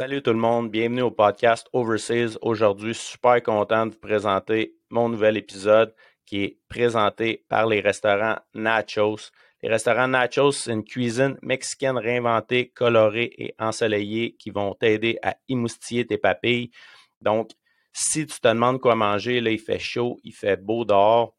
Salut tout le monde, bienvenue au podcast Overseas. Aujourd'hui, super content de vous présenter mon nouvel épisode qui est présenté par les restaurants Nachos. Les restaurants Nachos, c'est une cuisine mexicaine réinventée, colorée et ensoleillée qui vont t'aider à émoustiller tes papilles. Donc, si tu te demandes quoi manger, là, il fait chaud, il fait beau dehors,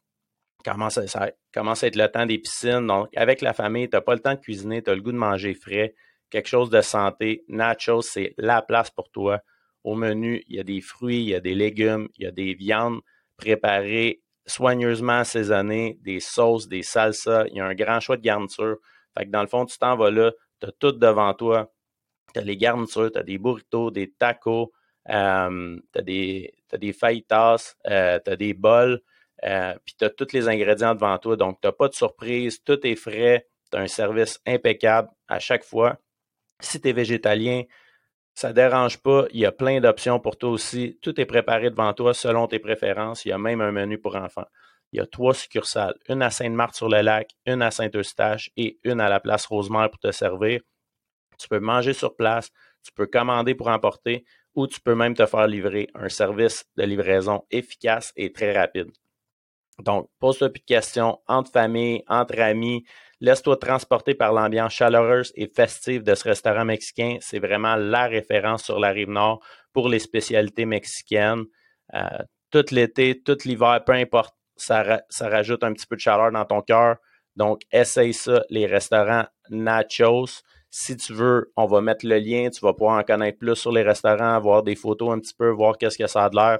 commence à, commence à être le temps des piscines. Donc, avec la famille, tu n'as pas le temps de cuisiner, tu as le goût de manger frais quelque chose de santé. Nachos, c'est la place pour toi. Au menu, il y a des fruits, il y a des légumes, il y a des viandes préparées soigneusement assaisonnées, des sauces, des salsas. Il y a un grand choix de garnitures. Fait que dans le fond, tu t'en vas là, tu as tout devant toi. Tu as les garnitures, tu as des burritos, des tacos, euh, tu as des, des fajitas, euh, tu as des bols, euh, puis tu as tous les ingrédients devant toi. Donc, tu n'as pas de surprise, tout est frais, tu as un service impeccable à chaque fois. Si tu es végétalien, ça ne dérange pas. Il y a plein d'options pour toi aussi. Tout est préparé devant toi selon tes préférences. Il y a même un menu pour enfants. Il y a trois succursales, une à Sainte-Marthe-sur-le-Lac, une à Saint-Eustache et une à la place Rosemère pour te servir. Tu peux manger sur place, tu peux commander pour emporter ou tu peux même te faire livrer un service de livraison efficace et très rapide. Donc, pose-toi plus de questions entre famille, entre amis. Laisse-toi transporter par l'ambiance chaleureuse et festive de ce restaurant mexicain. C'est vraiment la référence sur la rive nord pour les spécialités mexicaines. Euh, tout l'été, tout l'hiver, peu importe, ça, ça, rajoute un petit peu de chaleur dans ton cœur. Donc, essaye ça, les restaurants Nachos. Si tu veux, on va mettre le lien. Tu vas pouvoir en connaître plus sur les restaurants, voir des photos un petit peu, voir qu'est-ce que ça a de l'air.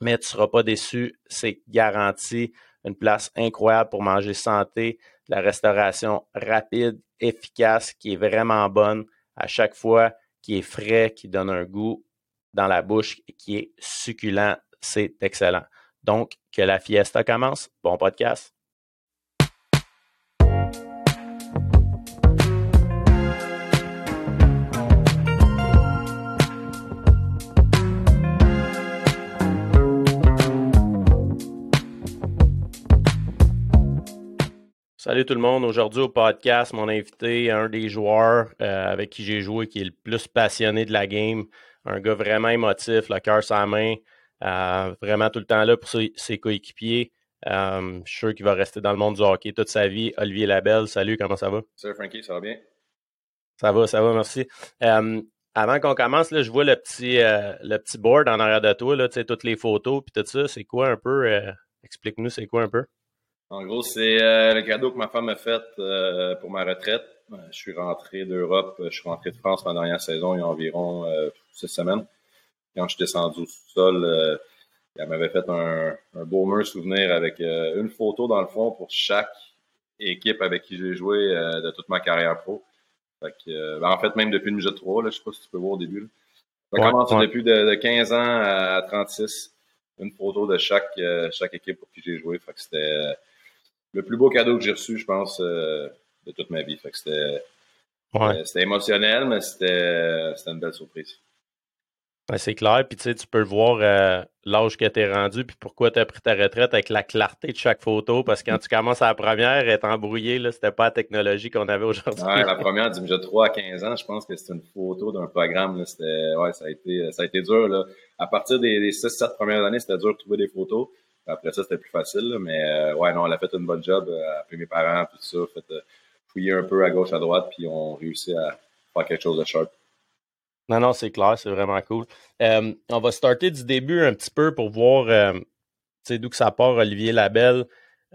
Mais tu ne seras pas déçu, c'est garanti. Une place incroyable pour manger santé, la restauration rapide, efficace, qui est vraiment bonne à chaque fois, qui est frais, qui donne un goût dans la bouche, qui est succulent. C'est excellent. Donc, que la fiesta commence. Bon podcast. Salut tout le monde. Aujourd'hui au podcast, mon invité, un des joueurs euh, avec qui j'ai joué, qui est le plus passionné de la game, un gars vraiment émotif, le cœur sa main, euh, vraiment tout le temps là pour ses, coéquipiers. Euh, je suis sûr qu'il va rester dans le monde du hockey toute sa vie. Olivier Labelle, salut, comment ça va? Salut Frankie, ça va bien? Ça va, ça va, merci. avant qu'on commence, là, je vois le petit, le petit board en arrière de toi, là, toutes les photos puis tout ça. C'est quoi un peu? Explique-nous, c'est quoi un peu? En gros, c'est euh, le cadeau que ma femme m'a fait euh, pour ma retraite. Euh, je suis rentré d'Europe, je suis rentré de France ma dernière saison il y a environ six semaines. Quand je suis descendu au sol, elle m'avait fait un, un beau mur souvenir avec une photo dans le fond pour chaque équipe avec qui j'ai joué de toute ma carrière pro. Fait que, ben, en fait, même depuis le midget 3, là, je sais pas si tu peux voir au début. Ça commence depuis de, 15 ans à 36. Une photo de chaque, chaque équipe pour qui j'ai joué. Fait que c'était le plus beau cadeau que j'ai reçu, je pense, euh, de toute ma vie. Fait que c'était, euh, c'était émotionnel, mais c'était, c'était une belle surprise. c'est clair, puis tu sais, tu peux voir euh, l'âge que tu es rendu, puis pourquoi tu as pris ta retraite avec la clarté de chaque photo, parce que quand tu commences à la première, être embrouillé, là, c'était pas la technologie qu'on avait aujourd'hui. Ouais, la première, j'ai 3 à 15 ans, je pense que c'était une photo d'un programme, là, c'était, ouais, ça a été, ça a été dur, là. À partir des, des 6-7 premières années, c'était dur de trouver des photos. Après ça, c'était plus facile. mais euh, ouais, non, elle a fait une bonne job. Elle a appelé mes parents, tout ça. Fait euh, fouiller un peu à gauche, à droite, puis on réussit à faire quelque chose de sharp. Non, non, c'est clair, c'est vraiment cool. Euh, on va starter du début un petit peu pour voir d'où que ça part, Olivier Labelle.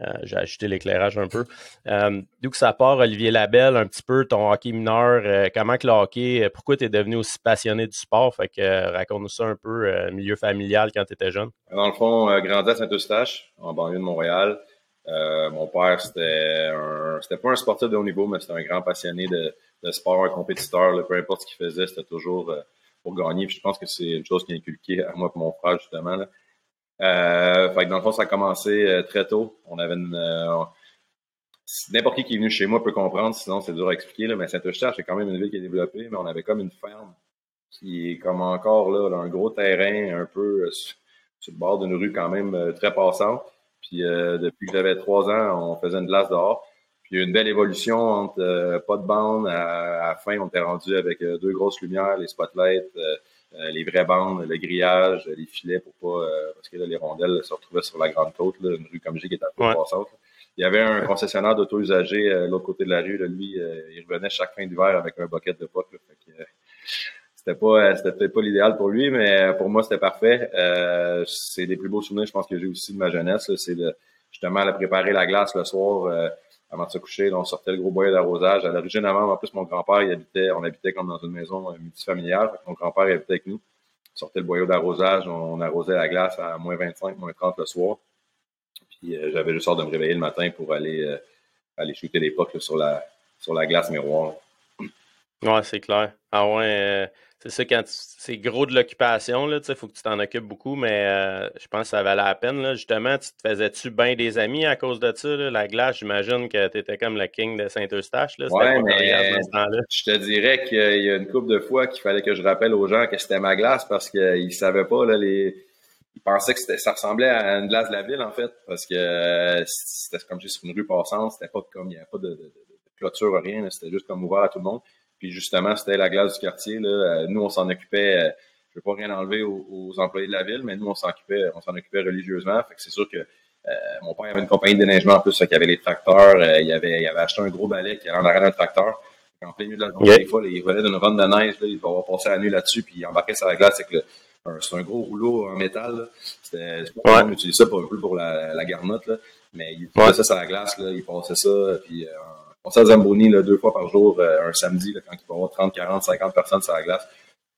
Euh, j'ai ajouté l'éclairage un peu. Euh, D'où que ça part, Olivier Labelle, un petit peu ton hockey mineur, euh, comment que le hockey, pourquoi tu es devenu aussi passionné du sport? Fait que raconte-nous ça un peu, milieu familial quand tu étais jeune. Dans le fond, grandi à Saint-Eustache, en banlieue de Montréal. mon père, c'était un c'était pas un sportif de haut niveau, mais c'était un grand passionné de, de sport, un compétiteur. peu importe ce qu'il faisait, c'était toujours pour gagner. Puis je pense que c'est une chose qui est inculquée à moi et mon frère, justement. Là. Euh, fait que dans le fond, ça a commencé euh, très tôt. On avait une. Euh, n'importe qui qui est venu chez moi peut comprendre, sinon c'est dur à expliquer. Là, mais Saint-Eustache, c'est quand même une ville qui est développée, mais on avait comme une ferme qui est comme encore là, un gros terrain un peu sur, le bord d'une rue quand même très passante. Puis depuis que j'avais trois ans, on faisait une glace dehors. Puis une belle évolution entre pas de bande. À, la fin, on était rendu avec deux grosses lumières, les spotlights, les vraies bandes, le grillage, les filets pour pas parce que là, les rondelles se retrouvaient sur la grande côte, là, une rue comme j'ai qui était un peu passante. Il y avait un concessionnaire d'auto usagé de l'autre côté de la rue. lui, il revenait chaque fin d'hiver avec un bucket de potes. c'était pas c'était peut-être pas l'idéal pour lui, mais pour moi, c'était parfait. c'est des plus beaux souvenirs, je pense, que j'ai aussi de ma jeunesse. C'est justement de préparer la glace le soir avant de se coucher. on sortait le gros boyer d'arrosage. À l'origine, avant, en plus, mon grand-père, habitait, on habitait comme dans une maison euh, multifamiliale. Mon grand-père habitait avec nous. On sortait le boyau d'arrosage, on, arrosait la glace à moins 25, moins 30 le soir. Puis euh, j'avais juste hâte de me réveiller le matin pour aller, euh, aller shooter des pocs sur, la, sur la glace miroir. Ouais, c'est clair. Ah ouais, c'est ça, quand c'est gros de l'occupation, il faut que tu t'en occupes beaucoup, mais euh, je pense que ça valait la peine. Là. Justement, tu te faisais-tu bien des amis à cause de ça? La glace, j'imagine que tu étais comme le king de Saint-Eustache. Ouais, mais je te dirais qu'il y a une couple de fois qu'il fallait que je rappelle aux gens que c'était ma glace parce qu'ils ne savaient pas, là, les... ils pensaient que ça ressemblait à une glace de la ville, en fait, parce que euh, c'était comme juste une rue passante, c'était pas comme, il n'y avait pas de, de, clôture, rien, c'était juste comme ouvert à tout le monde. Puis justement, c'était la glace du quartier. Là. Euh, nous, on s'en occupait. Euh, je ne veux pas rien enlever aux, employés de la ville, mais nous, on s'en occupait, on s'en occupait religieusement. Fait que c'est sûr que euh, mon père avait une compagnie de déneigement en plus, qui avait les tracteurs. il, avait, il avait acheté un gros balai qui allait en arrière d'un tracteur. En plein milieu de la journée, des fois, il venait d'une ronde de neige, là, il va avoir passé la nuit là-dessus, puis il embarquait sur la glace avec le, c'est un gros rouleau en métal. C'était, ouais. on utilise ça pour, pour la, la garnotte, là. mais il passait ça sur la glace, là, il passait ça, puis on à Zamboni là, deux fois par jour, euh, un samedi, là, quand il peut y avoir 30, 40, 50 personnes sur la glace.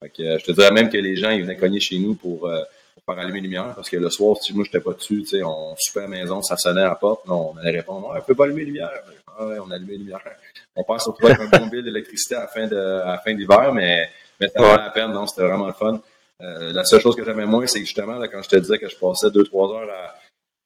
Fait que, euh, je te dirais même que les gens, ils venaient cogner chez nous pour, euh, pour faire allumer les lumières, parce que le soir, si moi, j'étais pas dessus, tu sais, on soupait à la maison, ça sonnait à la porte, non, on allait répondre, ouais, on peut pas allumer les lumières. Ah ouais, on allumait les lumières. On passe surtout avec un bon bill d'électricité à la fin d'hiver, mais, mais ça valait la peine, non, c'était vraiment le fun. la seule chose que j'aimais moins, c'est justement, là, quand je te disais que je passais deux, trois heures à,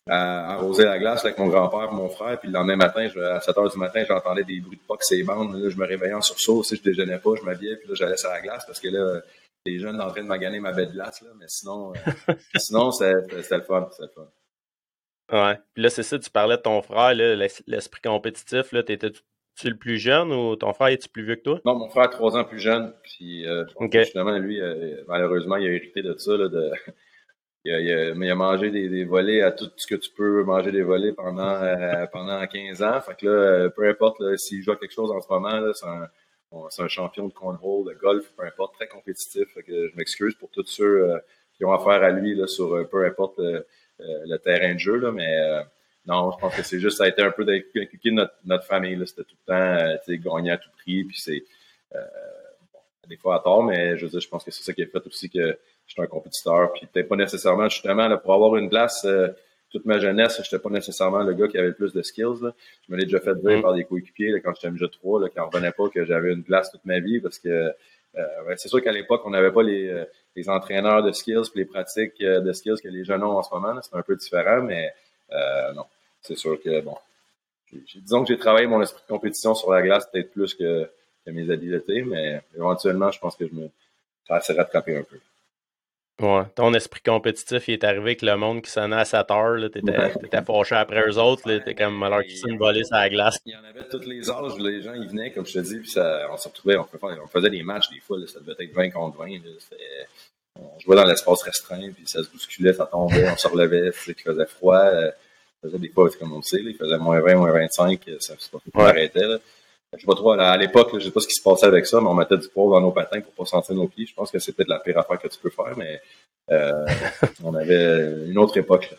à arroser la glace avec mon grand-père et mon frère. Puis le lendemain matin, à 7 heures du matin, j'entendais des bruits de que c'est bandes. Là, je me réveillais en sursaut. Aussi, je déjeunais pas, je m'habillais, puis là, j'allais sur la glace parce que là, les jeunes en train de maganer ma belle glace. Là, mais sinon, euh, sinon c'était le fun. C'était le fun. Ouais. Puis là, c'est ça, tu parlais de ton frère, l'esprit compétitif. Là, t'étais-tu le plus jeune ou ton frère est-tu plus vieux que toi? Non, mon frère est trois ans plus jeune. Puis euh, justement, lui, euh, malheureusement, il a hérité de ça, là, de il a, il, a, il a, mangé des, des, volets à tout ce que tu peux manger des volets pendant euh, pendant 15 ans. Fait que là, euh, peu importe s'il joue à quelque chose en ce moment, c'est un, un, champion de cornhole, de golf, peu importe, très compétitif. Fait que je m'excuse pour tous ceux euh, qui ont affaire à lui là, sur peu importe le terrain de jeu. Là, mais non, je pense que c'est juste ça a été un peu d'inculquer notre, notre famille. C'était tout le temps gagner à tout prix. Puis c'est des fois à tort, mais je veux dire, je pense que c'est ça qui a fait aussi que j'étais un compétiteur. Puis peut-être pas nécessairement, justement, là, pour avoir une place euh, toute ma jeunesse, j'étais pas nécessairement le gars qui avait le plus de skills. Là. Je me l'ai déjà fait dire mm. par des coéquipiers quand j'étais MJ 3, là, quand revenait pas que j'avais une place toute ma vie parce que euh, c'est sûr qu'à l'époque, on n'avait pas les, euh, les, entraîneurs de skills puis les pratiques de skills que les jeunes ont en ce moment. C'est un peu différent, mais non. C'est sûr que bon. Disons que j'ai travaillé mon esprit de compétition sur la glace peut-être plus que, que mes habiletés, mais éventuellement, je pense que je me ça s'est rattrapé un peu. Ouais. Ton esprit compétitif, il est arrivé avec le monde qui sonnait à 7 heures. T'étais étais fâché après eux autres. T'étais comme alors qu'ils une volée sur la glace. Il y en avait tous les âges. Les gens, ils venaient, comme je te dis, puis ça, on se retrouvait, on, on, faisait des matchs des fois. Là, ça devait être 20 contre 20. Là, on jouait dans l'espace restreint, puis ça se bousculait, ça tombait, on se relevait. Il faisait froid. Euh, faisait des fois, comme on le sait, là, il faisait moins 20, moins 25. Ça, ça ouais. arrêtait. Là. Je sais pas trop, à l'époque, je sais pas ce qui se passait avec ça, mais on mettait du poids dans nos patins pour pas sentir nos pieds. Je pense que c'est peut-être la pire affaire que tu peux faire, mais euh, on avait une autre époque. Là.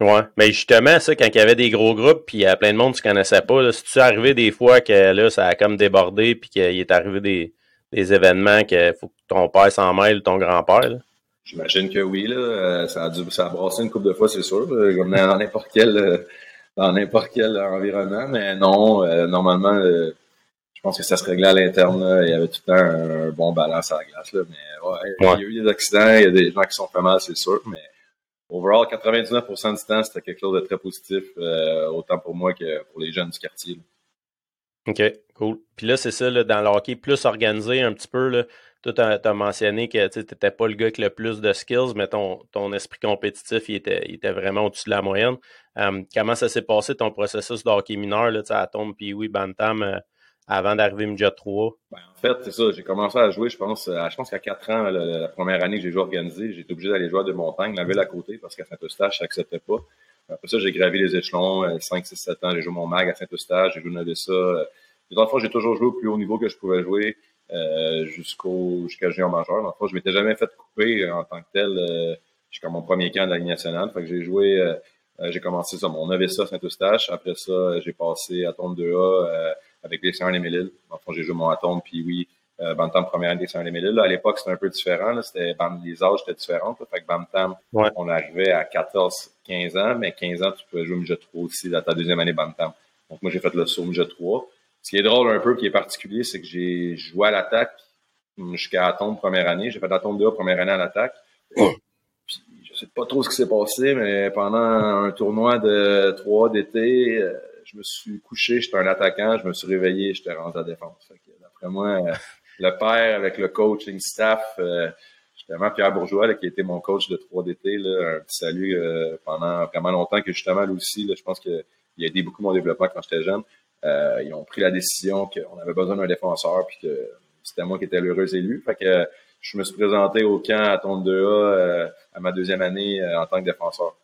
Ouais, mais justement, ça, quand il y avait des gros groupes, puis il y a plein de monde que tu connaissais pas, là, si tu arrivé des fois que là, ça a comme débordé, puis qu'il est arrivé des, des événements que faut que ton père s'en mêle, ton grand-père? J'imagine que oui, là. Euh, ça a dû ça a brassé une couple de fois, c'est sûr. Comme dans n'importe quel euh, dans n'importe quel environnement, mais non, euh, normalement, euh, je pense que ça se réglait à l'interne. Il y avait tout le temps un, bon balance à la glace. Là, mais ouais, il y a eu des accidents, il y a des gens qui sont fait mal, c'est sûr, mais overall, 99% du temps, c'était quelque chose de très positif, euh, autant pour moi que pour les jeunes du quartier. OK, cool. Puis là, c'est ça, là, dans le hockey plus organisé un petit peu, tu as, mentionné que tu n'étais pas le gars avec le plus de skills, mais ton, esprit compétitif, était, vraiment au-dessus de la moyenne. comment ça s'est passé ton processus de hockey mineur là, à Tombe puis oui, Bantam avant d'arriver Midget 3? Ben, en fait, c'est ça. J'ai commencé à jouer, je pense, à, je pense qu'à 4 ans, la, première année que j'ai joué organisé, j'étais obligé d'aller jouer de montagne, la ville à côté, parce qu'à Saint-Eustache, je n'acceptais pas. Après ça, j'ai gravi les échelons, 5, 6, 7 ans, j'ai joué mon mag à Saint-Eustache, j'ai joué Novissa. Les fois, j'ai toujours joué au plus haut niveau que je pouvais jouer euh, jusqu'au jusqu'à junior majeur. Le fond, je m'étais jamais fait couper en tant que tel euh, jusqu'à mon premier camp de la Ligue nationale. Fait que j'ai joué, euh, j'ai commencé ça, mon Novissa Saint-Eustache. Après ça, j'ai passé à Tombe 2A avec les Saint Mélile. Dans le fond, j'ai joué mon Atom, puis oui, euh, Bantam première année des Saint Mélile. À l'époque, c'était un peu différent. Là. C'était, les âges étaient différents. Fait que Bantam, on arrivait à 14, 15 ans, mais 15 ans, tu pouvais jouer au midget 3 aussi dans ta deuxième année Bantam. Donc moi, j'ai fait le saut au midget 3. Ce qui est drôle un peu, qui est particulier, c'est que j'ai joué à l'attaque jusqu'à Atom première année. J'ai fait Atom 2 première année à l'attaque. Puis, je sais pas trop ce qui s'est passé, mais pendant un tournoi de 3 d'été, euh, je me suis couché, j'étais un attaquant, je me suis réveillé, j'étais rendu à défense. D'après moi, euh, le père avec le coaching staff, euh, justement Pierre Bourgeois, qui était mon coach de 3 d'été, là, un petit salut pendant vraiment longtemps, que justement lui aussi, je pense qu'il a aidé beaucoup mon développement quand j'étais jeune. Euh, ils ont pris la décision qu'on avait besoin d'un défenseur, puis que c'était moi qui étais l'heureux élu. Fait que je me suis présenté au camp à Tombe 2A euh, à ma deuxième année euh, en tant que défenseur.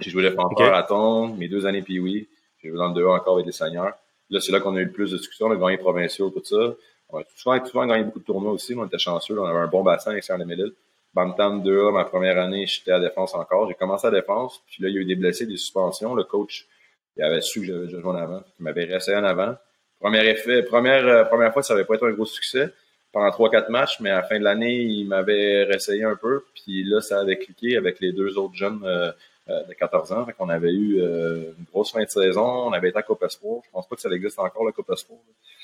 J'ai joué défenseur à Tombe, mes deux années puis oui. J'ai joué dans le 2A encore avec les seigneurs. Là, c'est là qu'on a eu le plus de discussions, on a gagné provinciaux, tout ça. On a souvent, souvent gagné beaucoup de tournois aussi. On était chanceux. On avait un bon bassin avec Saint Médil. Bantam 2A, ma première année, j'étais à défense encore. J'ai commencé à défense. Puis là, il y a eu des blessés, des suspensions. Le coach il avait su que j'avais déjà joué en avant. Il m'avait resté en avant. Premier effet, première, euh, première fois, ça n'avait pas été un gros succès pendant 3-4 matchs, mais à la fin de l'année, il m'avait réessayé un peu. Puis là, ça avait cliqué avec les deux autres jeunes euh, euh, de 14 ans. Fait qu'on avait eu une grosse fin de saison. On avait été à Coupe Espoir. Je pense pas que ça existe encore, la Coupe Espoir.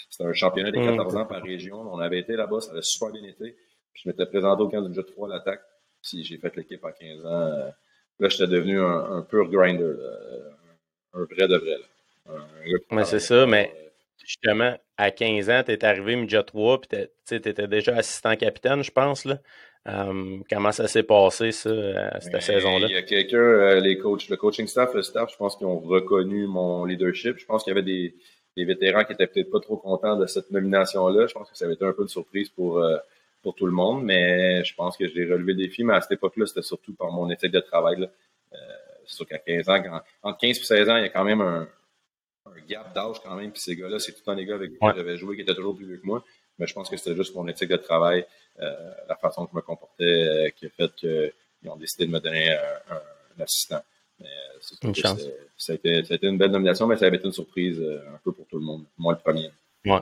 C'était un championnat des 14 mm. ans par région. On avait été là-bas, ça avait super bien été. Puis je m'étais présenté au camp du jeu de 3 à l'attaque. Puis j'ai fait l'équipe à 15 ans. Là, j'étais devenu un, un pur grinder un vrai de vrai. Mais c'est ça, mais justement, à 15 ans, tu es arrivé midget 3, puis tu étais déjà assistant capitaine, je pense. Là. Comment ça s'est passé, ça, cette saison-là? Il y a quelqu'un, euh, les coachs, le coaching staff, le staff, je pense qu'ils ont reconnu mon leadership. Je pense qu'il y avait des, des vétérans qui étaient peut-être pas trop contents de cette nomination-là. Je pense que ça avait été un peu de surprise pour, euh, pour tout le monde, mais je pense que j'ai relevé des défi. Mais à cette époque-là, c'était surtout par mon éthique de travail. Là. Euh, c'est sûr qu'à 15 ans, entre 15 et 16 ans, il y a quand même un, gap d'âge quand même. Puis ces gars-là, c'est tout un des gars avec qui j'avais joué qui étaient toujours plus vieux que moi. Mais je pense que c'était juste mon éthique de travail, euh, la façon que je me comportais, euh, qui a fait qu'ils ont décidé de me donner un, assistant. Mais une chance. Ça a, été, ça a, été, une belle nomination, mais ça avait été une surprise un peu pour tout le monde. Moi, le premier. Ouais.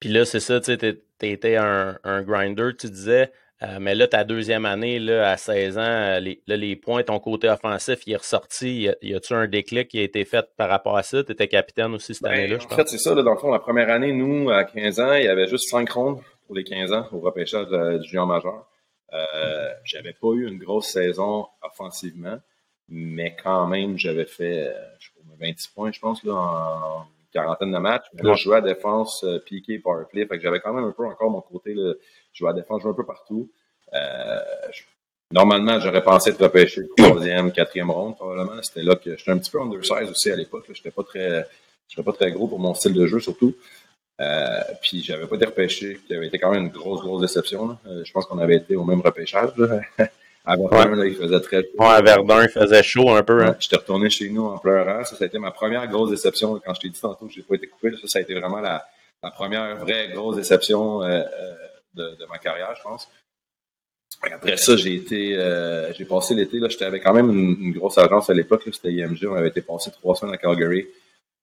Puis là, c'est ça, tu sais, t'étais un, un grinder, tu disais. Euh, mais là, ta deuxième année, là, à 16 ans, euh, les, là, les points, ton côté offensif, il est ressorti. Y a-tu un déclic qui a été fait par rapport à ça? Tu étais capitaine aussi cette ben, année-là, je pense. En fait, c'est ça. Là, dans le fond, la première année, nous, à 15 ans, il y avait juste 5 rondes pour les 15 ans au repêchage du junior majeur. Euh, j'avais pas eu une grosse saison offensivement, mais quand même, j'avais fait je sais pas, 26 points, je pense, là, en quarantaine de matchs. Mais là, je jouais à défense, euh, piqué, powerplay. Fait que j'avais quand même un peu encore mon côté, là, je jouais à défense, je jouais un peu partout. Euh, normalement, j'aurais pensé être repêché le troisième, quatrième ronde, probablement. C'était là que j'étais un petit peu undersize aussi à l'époque. J'étais pas très, j'étais pas très gros pour mon style de jeu, surtout. Euh, puis j'avais pas été repêché, qui avait été quand même une grosse, grosse déception. Euh, je pense qu'on avait été au même repêchage. À Verdun, là, il faisait très chaud. Ouais, à Verdun, il faisait chaud un peu. Hein. J'étais retourné chez nous en pleurant. Ça, ça a été ma première grosse déception. Quand je t'ai dit tantôt que j'ai pas été coupé, ça, ça a été vraiment la, la première vraie grosse déception euh, euh de, ma carrière, je pense. Après ça, j'ai été, euh, j'ai passé l'été. Là, j'étais avec quand même une, grosse agence à l'époque. C'était IMG. On avait été passé trois semaines à Calgary.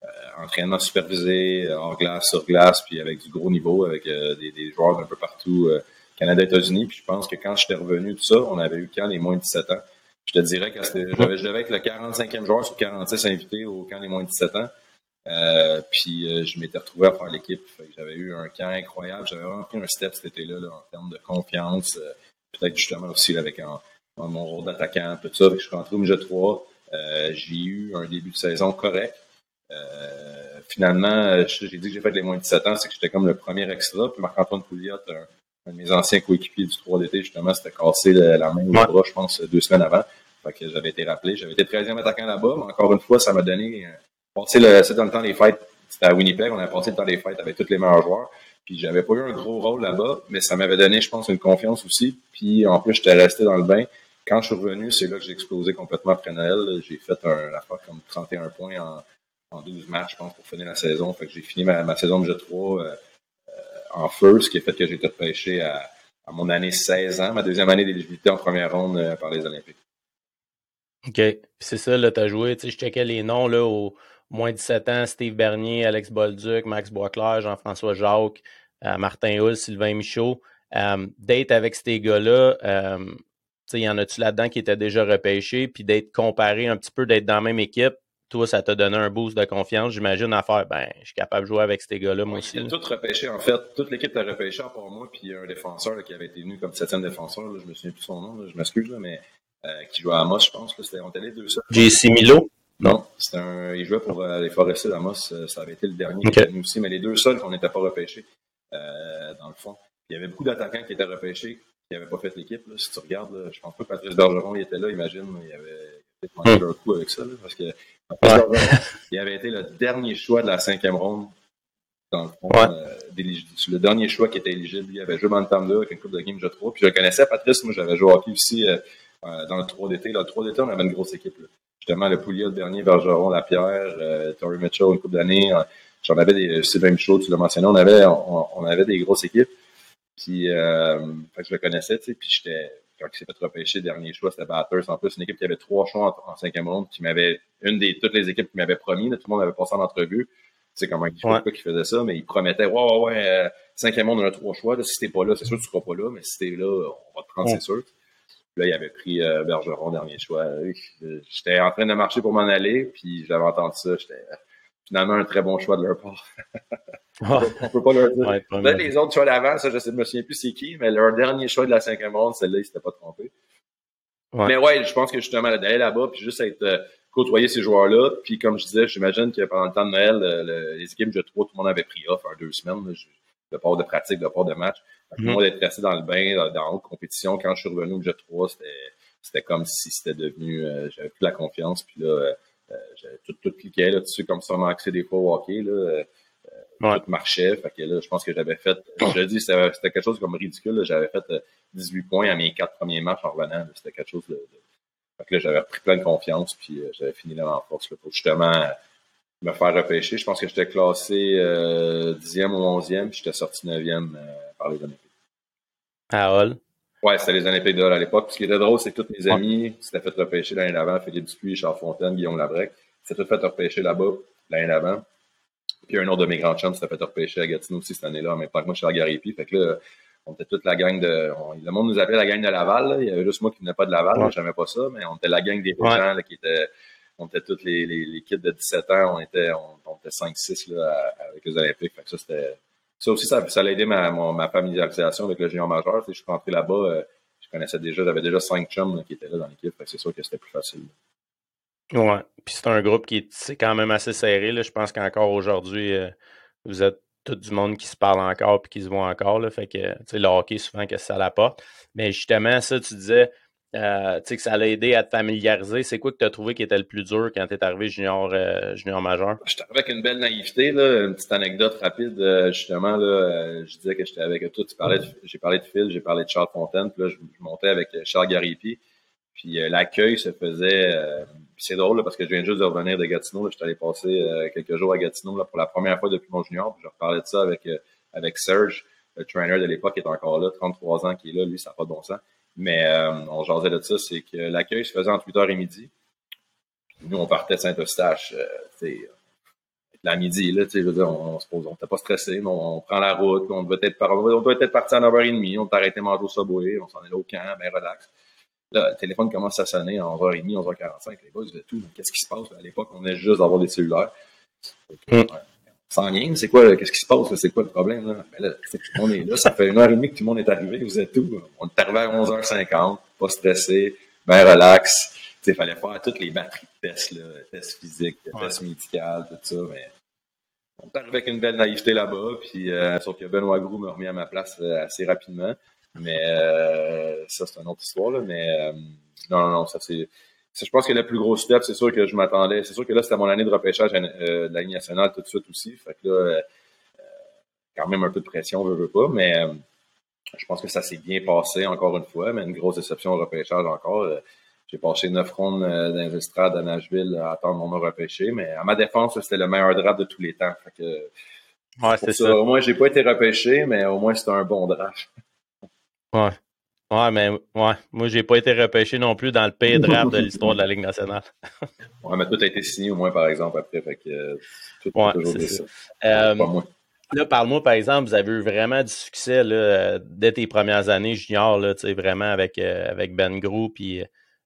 Euh, entraînement supervisé, hors glace, sur glace, puis avec du gros niveau, avec euh, des, des, joueurs d'un peu partout Canada, États-Unis. Puis je pense que quand j'étais revenu, tout ça, on avait eu quand les moins de 17 ans. Je te dirais que je devais être le 45e joueur sur 46 invités au camp des moins de 17 ans. Euh, puis euh, je m'étais retrouvé à faire l'équipe. J'avais eu un camp incroyable. J'avais vraiment pris un step cet été-là en termes de confiance. Euh, peut-être justement aussi avec mon rôle d'attaquant, tout ça. je suis rentré au milieu 3. j'ai eu un début de saison correct. finalement, j'ai dit que j'ai fait les moins de 17 ans, c'est que j'étais comme le premier extra. Puis Marc-Antoine Pouliot, un, un de mes anciens coéquipiers du 3 d'été, justement, s'était cassé la main au bras, je pense, deux semaines avant. Fait que j'avais été rappelé. J'avais été 13e attaquant là-bas, mais encore une fois, ça m'a donné. Passer le, dans le temps des fêtes. C'était à Winnipeg, on a passé le temps des fêtes avec tous les meilleurs joueurs. Puis j'avais pas eu un gros rôle là-bas, mais ça m'avait donné, je pense, une confiance aussi. Puis en plus, j'étais resté dans le bain. Quand je suis revenu, c'est là que j'ai explosé complètement après Noël. J'ai fait un affaire comme 31 points en, en 12 matchs, je pense, pour finir la saison. Fait que j'ai fini ma, saison de G3 euh, euh, en feu, ce qui a fait que j'ai été repêché à, à, mon année 16 ans, ma deuxième année d'éligibilité en première ronde euh, par les Olympiques. OK. C'est ça, là, tu as joué. Tu sais, je checkais les noms, là, au moins 17 ans, Steve Bernier, Alex Bolduc, Max Boisclair, Jean-François Jacques, Martin Hull, Sylvain Michaud. date avec ces gars-là, il y en a-tu là-dedans qui étaient déjà repêchés, puis d'être comparé un petit peu, d'être dans la même équipe, toi, ça t'a donné un boost de confiance, j'imagine, à faire, ben, je suis capable de jouer avec ces gars-là, moi aussi. Tout repêché, en fait. Toute l'équipe t'a repêché, à part moi, puis un défenseur qui avait été venu comme septième défenseur, je me souviens plus son nom, je m'excuse, mais euh, qui jouait à Amos, je pense. C'était, on était les deux seuls. JC Milo? Non, c'était un, il jouait pour euh, les Forestiers d'Amos. Euh, ça avait été le dernier nous aussi, mais les deux seuls qu'on n'était pas repêchés, dans le fond. Il y avait beaucoup d'attaquants qui étaient repêchés, qui n'avaient pas fait l'équipe. Si tu regardes, je pense pas que Patrice Bergeron il était là, imagine, il avait peut-être mangé un coup avec ça, parce que il avait été le dernier choix de la cinquième ronde dans le fond, euh, le dernier choix qui était éligible. Il avait joué 2 avec une coupe de game je 3. Puis je le connaissais, Patrice, moi j'avais joué au hockey aussi euh, euh, dans le 3 d'été. Dans le 3 d'été, on avait une grosse équipe. Justement, le Pouliot, le dernier, Bergeron, Lapierre, euh, Tory Mitchell, une coupe d'années. J'en avais des Sylvain Michaud, tu l'as mentionné, on avait, on, avait des grosses équipes. Puis euh, fait que je le connaissais, tu sais, puis j'étais quand il s'est fait repêcher, dernier choix, c'était Batters. En plus, une équipe qui avait trois choix en, cinquième ronde, qui m'avait, une des, toutes les équipes qui m'avaient promis, tout le monde avait passé en entrevue. Tu sais comment il ouais. faisait ça, mais il promettait, ouais, ouais, ouais, euh, cinquième ronde, on a trois choix, si t'es pas là, c'est sûr que tu seras pas là, mais si t'es là, on va te prendre, c'est sûr. Puis là, il avait pris euh, Bergeron, dernier choix. J'étais en train de marcher pour m'en aller, puis j'avais entendu ça, j'étais finalement un très bon choix de leur part. on peut pas leur dire. Ouais, les autres choix d'avant, ça, je sais, me souviens plus c'est qui, mais leur dernier choix de la cinquième ronde, celle-là, ils s'étaient pas trompés. Mais ouais, je pense que justement, d'aller là-bas, puis juste être euh, côtoyer ces joueurs-là, puis comme je disais, j'imagine que pendant le temps de Noël, le, les équipes de trois, tout le monde avait pris off en deux semaines, là, de part de pratique, de part de match. Le monde était resté dans le bain, dans, dans haute compétition. Quand je suis revenu au jeu 3, c'était c'était comme si c'était devenu, euh, j'avais plus la confiance, puis là, euh, euh j'avais tout, tout cliqué là, tu sais, comme ça m'a accès des fois au hockey, là. Euh, tout marchait. Fait que là, je pense que j'avais fait, je dis, c'était quelque chose comme ridicule. J'avais fait 18 euh, points à mes quatre premiers matchs en revenant. C'était quelque chose de, Fait que là, j'avais pris plein de confiance, puis euh, j'avais fini là en force là, pour justement me faire repêcher. Je pense que j'étais classé euh, 10e ou 11e, puis j'étais sorti 9e euh, par les Olympiques. À Hall? Ouais, c'était les Olympiques de Hall à l'époque. Ce qui était drôle, c'est que tous mes amis s'étaient fait repêcher l'année d'avant, Philippe Dupuis, Charles Fontaine, Guillaume Labrec, s'étaient fait repêcher là-bas l'année d'avant. Puis un autre de mes grands chums s'était fait repêcher à Gatineau aussi cette année-là, mais pas que moi, je suis à Garipi. Fait que là, on était toute la gang de. le monde nous appelait la gang de Laval. Il y avait juste moi qui venais pas de Laval, ouais. j'aimais pas ça, mais on était la gang des gens là, qui étaient. On était tous les, les, kids de 17 ans, on était, on, était 5-6 là, avec les Olympiques. Ça, c'était. Ça aussi, ça, a aidé ma, familiarisation avec le géant majeur. je suis rentré là-bas, euh, je connaissais déjà, j'avais déjà cinq chums qui étaient là dans l'équipe. c'est sûr que c'était plus facile. Ouais. Puis c'est un groupe qui est, quand même assez serré. Là. Je pense qu'encore aujourd'hui, euh, vous êtes tout du monde qui se parle encore et qui se voit encore. Là. Fait que le hockey, souvent, que ça l'apporte. Mais justement, ça, tu disais euh, que ça l'a aidé à te familiariser. C'est quoi que tu as trouvé qui était le plus dur quand tu es arrivé junior, euh, junior majeur? J'étais avec une belle naïveté. Là. Une petite anecdote rapide. Euh, justement, là, je disais que j'étais avec toi. J'ai parlé de Phil, j'ai parlé de Charles Fontaine. Puis là, je, je montais avec Charles Garipi. Puis l'accueil se faisait. C'est drôle parce que je viens juste de revenir de Gatineau. J'étais allé passer quelques jours à Gatineau là, pour la première fois depuis mon junior. Puis je reparlais de ça avec, avec Serge, le trainer de l'époque qui est encore là, 33 ans qui est là, lui, ça n'a pas de bon sens. Mais on jasait de ça, c'est que l'accueil se faisait entre 8h et midi. nous, on partait de Saint-Eustache, sais la midi, là, tu sais, on, on se pose, on n'était pas stressé, on, on, prend la route, on devait être, on doit être parti à 9h30, on t'a arrêté manger au Subway, on s'en est là au camp, ben relax. Là, le téléphone commence à sonner à 11h30, 11h45. Les gars, ils tout. Qu'est-ce qui se passe? À l'époque, on venait juste d'avoir des cellulaires. Mm. Sans rien, c'est quoi, qu'est-ce qui se passe? C'est quoi le problème? Là? Ben là, on est là, ça fait une heure et demie que tout le monde est arrivé, vous êtes où? On est arrivé à 11h50, pas stressé, ben relax. Il fallait faire toutes les batteries de tests, là, tests physiques, tests médicaux, tout ça, mais on est arrivé avec une belle naïveté là-bas, puis euh, sauf que Benoît Grou m'a remis à ma place euh, assez rapidement. Mais euh, ça, c'est une autre histoire. Là, mais non, non, non, ça c'est. Je pense que le plus gros step, c'est sûr que je m'attendais. C'est sûr que là, c'était mon année de repêchage de la Ligue nationale tout de suite aussi. Fait que là, quand même un peu de pression, je veux pas, mais je pense que ça s'est bien passé encore une fois, mais une grosse déception au repêchage encore. J'ai passé neuf rondes euh, dans les estrades à Nashville à attendre mon repêché, mais à ma défense, c'était le meilleur draft de tous les temps. Fait que, ouais, c'est ça. Au moins, j'ai pas été repêché, mais au moins, c'était un bon draft. Ouais. Ouais, mais ouais, moi, j'ai pas été repêché non plus dans le pire draft de l'histoire de la Ligue nationale. ouais, mais tout a été signé au moins, par exemple, après. Fait que, tout, ouais, c'est ça. Euh, là, parle-moi, par exemple, vous avez eu vraiment du succès là, dès tes premières années junior, là, vraiment avec, euh, avec Ben Grou, puis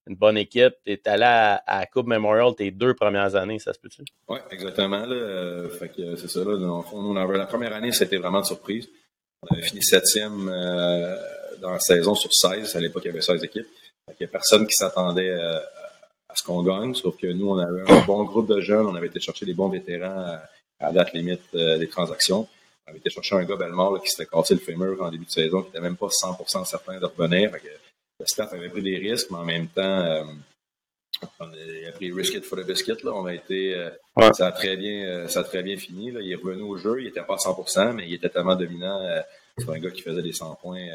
une bonne équipe. Tu es allé à, à, Coupe Memorial tes deux premières années, ça se peut-tu? Oui, exactement. Là. Euh, fait que c'est ça. Là, on avait, la première année, c'était vraiment de surprise. On avait fini septième euh, dans la saison sur 16. À l'époque, il y avait 16 équipes. il n'y a personne qui s'attendait euh, à ce qu'on gagne, sauf que nous, on avait un bon groupe de jeunes. On avait été chercher des bons vétérans à, date limite des transactions. On avait été chercher un gars Belmore qui s'était cassé le fémur en début de saison, qui n'était même pas 100% certain de revenir. Fait que, le staff avait pris des risques, mais en même temps, euh, on a pris risk it for the biscuit. Là. On a été, euh, ça a très bien, euh, ça a très bien fini. Là. Il est revenu au jeu. Il était pas à 100%, mais il était tellement dominant. c'est un gars qui faisait des 100 points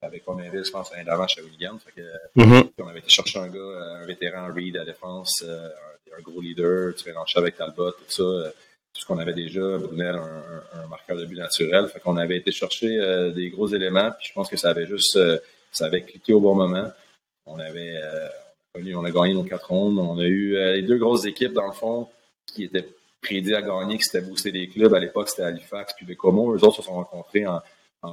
avec Romainville, je pense, l'année d'avant chez William. Fait que, mm-hmm. On avait été chercher un gars, un vétéran Reed à la défense, un, gros leader, tu mélanges avec Talbot, tout ça. tout ce qu'on avait déjà, Brunel, un, un, marqueur de but naturel. Fait qu'on avait été chercher des gros éléments, puis je pense que ça avait juste ça avait cliqué au bon moment. On avait euh, on a gagné nos quatre rondes. On a eu euh, les deux grosses équipes, dans le fond, qui étaient prédits à gagner, qui s'étaient boosté des clubs. À l'époque, c'était Halifax puis Bécomo. Eux autres se sont rencontrés en,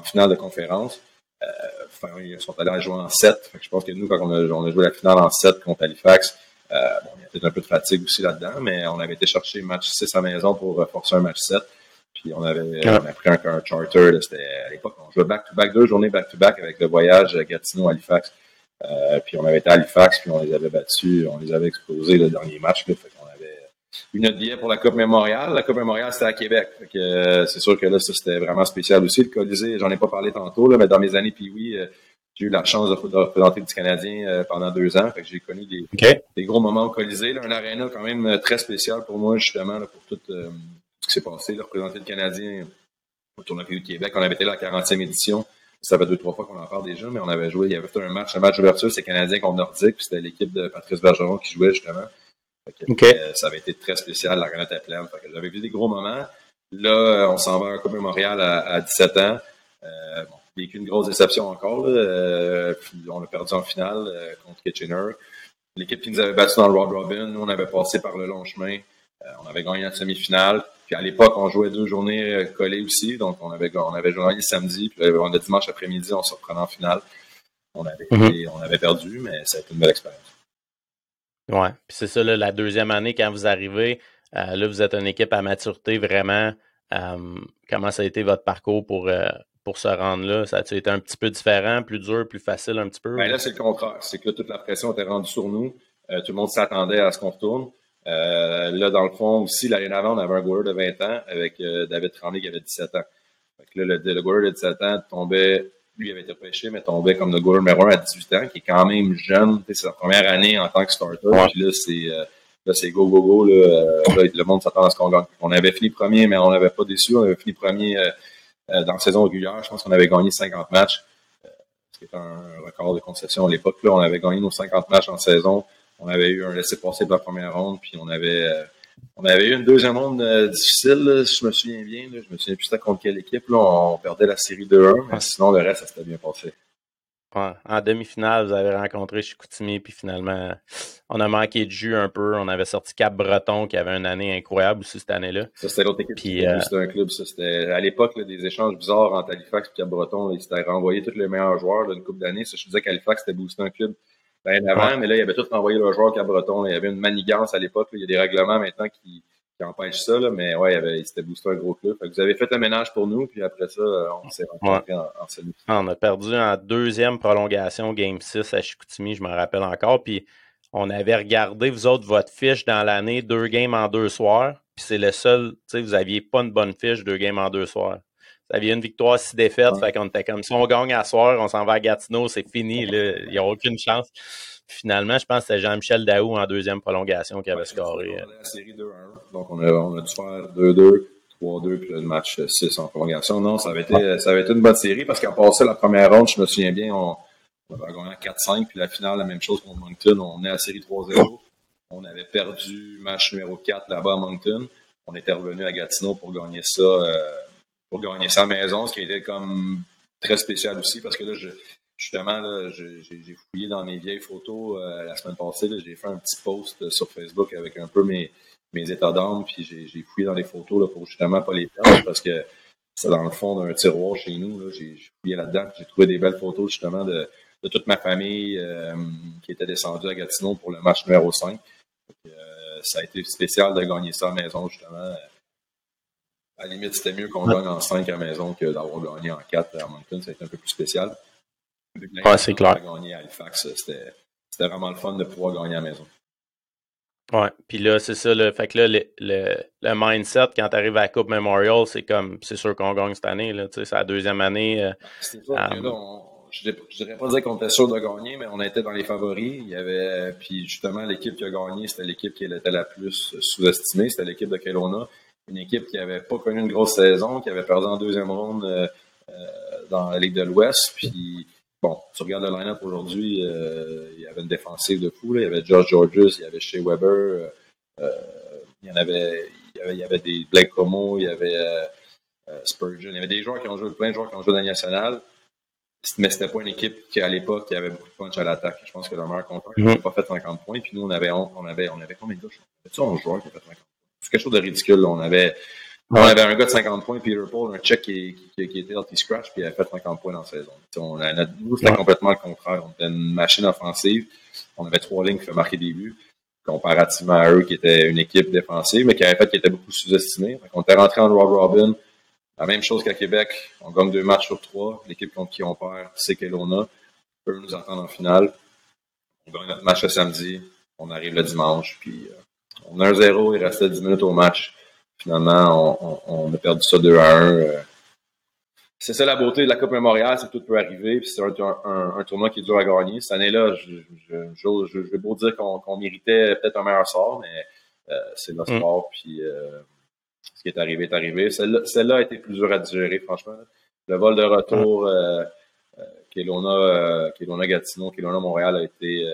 finale de conférence. Euh, enfin, ils sont allés jouer en 7. je pense que nous, quand on a, joué la finale en 7 contre Halifax, bon, il y a peut-être un peu de fatigue aussi là-dedans, mais on avait été chercher match 6 à maison pour forcer un match 7. Puis on avait on a pris un, charter. C'était à l'époque, on jouait back-to-back, deux journées back-to-back avec le voyage Gatineau-Halifax. Euh, puis on avait été à Halifax, puis on les avait battus, on les avait explosés le dernier match. Là, fait notre billet pour la Coupe Mémoriale. La Coupe Mémoriale, c'était à Québec. Euh, c'est sûr que là, ça, c'était vraiment spécial aussi. Le Colisée, j'en ai pas parlé tantôt, là, mais dans mes années, puis oui, euh, j'ai eu la chance de, représenter le Canadien pendant deux ans. Fait que j'ai connu des, des, gros moments au Colisée. Là, un aréna quand même très spécial pour moi, justement, là, pour toute ce qui s'est passé, de représenter le Canadien au tournoi du Québec. On avait été là à la 40e édition. Ça fait deux, trois fois qu'on en parle déjà, mais on avait joué, il y avait fait un match, un match d'ouverture, c'est Canadien contre Nordique, puis c'était l'équipe de Patrice Bergeron qui jouait justement. Euh, ça avait été très spécial, la grenade pleine. J'avais vu des gros moments. Là, euh, on s'en va à un Coupe Mémorial à, 17 ans. Euh, bon, vécu une grosse déception encore. Euh, on a perdu en finale contre Kitchener. L'équipe qui nous avait battu dans le Road Robin, nous, on avait passé par le long chemin. on avait gagné la semi-finale. Puis à l'époque, on jouait deux journées euh, collées aussi. Donc, on avait, on avait joué samedi, puis on a dimanche après-midi, on se reprenait en finale. On avait, mhm. on avait perdu, mais ça a été une belle expérience. Ouais, puis c'est ça, la deuxième année, quand vous arrivez, euh, là, vous êtes une équipe à maturité vraiment. Euh, comment ça a été votre parcours pour, pour se rendre là? Ça a été un petit peu différent, plus dur, plus facile un petit peu? Ben là, c'est le contraire. C'est que toute la pression était rendue sur nous. tout le monde s'attendait à ce qu'on retourne. Euh, là, dans le fond, aussi, l'année avant, on avait un goaler de 20 ans avec euh, David Tremblay qui avait 17 ans. Fait que là, le, le de 17 ans tombait, lui avait été pêché, mais tombait comme le goaler numéro 1 à 18 ans, qui est quand même jeune. C'est sa première année en tant que starter. Puis là, c'est euh, là, c'est go, go, go. Là, le monde s'attend à ce qu'on gagne. On avait fini premier, mais on n'avait pas déçu. On avait fini premier dans la saison régulière. Je pense qu'on avait gagné 50 matchs, ce qui est un record de concession à l'époque. Là, on avait gagné nos 50 matchs en saison on avait eu un laissé-passer pour la première ronde, puis on avait euh, on avait eu une deuxième ronde euh, difficile, si je me souviens bien. Là, je me souviens plus contre quelle équipe. Là, on perdait la série 2-1, mais sinon le reste, ça s'était bien passé. en demi-finale, vous avez rencontré Chicoutimi, puis finalement, on a manqué de jus un peu. On avait sorti Cap-Breton, qui avait une année incroyable aussi cette année-là. Ça, c'était l'autre équipe. Puis, euh, C'était un club. Ça, c'était à l'époque des échanges bizarres entre Halifax et Cap-Breton. Ils s'étaient renvoyé tous les meilleurs joueurs d'une coupe d'années. Je disais qu'Halifax, c'était boosté un club ben avant, mais là, il y avait tout envoyé le joueur Cabreton. Il y avait une manigance à l'époque. Il y a des règlements maintenant qui, qui empêchent ça, là, mais ouais, il, y avait, il s'était boosté un gros club. Fait que vous avez fait un ménage pour nous, puis après ça, on s'est rencontrés en, en ah, On a perdu en deuxième prolongation, Game 6 à Chicoutimi, je m'en rappelle encore. Puis on avait regardé, vous autres, votre fiche dans l'année, deux games en deux soirs. puis c'est le seul, tu sais, vous aviez pas une bonne fiche, deux games en deux soirs. Vous aviez une victoire, six défaites, fait qu'on était comme, si on gagne à soir, on s'en va à Gatineau, c'est fini, il n'y a aucune chance. finalement, je pense que c'était Jean-Michel Daou en deuxième prolongation qui avait scoré. On la série 2-1, donc on a, on a dû faire 2-2. 3-2 puis le match 6 en prolongation. Non, ça avait été, ça avait été une bonne série parce qu'en passé la première ronde, je me souviens bien, on, on avait gagné 4-5, puis la finale, la même chose contre Moncton. On est à la série 3-0. On avait perdu match numéro 4 là-bas à Moncton. On était revenu à Gatineau pour gagner ça, euh, pour gagner à maison, ce qui était comme très spécial aussi parce que là, justement, là, j'ai fouillé dans mes vieilles photos euh, la semaine passée. J'ai fait un petit post sur Facebook avec un peu mes, états d'âme, puis j'ai fouillé dans les photos là, pour justement pas les perdre parce que c'est dans le fond d'un tiroir chez nous. J'ai fouillé là-dedans, j'ai trouvé des belles photos justement de, toute ma famille euh, qui était descendue à Gatineau pour le match numéro 5. Euh, ça a été spécial de gagner ça à la maison, justement. À la limite, c'était mieux qu'on gagne en 5 à la maison que d'avoir gagné en 4 à Moncton. Ça a été un peu plus spécial. Ouais, c'est clair. Gagner à Halifax, c'était vraiment le fun de pouvoir gagner à la maison. Ouais, puis là, c'est ça, le, fait que là, le, le, mindset, quand tu arrives à la Coupe Memorial, c'est comme, c'est sûr qu'on gagne cette année, là, tu sais, c'est la deuxième année. Euh, c'est sûr que là, on, je ne dirais pas dire qu'on était sûr de gagner, mais on était dans les favoris. Il y avait, puis justement, l'équipe qui a gagné, c'était l'équipe qui était la plus sous-estimée, c'était l'équipe de Kelowna. Une équipe qui avait pas connu une grosse saison, qui avait perdu en deuxième ronde euh, euh, dans la Ligue de l'Ouest. Puis, bon, tu regardes le line-up aujourd'hui, euh, il y avait une défensive de fou. Là. Il y avait Josh Georges, il y avait Shea Weber, il y en avait, il y avait, des Blake Como, il y avait Spurgeon. Il y avait des joueurs qui ont joué, plein de joueurs qui ont joué dans la nationale mais c'était pas une équipe qui, à l'époque, qui avait beaucoup de punch à l'attaque. Je pense que le meilleur compteur n'avait pas fait 50 points. Puis nous, on avait, on avait, on avait combien de gars? C'était 11 joueurs qui ont fait 50 points? C'est quelque chose de ridicule. On avait, on avait un gars de 50 points, Peter Paul, un check qui, qui, qui était healthy scratch, puis il avait fait 50 points dans la saison. On a, nous, c'était complètement le contraire. On était une machine offensive. On avait trois lignes qui faisaient marquer des buts, comparativement à eux, qui étaient une équipe défensive, mais qui avait fait qui était beaucoup sous-estimée. On était rentré en Rob Robin. La même chose qu'à Québec, on gagne deux matchs sur trois. L'équipe contre qui on perd, c'est Kelowna. Eux nous attendent en finale. On gagne notre match le samedi. On arrive le dimanche. Puis euh, on a un zéro. Il restait 10 minutes au match. Finalement, on, on, a perdu ça 2 à 1. Euh. C'est ça la beauté de la Coupe Mémoriale, c'est que tout peut arriver. Puis c'est un, un, un, tournoi qui est dur à gagner. Cette année-là, je, je, je, je vais beau dire qu'on méritait peut-être un meilleur sort, mais euh, c'est le mm. sport. Puis euh, ce qui est arrivé est arrivé. Celle-là a été plus dur à digérer, franchement. Le vol de retour euh, euh, Kelowna, Kelowna Gatineau, Kelowna Montréal a été,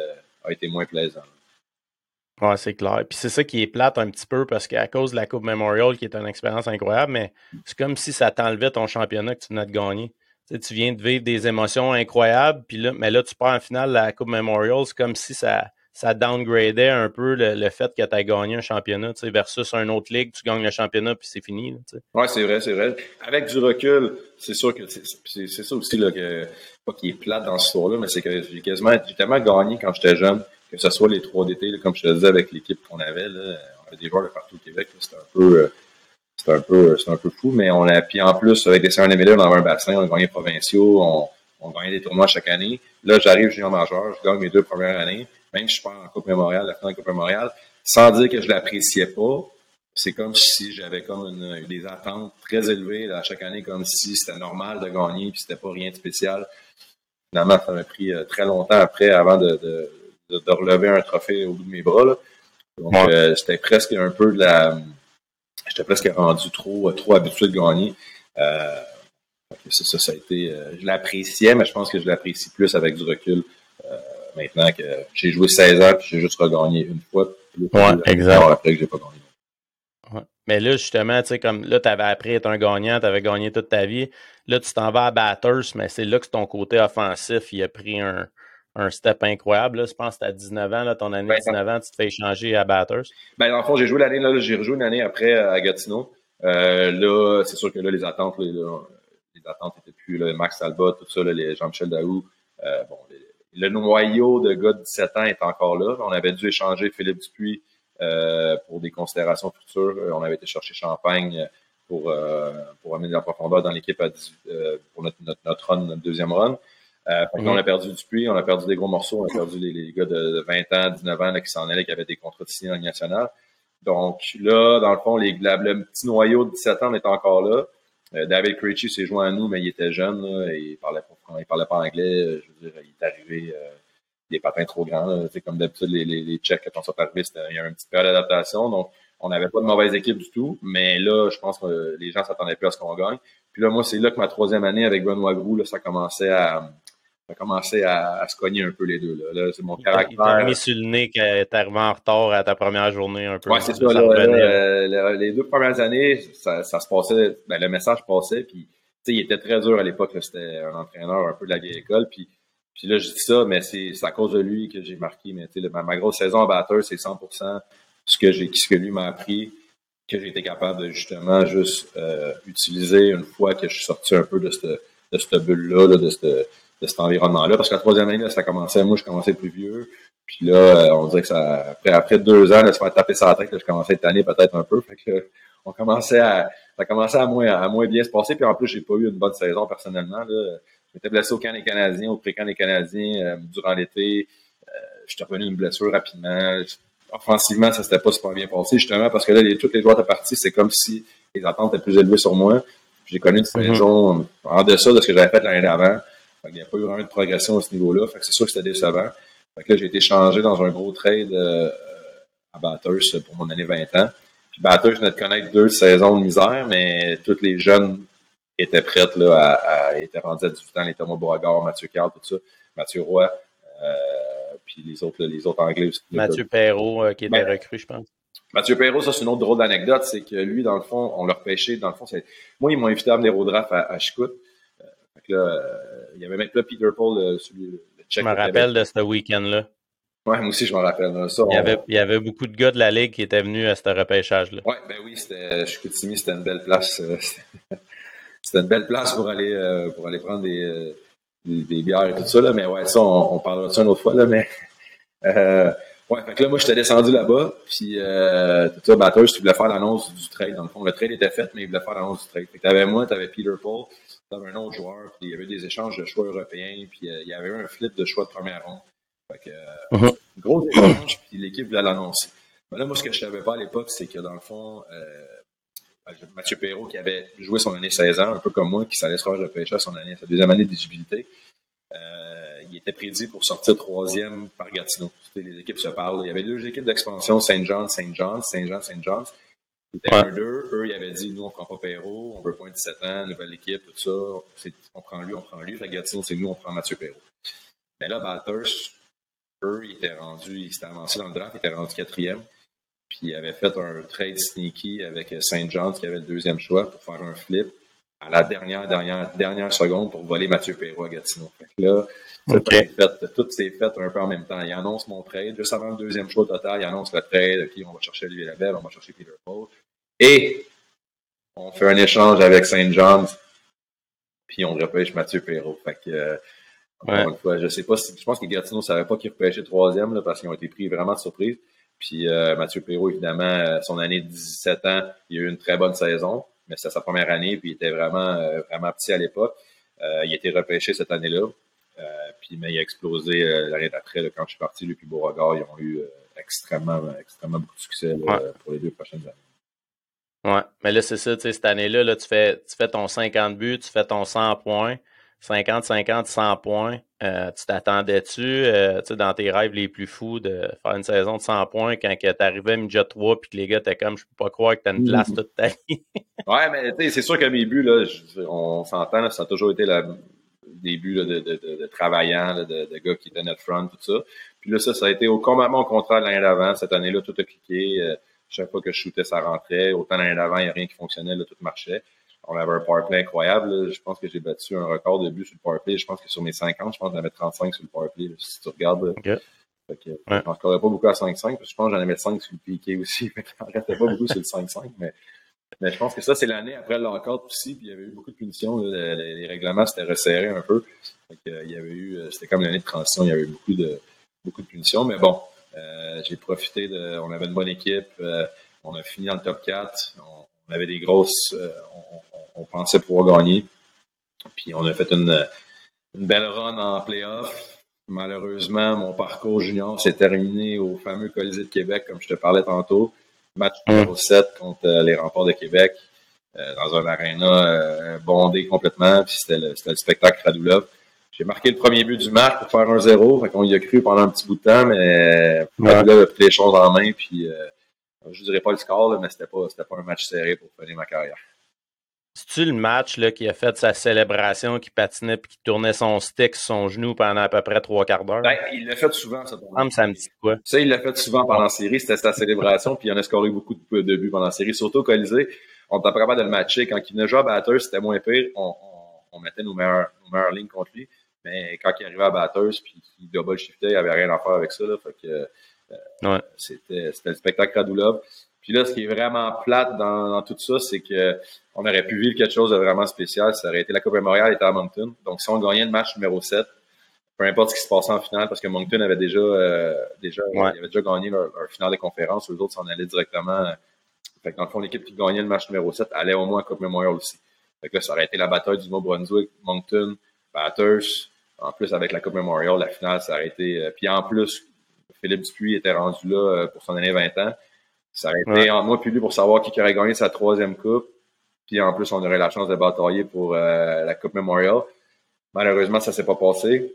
a été moins plaisant. Ouais, c'est clair. Puis c'est ça qui est plate un petit peu parce qu'à cause de la Coupe Memorial, qui est une expérience incroyable, mais c'est comme si ça t'enlevait ton championnat que tu venais de gagner. Tu, tu viens de vivre des émotions incroyables, puis là, mais là, tu pars en finale la Coupe Memorial, c'est comme si ça, ça downgradait un peu le, fait que tu as gagné un championnat versus un autre ligue, tu gagnes le championnat puis c'est fini. Oui, c'est vrai, c'est vrai. Avec du recul, c'est sûr que c'est ça aussi là, que pas qu'il est plate dans ce histoire-là, mais c'est que j'ai quasiment j'ai tellement gagné quand j'étais jeune, que ce soit les trois d'été, comme je te disais avec l'équipe qu'on avait, là, on avait des joueurs de partout au Québec, c'était un peu euh, c'était un peu un peu fou, mais on a puis en plus avec des Saint Miller dans un bassin, on a gagné provinciaux, on, on gagnait des tournois chaque année. Là, j'arrive junior majeur, je gagne mes deux premières années même si je pars en Coupe Mémorial, la finale de Coupe Mémorial, sans dire que je l'appréciais pas. C'est comme si j'avais comme une, des attentes très élevées à chaque année, comme si c'était normal de gagner, puis c'était pas rien de spécial. Finalement, ça m'a pris euh, très longtemps après avant de, de, de, relever un trophée au bout de mes bras. Là. Donc, euh, c'était presque un peu de la. J'étais presque rendu trop, trop habitué de gagner. Euh, ça, ça a été. Euh, je l'appréciais, mais je pense que je l'apprécie plus avec du recul maintenant que j'ai joué 16 heures puis j'ai juste regagné une fois. ouais, exact. après que j'ai pas gagné. Mais là, justement, tu sais, comme là, tu avais appris à être un gagnant, tu avais gagné toute ta vie. Là, tu t'en vas à Batters, mais c'est là que ton côté offensif, il a pris un, un step incroyable. Là. Je pense que tu as 19 ans, là, ton année de 19 ans, tu te fais échanger à Batters. Ben, dans le fond, j'ai joué l'année, là, j'ai rejoué une année après à Gatineau. Euh, là, c'est sûr que là, les attentes, les attentes étaient plus là, Max Talbot, tout ça, là, les Jean-Michel Daou, euh, bon, les, le noyau de gars de 17 ans est encore là. On avait dû échanger Philippe Dupuis euh, pour des considérations futures. Euh, on avait été chercher Champagne pour, euh, pour amener de la profondeur dans l'équipe euh, pour notre, notre, notre run, notre deuxième run. Euh, On a perdu Dupuis, on a perdu des gros morceaux, on a perdu les, les gars de 20 ans, 19 ans là, qui s'en allaient, qui avaient des contrats de signes national. Donc là, dans le fond, les, le petit noyau de 17 ans est encore là. Euh, David Krejci s'est joint à nous, mais il était jeune, là, et il parlait pas, il parlait pas anglais. Je veux dire, il est arrivé euh, des patins trop grands. sais comme d'habitude, les, les, les Tchèques, quand ils sont arrivés, il y a un petit peu d'adaptation. Donc, on n'avait pas de mauvaise équipe du tout. Mais là, je pense que les gens s'attendaient plus à ce qu'on gagne. Puis là, moi, c'est là que ma troisième année avec Benoît Groux, là, ça commençait à ça commençait à, à, se cogner un peu les deux. Là, là c'est mon caractère. Il t'a mis sur le nez que t'es arrivé en retard à ta première journée un peu. Ouais, c'est ça. ça là, les deux premières années, ça, ça se passait, ben, le message passait, puis il était très dur à l'époque. C'était un entraîneur un peu de la vieille école. Puis, puis là, je dis ça, mais c'est à cause de lui que j'ai marqué. Mais ma, ma grosse saison en batteur, c'est 100 ce que, ce que lui m'a appris, que j'ai été capable de justement juste euh, utiliser une fois que je suis sorti un peu de cette, de cette bulle-là, là, de cette de cet environnement-là. Parce que la troisième année, là, ça commençait, moi, je commençais plus vieux. Puis là, euh, on dirait que ça, après, après deux ans, de se faire taper la tête, là, je commençais à être tanné peut-être un peu. Fait que, on commençait à, ça commençait à moins, à moins bien se passer. Puis en plus, j'ai pas eu une bonne saison personnellement. Là. J'étais blessé au camp des Canadiens, au pré-camp des Canadiens euh, durant l'été. Euh, j'étais revenu d'une blessure rapidement. Offensivement, ça s'était pas super bien passé, justement, parce que là, les, tous les joueurs étaient partis. C'est comme si les attentes étaient plus élevées sur moi. J'ai connu une mm-hmm. saison en deçà de ce que j'avais fait l'année d'avant. Il n'y a pas eu vraiment de progression à ce niveau-là. Fait que c'est sûr que c'était décevant. Fait que là, j'ai été changé dans un gros trade euh, à Bathurst pour mon année 20 ans. Puis Bathurst venait de connaître deux saisons de misère, mais tous les jeunes étaient prêts là, à, à étaient rendus à 18 ans, les Thomas Beauregard, Mathieu Carl, tout ça, Mathieu Roy, euh, puis les autres, les autres Anglais aussi. Mathieu Perrault, euh, qui était ben, recru, je pense. Mathieu Perrault, ça c'est une autre drôle d'anecdote, c'est que lui, dans le fond, on l'a repêché, dans le fond, c'est. Moi, ils m'ont invité à venir au draft à, à Chicout. Euh, il y avait même là Peter Paul, euh, celui, le Je me rappelle de ce week-end-là. Ouais, moi aussi, je m'en rappelle. Ça, il, y avait, il y avait beaucoup de gars de la Ligue qui étaient venus à ce repêchage-là. Ouais, ben oui, c'était Chicoutimi, c'était une belle place. Euh, c'était une belle place pour aller, pour aller prendre des, des, bières et tout ça. Là. Mais ouais, ça, on, parlera de ça une autre fois. Là, mais, euh, ouais, fait que là, moi, j'étais descendu là-bas. Puis, euh, tout ça, batteur, tu voulais faire l'annonce du trade. Dans le fond, le trade était fait, mais il voulait faire l'annonce du trade. Fait que t'avais moi, t'avais Peter Paul, un autre joueur, puis il y avait des échanges de choix européens, puis euh, il y avait eu un flip de choix de première ronde. Fait que, euh, uh-huh. gros échange, puis l'équipe voulait l'annoncer. Mais là, moi, ce que je savais pas à l'époque, c'est que dans le fond, euh, ben, Mathieu Perrault, qui avait joué son année 16 ans, un peu comme moi, qui s'allait se faire son année, sa deuxième année d'éligibilité, il était prédit pour sortir troisième par Gatineau. Les équipes se parlent. Il y avait deux équipes d'expansion, Saint John, Saint John, Saint Jean, Saint John's. C'était un deux. Eux, ils avaient dit, nous, on prend pas Perrault, on veut pas 17 ans, nouvelle équipe, tout ça. On prend lui, on prend lui. Fait Gatineau, c'est nous, on prend Mathieu Perrault. Mais là, Bathurst, eux, ils étaient rendus, ils s'étaient avancés dans le draft, ils étaient rendus quatrième. Puis ils avaient fait un trade sneaky avec Saint John's qui avait le deuxième choix pour faire un flip à la dernière, dernière, dernière seconde pour voler Mathieu Perrault à Gatineau. Fait que là, tout s'est fait un peu en même temps. Il annonce mon trade. Juste avant le deuxième choix total, il annonce le trade. OK, on va chercher Olivier Labelle, on va chercher Peter Paul. Et on fait un échange avec Saint John's, puis on repêche Mathieu Perrault. Fait que, euh, une fois, je sais pas si, je pense que Gatineau ne savait pas qu'il repêchait troisième, là, parce qu'ils ont été pris vraiment de surprise. Puis euh, Mathieu Perrault, évidemment, euh, son année de 17 ans, il a eu une très bonne saison, mais c'était sa première année, puis il était vraiment, vraiment petit à l'époque. il a été repêché cette année-là. puis, mais il a explosé l'année d'après, quand je suis parti, lui puis Beauregard, ils ont eu extrêmement, extrêmement beaucoup de succès pour les deux prochaines années. Ouais, mais là, c'est ça, tu sais, cette année-là, là, tu, fais, tu fais ton 50 buts, tu fais ton 100 points, 50, 50, 100 points. Euh, tu t'attendais-tu, euh, tu sais, dans tes rêves les plus fous, de faire une saison de 100 points quand tu arrivais à Midget 3 puis que les gars étaient comme, je peux pas croire que tu as une place toute ta vie? ouais, mais tu sais, c'est sûr qu'à mes buts, là, on s'entend, ça a toujours été le début de, de, de, de, travaillant, de, gars qui étaient net front, tout ça. Puis là, ça, ça a été au, complètement au contraire de l'année d'avant. Cette année-là, tout a cliqué. Euh, chaque fois que je shootais, ça rentrait. Autant l'année d'avant, il n'y a rien qui fonctionnait, là, tout marchait. On avait un powerplay incroyable. Je pense que j'ai battu un record de buts sur le powerplay. Je pense que sur mes 50, je pense que j'en avais 35 sur le powerplay, si tu regardes. Okay. Fait que, ouais. Je pas beaucoup à 5-5, je pense que j'en avais 5 sur le piqué aussi. Fait qu'il restait pas beaucoup sur le 5-5, mais, mais je pense que ça, c'est l'année après le lockout aussi, puis il y avait eu beaucoup de punitions. Les, règlements s'étaient resserrés un peu. Fait que, il y avait eu, c'était comme l'année de transition, il y avait eu beaucoup de, beaucoup de punitions, mais bon, euh, j'ai profité de. On avait une bonne équipe. Euh, on a fini dans le top 4. On, avait des grosses. Euh, on, pensait pouvoir gagner. Puis on a fait une, une belle run en playoff. Malheureusement, mon parcours junior s'est terminé au fameux Colisée de Québec, comme je te parlais tantôt. match numéro 7 contre les remports de Québec dans un aréna bondé complètement. Puis c'était le, le, spectacle Radulov. J'ai marqué le premier but du match pour faire un 0 Fait qu'on y a cru pendant un petit bout de temps, mais Radulov a pris les choses en main. Puis je dirais pas le score, mais c'était pas, c'était pas un match serré pour finir ma carrière. C'est-tu le match là, qui a fait sa célébration, qui patinait puis qui tournait son stick sur son genou pendant à peu près trois quarts d'heure? Ben, il l'a fait souvent, ça. Ah, ça me dit quoi? Ça, il l'a fait souvent pendant la série. C'était sa célébration, puis il en a scoré beaucoup de, buts pendant la série. Surtout au Colisée, on était pas capable de le matcher. Quand il venait jouer à Batters, c'était moins pire. On, on, mettait nos meilleures, nos meilleures lignes contre lui. Mais quand il arrivait à Batters, puis qu'il double shiftait, il avait rien à faire avec ça. Là, fait que, euh, ouais. c'était, c'était le spectacle Radulov. Puis là, ce qui est vraiment plate dans, tout ça, c'est que on aurait pu vivre quelque chose de vraiment spécial. Ça aurait été la Coupe Memorial était à Moncton. Donc, si on gagnait le match numéro 7, peu importe ce qui se passait en finale, parce que Moncton avait déjà, euh, déjà, avait déjà gagné leur, finale de conférence, les autres s'en allaient directement. Fait que dans le fond, l'équipe qui gagnait le match numéro 7 allait au moins à Coupe Memorial aussi. Fait que là, ça aurait été la bataille du Nouveau-Brunswick, Moncton, Batters. En plus, avec la Coupe Memorial, la finale, ça aurait été. Puis en plus, Philippe Dupuis était rendu là euh, pour son année 20 ans. Ça aurait été entre moi et lui pour savoir qui aurait gagné sa troisième coupe. Puis en plus, on aurait la chance de batailler pour euh, la Coupe Memorial. Malheureusement, ça s'est pas passé.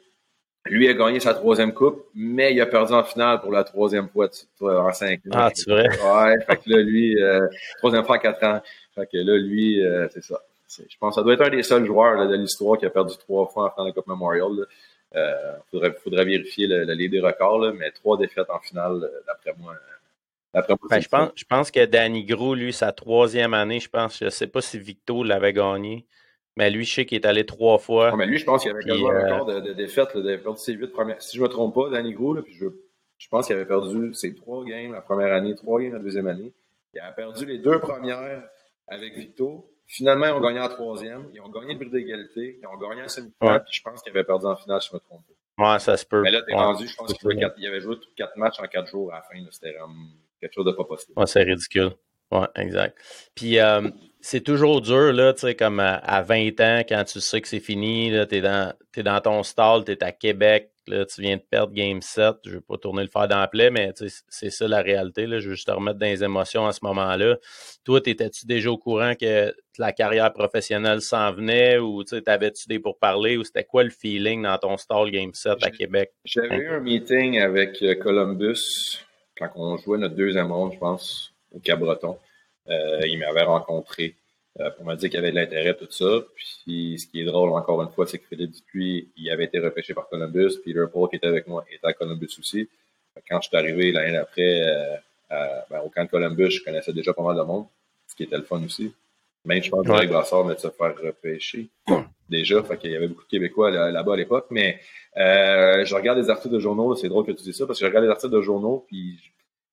Lui a gagné sa troisième coupe, mais il a perdu en finale pour la troisième fois en cinq ans. Ah, tu vrai? Ouais, fait que là, lui, euh, troisième fois en quatre ans. Fait que là, lui, euh, c'est ça. Je pense que ça doit être un des seuls joueurs de l'histoire qui a perdu trois fois en finale de la Coupe Memorial. Il faudrait, faudrait, vérifier le, livre des records, mais trois défaites en finale, d'après moi, ben, je, pense, je pense que Danny Gros, lui, sa troisième année, je pense, je ne sais pas si Victo l'avait gagné, mais lui, je sais qu'il est allé trois fois. mais lui, je pense qu'il avait perdu un euh, record de, de défaites, il avait perdu ses huit premières. Si je ne me trompe pas, Danny Gros, puis je, je pense qu'il avait perdu ses trois games la première année, trois games la deuxième année. Il a perdu les deux premières avec Victo. Finalement, ils ont gagné en troisième. Ils ont gagné le prix d'égalité. Ils ont gagné en semi-finale. je pense qu'il avait perdu en finale, si je me trompe pas. Ouais, ça se peut. Mais là, t'es rendu, je pense qu'il avait joué quatre matchs en quatre jours à la fin. C'était quelque chose de pas possible. Ouais, c'est ridicule. Ouais, exact. Puis euh, c'est toujours dur, là, tu sais, comme à, 20 ans, quand tu sais que c'est fini, tu es dans, es dans ton stall, tu es à Québec, là, tu viens de perdre Game 7. Je vais pas tourner le fer dans la plaie, mais c'est ça la réalité. Là. Je veux juste te remettre dans les émotions à ce moment-là. Toi, étais-tu déjà au courant que la carrière professionnelle s'en venait ou t'avais-tu des pourparlers ou c'était quoi le feeling dans ton stall Game 7 à Québec? J'avais eu un meeting avec euh, Columbus quand on jouait notre deuxième ronde, je pense, au Cabreton, euh, il m'avait rencontré euh, pour me dire qu'il y avait de l'intérêt, tout ça. Puis ce qui est drôle, encore une fois, c'est que Philippe Dupuis, il avait été repêché par Columbus. Peter Paul, qui était avec moi, était à Columbus aussi. Quand je suis arrivé l'année d'après euh, ben, au camp de Columbus, je connaissais déjà pas mal de monde, ce qui était le fun aussi. Même, je pense que Greg Brassard venait de se faire repêcher déjà. Fait qu'il y avait beaucoup de Québécois là-bas à l'époque. Mais euh, je regarde des articles de journaux. C'est drôle que tu dis ça parce que je regarde des articles de journaux. Puis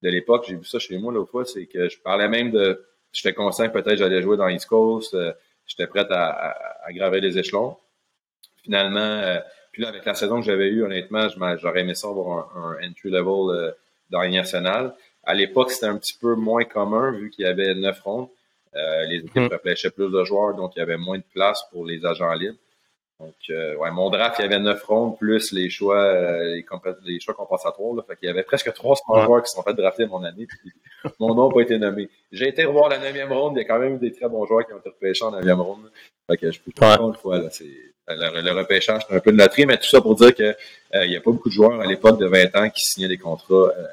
de l'époque, j'ai vu ça chez moi l'autre fois. C'est que je parlais même de. J'étais conscient que peut-être j'allais jouer dans East Coast. Euh, j'étais prêt à, à, graver les échelons. Finalement, euh, puis là, avec la saison que j'avais eue, honnêtement, j'aurais aimé ça avoir un, entry level dans les nationale. À l'époque, c'était un petit peu moins commun vu qu'il y avait neuf rondes. Euh, les équipes mmh. plus de joueurs, donc il y avait moins de place pour les agents libres. Donc, euh, ouais, mon draft, il y avait neuf rondes, plus les choix, euh, les, les, choix compensatoires. Là, fait qu'il y avait presque 300 joueurs qui sont fait drafter mon année, puis mon nom n'a pas été nommé. J'ai été revoir la neuvième ronde, il y a quand même eu des très bons joueurs qui ont été repêchés en neuvième ronde. Fait que je peux pas une fois, là, c'est, le, repêchage, c'est un peu de loterie, mais tout ça pour dire que euh, il n'y a pas beaucoup de joueurs à l'époque de 20 ans qui signaient des contrats euh,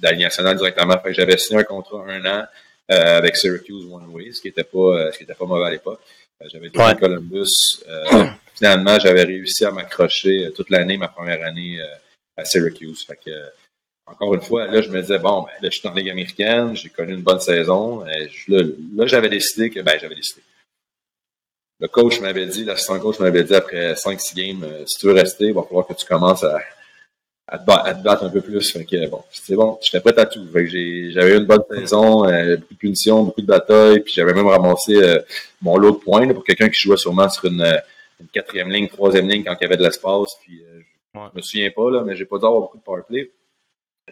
d'Alliance nationale directement. Fait que j'avais signé un contrat un an euh, avec Syracuse One Way, ce qui était pas, euh, ce qui était pas mauvais à l'époque. Euh, j'avais été ouais. Columbus. Finalement, j'avais réussi à m'accrocher toute l'année, ma première année à Syracuse. Fait que, encore une fois, là, je me disais, bon, ben, là, je suis la Ligue américaine, j'ai connu une bonne saison. là, là j'avais décidé que, ben, j'avais décidé. Le coach m'avait dit, l'assistant coach m'avait dit après 5-6 games, si tu veux rester, il va falloir que tu commences à, à te, battre, un peu plus. Fait que bon, c'est bon, j'étais prêt à tout. J'avais eu une bonne saison, euh, beaucoup de punitions, beaucoup de batailles, puis j'avais même ramassé euh, mon lot de points pour quelqu'un qui jouait sûrement sur une, euh, une, quatrième ligne, troisième ligne quand il y avait de l'espace. Puis je me souviens pas, là, mais j'ai pas dû avoir beaucoup de power play.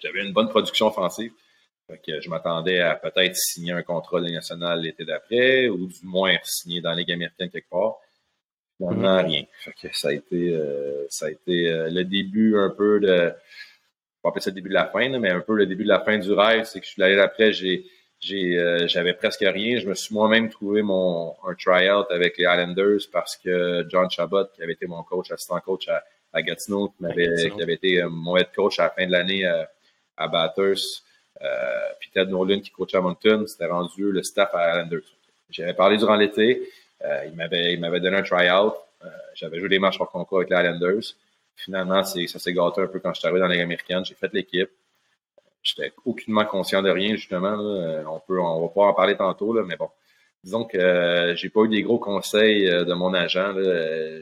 J'avais une bonne production offensive. Fait que je m'attendais à peut-être signer un contrat de nationale l'été d'après, ou du moins signer dans la Ligue américaine quelque part. Finalement, mm-hmm. rien. Fait que ça a été, euh, ça a été euh, le début un peu de, pas appeler ça le début de la fin, mais un peu le début de la fin du rêve. C'est que je suis allé après, j'ai, j'ai, j'avais presque rien. Je me suis moi-même trouvé mon un tryout avec les Islanders parce que John Chabot, qui avait été mon coach, assistant coach à, à Gatineau, qui, qui avait été mon head coach à la fin de l'année à, à Bathurst, euh, puis Ted Nolan qui coach à Moncton, c'était rendu le staff à Islanders. J'avais parlé durant l'été. Euh, il m'avait il m'avait donné un tryout. Euh, j'avais joué des matchs hors concours avec les Islanders. Finalement, c'est, ça s'est gâté un peu quand je suis arrivé dans les américaine. J'ai fait l'équipe. J'étais aucunement conscient de rien, justement. On peut, on va pas en parler tantôt, là, mais bon. Disons que euh, j'ai pas eu des gros conseils de mon agent. Là.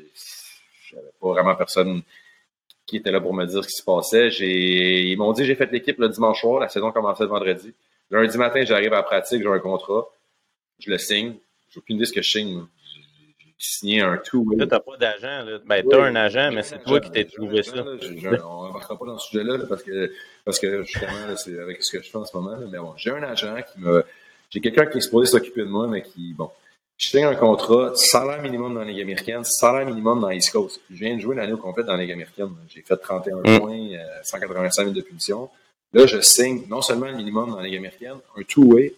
J'avais pas vraiment personne qui était là pour me dire ce qui se passait. Ils m'ont dit j'ai fait l'équipe le dimanche soir, la saison commençait le vendredi. Lundi matin, j'arrive à la pratique, j'ai un contrat, je le signe. J'ai aucune idée ce que je signe. Signé un tout. Là, t'as pas d'agent. Là. Ben, t'as un agent, mais c'est toi qui t'es trouvé ça. on n'embarquera pas dans ce sujet-là parce que, parce que justement, c'est avec ce que je fais en ce moment. mais bon, j'ai un agent qui me. J'ai quelqu'un qui est supposé s'occuper de moi, mais qui, bon, je signe un contrat, salaire minimum dans la Ligue américaine, salaire minimum dans l'East Coast. Je viens de jouer l'année au complet dans la Ligue américaine. J'ai fait 31 mm. points, 185 000 de punition. Là, je signe non seulement le minimum dans la Ligue américaine, un two-way,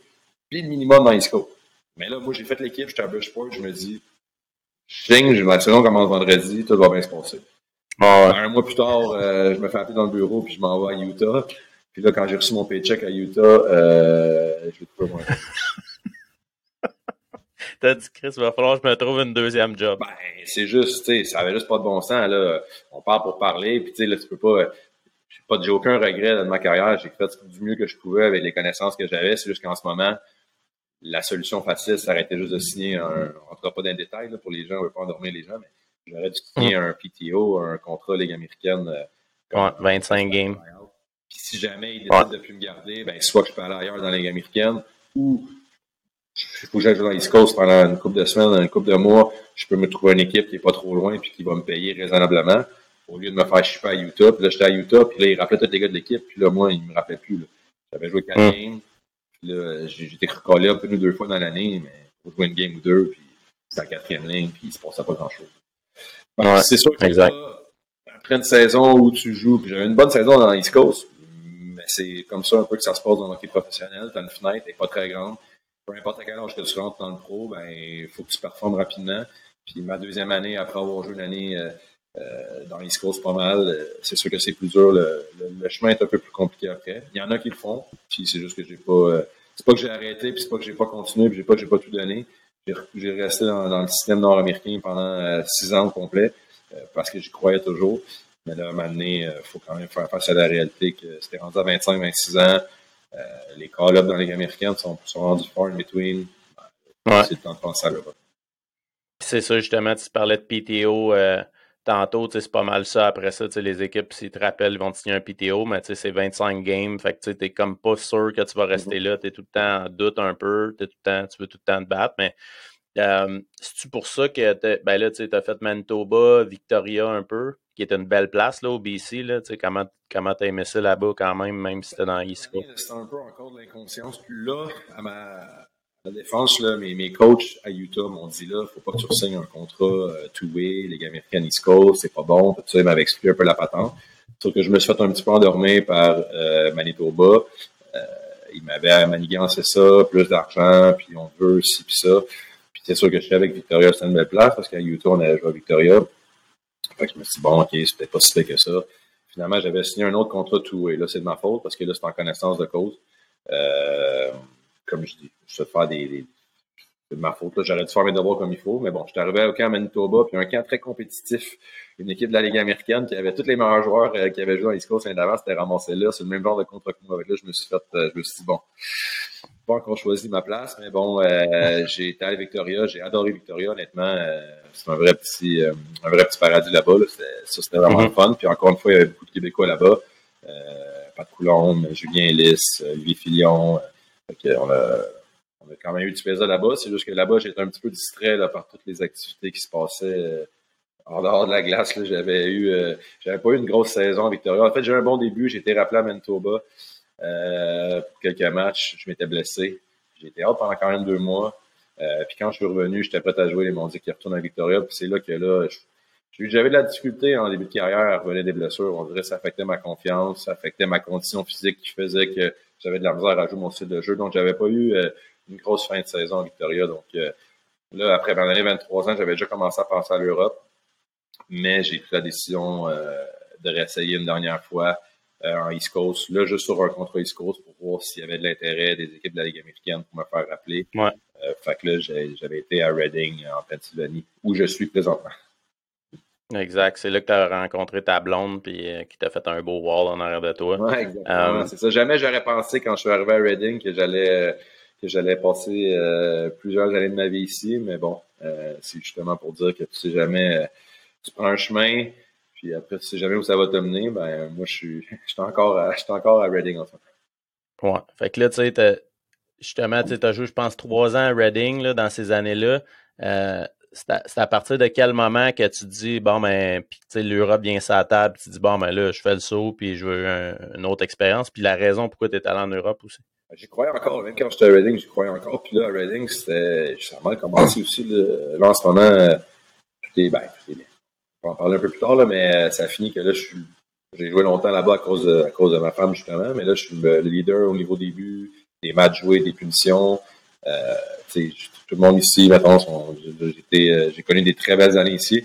puis le minimum dans l'East Coast. Mais là, moi, j'ai fait l'équipe, j'étais à Bushport, je me dis, je signe, la saison commence vendredi, tout va bien se passer. Ah un mois plus tard, euh, je me fais appeler dans le bureau, puis je m'en vais à Utah. Puis là, quand j'ai reçu mon paycheck à Utah, euh, je l'ai trouvé moins. T'as dit, Chris, il va falloir que je me trouve une deuxième job. Ben, c'est juste, tu sais, ça avait juste pas de bon sens, là. On parle pour parler, puis tu sais, là, tu peux pas, j'ai pas, j'ai aucun regret de ma carrière. J'ai fait du mieux que je pouvais avec les connaissances que j'avais. C'est juste qu'en ce moment, la solution facile, ça aurait été juste de signer un, on rentrera pas dans les détails, là, pour les gens, on veut pas endormir les gens, mais j'aurais dû signer mm. un PTO, un contrat Ligue américaine. Euh, ouais, 25 games. Puis si jamais il décide de plus me garder, ben, soit que je peux aller ailleurs dans la Ligue américaine, ou il faut que j'aille dans l'East Coast pendant une couple de semaines, une couple de mois, je peux me trouver une équipe qui est pas trop loin puis qui va me payer raisonnablement au lieu de me faire chipper à Utah. Puis là, j'étais à Utah, puis là, il rappelait tous les gars de l'équipe, puis là, moi, il me rappelait plus. J'avais joué quatre mm. games, là, j'étais recollé un peu une ou deux fois dans l'année, mais pour jouer une game ou deux, puis c'était la quatrième ligne, puis il se passait pas grand-chose. c'est sûr que exact. après une saison où tu joues, puis j'avais une bonne saison dans l'East Coast, mais c'est comme ça un peu que ça se passe dans le hockey professionnel. T'as une fenêtre, elle est pas très grande peu importe à quel âge que tu rentres dans le pro, ben il faut que tu performes rapidement. Puis ma deuxième année, après avoir joué une année euh, euh dans l'East Coast pas mal, euh, c'est sûr que c'est plus dur. Le, le, chemin est un peu plus compliqué après. Il y en a qui le font, puis c'est juste que j'ai pas. Euh, c'est pas que j'ai arrêté, puis c'est pas que j'ai pas continué, puis j'ai pas que j'ai pas tout donné. J'ai resté dans, dans, le système nord-américain pendant six ans au complet, parce que j'y croyais toujours. Mais là, à un moment donné, il faut quand même faire face à la réalité que c'était rendu à 25, 26 ans. Euh, les call-ups dans les Ligue américaine sont, sont rendus far in between. C'est le temps de penser à l'Europe. C'est ça, justement, tu parlais de PTO euh, tantôt, c'est pas mal ça. Après ça, les équipes, s'ils te rappellent, ils vont te signer un PTO, mais c'est 25 games. Fait que tu n'es comme pas sûr que tu vas rester mm-hmm. là. Tu es tout le temps en doute un peu. Es tout le temps, tu veux tout le temps te battre. Mais euh, c'est-tu pour ça que ben là, tu as fait Manitoba, Victoria un peu? qui est une belle place là, au BC. Là, comment comment tu as aimé ça là-bas quand même, même si c'était dans l'East Coast? C'était un peu encore de l'inconscience. Puis là, à ma, défense, là, mes, mes coachs à Utah m'ont dit là, faut pas que tu signes un contrat euh, two-way, Ligue américaine East Coast, c'est pas bon. Tu sais, ils m'avaient expliqué un peu la patente. Sauf que je me suis fait un petit peu endormir par euh, Manitoba. Euh, ils m'avaient manigancé ça, plus d'argent, puis on veut ci, puis ça. Puis c'est sûr que je suis avec Victoria, c'était une belle place, parce qu'à Utah, on avait joué à Victoria. Fait que je me suis dit, bon, OK, c'est peut-être pas si fait que ça. Finalement, j'avais signé un autre contrat tout et là, c'est de ma faute parce que là, c'est en connaissance de cause. Euh, comme je dis, je vais faire des, c'est de ma faute. J'aurais dû faire mes devoirs comme il faut. Mais bon, j'étais arrivé au camp Manitoba, puis un camp très compétitif. Une équipe de la Ligue américaine qui avait tous les meilleurs joueurs euh, qui avaient joué dans l'East Coast l'année d'avant, c'était ramassé là. C'est le même genre de que moi. Avec là, je me suis fait, euh, je me suis dit, bon, pas encore choisi ma place, mais bon, euh, j'ai été à Victoria, j'ai adoré Victoria, honnêtement. Euh, c'est un vrai petit un vrai petit paradis là-bas. Là. Ça, c'était vraiment mm fun. Puis encore une fois, il y avait beaucoup de Québécois là-bas. Pat Coulombe, Julien Ellis, Louis Filion. On, a, on a quand même eu du plaisir là-bas. C'est juste que là-bas, j'étais un petit peu distrait là, par toutes les activités qui se passaient en dehors de la glace. J'avais eu j'avais pas eu une grosse saison à Victoria. En fait, j'ai eu un bon début. J'ai été rappelé à Manitoba. Euh, pour quelques matchs, je m'étais blessé. J'ai été out pendant quand même deux mois. Euh, puis quand je suis revenu, j'étais prêt à jouer. M'ont dit qu'ils retournent à Victoria. Puis c'est là que là, j'avais de la difficulté en début de carrière à revenir des blessures. On dirait que ça affectait ma confiance, ça affectait ma condition physique qui faisait que j'avais de la misère à jouer mon style de jeu. Donc, j'avais pas eu une grosse fin de saison à Victoria. Donc, là, après ma année 23 ans, j'avais déjà commencé à penser à l'Europe. Mais j'ai pris la décision de réessayer une dernière fois en East Coast. Là, juste sur un contre East Coast pour voir s'il y avait de l'intérêt des équipes de la Ligue américaine pour me faire rappeler. Ouais. fait que là, j'avais été à Reading, en Pennsylvanie, où je suis présentement. Exact. C'est là que tu as rencontré ta blonde puis euh, qui t'a fait un beau wall en arrière de toi. Oui, exactement. Euh, c'est ça. Jamais j'aurais pensé quand je suis arrivé à Reading que j'allais euh, que j'allais passer plusieurs années de ma vie ici, mais bon, c'est justement pour dire que tu sais jamais, tu prends un chemin, puis après tu sais jamais où ça va te mener. Ben moi je suis, encore, à, je suis encore à Reading en fait. Ouais. Fait que là tu sais, justement, tu as joué, je pense, trois ans à Reading là, dans ces années-là c'est à, partir de quel moment que tu dis, bon, ben, puis l'Europe vient sur la table, tu dis, bon, ben là, je fais le saut, puis je veux une autre expérience, puis la raison pourquoi tu es allé en Europe aussi? J'y croyais encore, même quand j'étais à Reading, j'y croyais encore, puis là, à Reading, c'était, mal commencé aussi, là, en ce moment, euh, j'étais, ben, bien. On va en parler un peu plus tard, là, mais euh, ça a fini que là, je j'ai joué longtemps là-bas à cause, de, à cause de ma femme, justement, mais là, je suis le leader au niveau des buts, des matchs joués, des punitions, euh, tout le monde ici, maintenant, euh, j'ai connu des très belles années ici.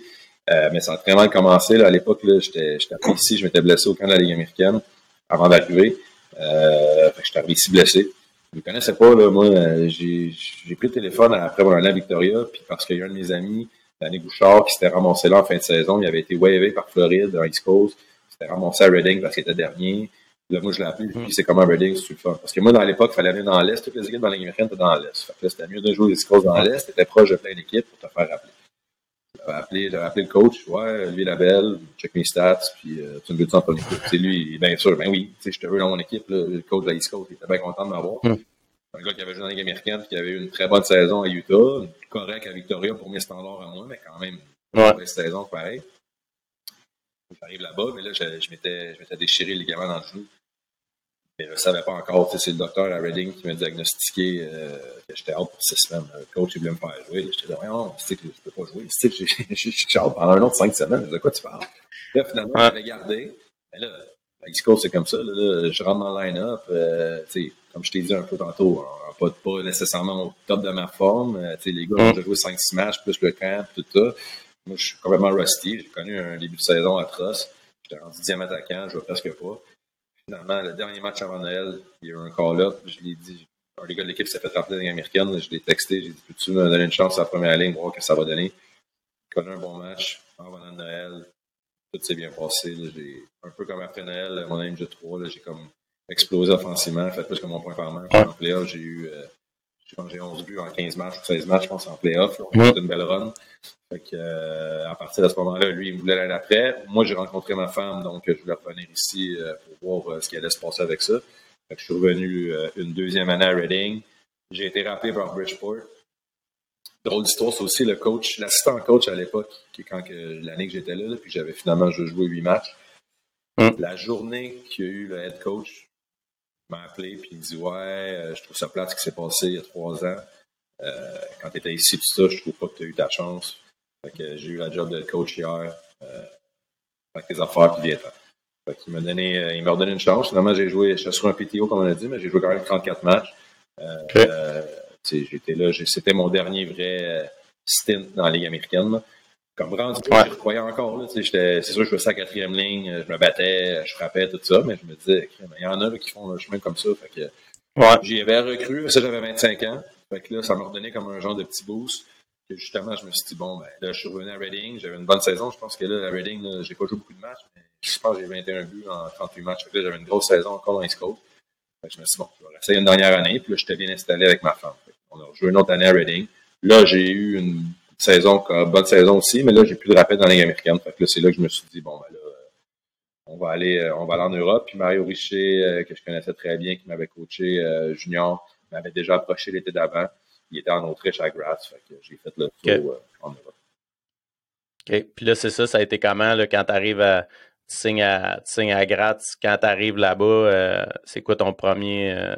Euh, mais ça a très mal commencé. Là, à l'époque, j'étais appris ici, je m'étais blessé au camp de la Ligue américaine avant d'arriver. Euh, j'étais arrivé ici blessé. Je ne connaissais pas, là, moi, euh, j'ai pris le téléphone après mon année à Victoria, puis parce qu'il y a un de mes amis, Danny Bouchard, qui s'était ramassé là en fin de saison, il avait été wavé par Floride, dans East Coast, il s'était ramassé à Reading parce qu'il était dernier. Là, moi, je l'ai appelé, puis c'est comme un Reading, c'est le fun. Parce que moi, dans l'époque, il fallait aller dans l'Est. Toutes les équipes dans la américaine étaient dans l'Est. Fait que là, c'était mieux de jouer des scores dans l'Est. T'étais proche de plein d'équipes pour te faire rappeler. J'avais appelé, j'avais appelé le coach. Ouais, lui, la belle, check mes stats, puis euh, tu me veux dans ton équipe? C'est lui, bien sûr, ben oui, tu sais, je te veux dans mon équipe, là, le coach de la East Coast, il était bien content de m'avoir. Mm. Un gars qui avait joué dans la Ligue américaine, qui avait eu une très bonne saison à Utah, correct à Victoria pour mes standards à moi, mais quand même, une saison pareil. J'arrive là-bas, mais là, je, je m'étais déchiré le ligament dans le genou. Mais je ne savais pas encore. C'est le docteur à Reading qui m'a diagnostiqué euh, que j'étais out pour six semaines. Le coach, il voulait me faire jouer. J'étais là, non, tu sais que je peux pas jouer. Tu sais j'ai out pendant un autre cinq semaines. De quoi tu parles? Là, finalement, je l'avais gardé. Mais là, East Coast, c'est comme ça. Là, je rentre dans le line-up. Euh, comme je t'ai dit un peu tantôt, pas, pas nécessairement au top de ma forme. Euh, les gars, j'ai joué 5-6 matchs, plus le camp, tout ça. Moi, je suis complètement rusty. J'ai connu un début de saison atroce. J'étais rendu dixième attaquant, je vois presque pas. Finalement, le dernier match avant Noël, il y a eu un call-up. Je l'ai dit, un des gars de l'équipe s'est fait rappeler la américaine. Je l'ai texté. J'ai dit, peux-tu me donner une chance à la première ligne, voir ce que ça va donner? J'ai connu un bon match avant Noël. Tout s'est bien passé. Un peu comme après Noël, mon année 3 j'ai comme explosé offensivement, fait plus que mon point par match. En playoff, j'ai eu, euh, j'ai 11 buts en 15 matchs ou 16 matchs, je pense, en playoff. C'était une belle run. Fait que, euh, à partir de ce moment-là, lui, il me voulait l'année après. Moi, j'ai rencontré ma femme, donc je voulais revenir ici euh, pour voir euh, ce qui allait se passer avec ça. Fait que je suis revenu une deuxième année à Reading. J'ai été rappelé par Bridgeport. Drôle d'histoire, c'est aussi le coach, l'assistant coach à l'époque, qui quand l'année que j'étais là, puis j'avais finalement joué huit matchs. La journée qu'il y a eu le head coach m'a appelé puis il me dit ouais, je trouve ça plate ce qui s'est passé il y a trois ans. quand tu étais ici, tout ça, je trouve pas que tu as eu ta chance. Fait que j'ai eu la job de coach hier. Euh, avec les affaires puis viens Fait qu'il m'a donné, euh, il m'a redonné une chance. Finalement, j'ai joué, j'étais sur un PTO, comme on a dit, mais j'ai joué quand même 34 matchs. Euh, euh j'étais là, c'était mon dernier vrai euh, stint dans la Ligue américaine. Comme rendu, ouais. je croyais encore. Là, c'est sûr, je faisais sa quatrième ligne, je me battais, je frappais, tout ça, mais je me disais, il y en a là, qui font le chemin comme ça. Fait que, ouais. J'y avais recru, ça j'avais 25 ans. Fait que là, ça m'a redonné comme un genre de petit boost justement, je me suis dit, bon, ben, là, je suis revenu à Reading, j'avais une bonne saison. Je pense que là, à Reading, j'ai pas joué beaucoup de matchs, mais je pense que j'ai 21 buts en 38 matchs. Fait j'avais une grosse saison encore dans les scores. je me suis dit, bon, je vais rester une dernière année, puis là, j'étais bien installé avec ma femme. on a joué une autre année à Reading. Là, j'ai eu une saison, bonne saison aussi, mais là, j'ai plus de rappel dans la Ligue américaine. Fait que là, c'est là que je me suis dit, bon, ben là, on va aller, euh, on va aller en Europe. Puis Mario Richer, euh, que je connaissais très bien, qui m'avait coaché euh, junior, m'avait déjà approché l'été d'avant il était en Autriche à Graz. Fait que j'ai fait le tour euh, en Europe. OK. Puis là, c'est ça, ça a été comment là, quand tu arrives à. Tu signes à, tu à Graz, quand tu arrives là-bas, euh, c'est quoi ton premier, euh,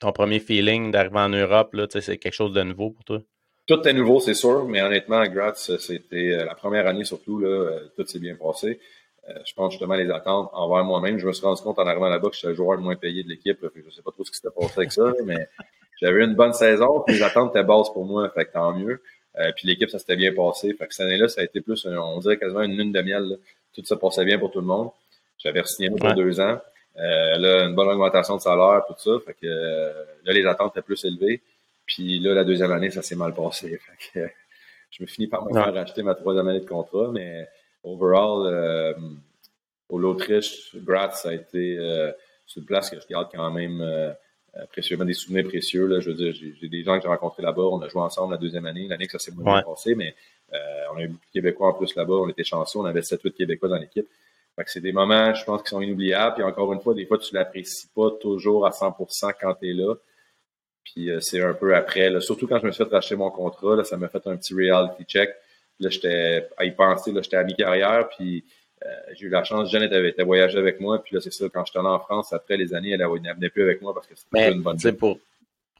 ton premier feeling d'arriver en Europe? Là, c'est quelque chose de nouveau pour toi? Tout est nouveau, c'est sûr, mais honnêtement, à Graz, c'était la première année surtout, là, tout s'est bien passé. je pense justement les attentes envers moi-même. Je me suis rendu compte en arrivant là-bas que j'étais le joueur le moins payé de l'équipe. Je sais pas trop ce qui s'était passé avec ça, mais j'avais une bonne saison. Puis les attentes étaient basses pour moi, fait que tant mieux. puis l'équipe, ça s'était bien passé. Fait que cette année-là, ça a été plus, on dirait quasiment une lune de miel. Tout ça passait bien pour tout le monde. J'avais signé pour deux ans. Euh, là, une bonne augmentation de salaire, tout ça. Fait que là, les attentes étaient plus élevées. Puis là, la deuxième année, ça s'est mal passé. Fait que, je me finis par me faire racheter ma troisième année de contrat, mais overall, euh, au l'Autriche, Graz, ça a été euh, une place que je garde quand même euh, précieusement des souvenirs précieux. Là. Je veux dire, j'ai des gens que j'ai rencontrés là-bas. On a joué ensemble la deuxième année. L'année que ça s'est moins bien passé, mais euh, on a eu beaucoup de Québécois en plus là-bas. On était chanceux. On avait 7-8 Québécois dans l'équipe. Fait que c'est des moments, je pense, qui sont inoubliables. Puis encore une fois, des fois, tu l'apprécies pas toujours à 100% quand tu es là. Puis euh, c'est un peu après, là, surtout quand je me suis fait racheter mon contrat, là, ça m'a fait un petit reality check. Là, j'étais à y penser, là, j'étais à mi-carrière, puis euh, j'ai eu la chance, Jeannette avait été voyager avec moi, puis là, c'est ça, quand j'étais allé en France, après les années, elle, venait plus avec moi parce que c'était une bonne pour,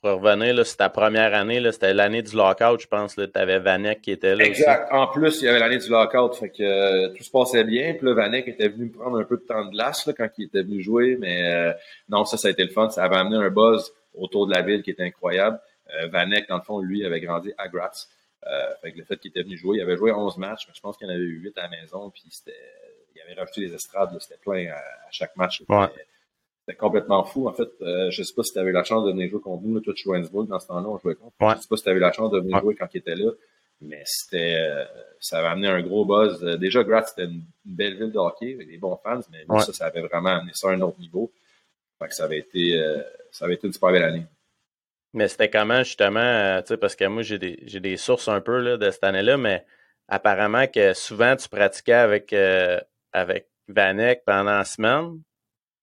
pour revenir, là, c'est ta première année, là, c'était l'année du lockout, je pense, là, t'avais Vanek qui était là Exact. En plus, il y avait l'année du lockout, fait que euh, tout se passait bien, puis là, Vanek était venu me prendre un peu de temps de glace, là, quand il était venu jouer, mais non, ça, ça a été le fun, ça avait amené un buzz autour de la ville qui était incroyable. Euh, Vanek, dans le fond, lui, avait grandi à Graz. Euh, fait que le fait qu'il était venu jouer, il avait joué 11 matchs, mais je pense qu'il y en avait eu 8 à la maison, puis c'était, il avait rajouté des estrades, c'était plein à, chaque match. C'était complètement fou. En fait, euh, je sais pas si tu avais la chance de venir jouer contre nous, là, toi, tu jouais dans ce temps-là, on jouait contre. Ouais. Je sais pas si tu avais la chance de venir jouer quand il était là, mais c'était, euh, ça avait amené un gros buzz. Déjà, Graz, c'était une belle ville de hockey, avec des bons fans, mais ça, ça avait vraiment amené ça à un autre niveau. Fait que ça avait été, ça avait été une super belle année. Mais c'était comment justement, euh, tu sais, parce que moi j'ai des, j'ai des sources un peu là, de cette année-là, mais apparemment que souvent tu pratiquais avec, euh, avec Vanek pendant la semaine,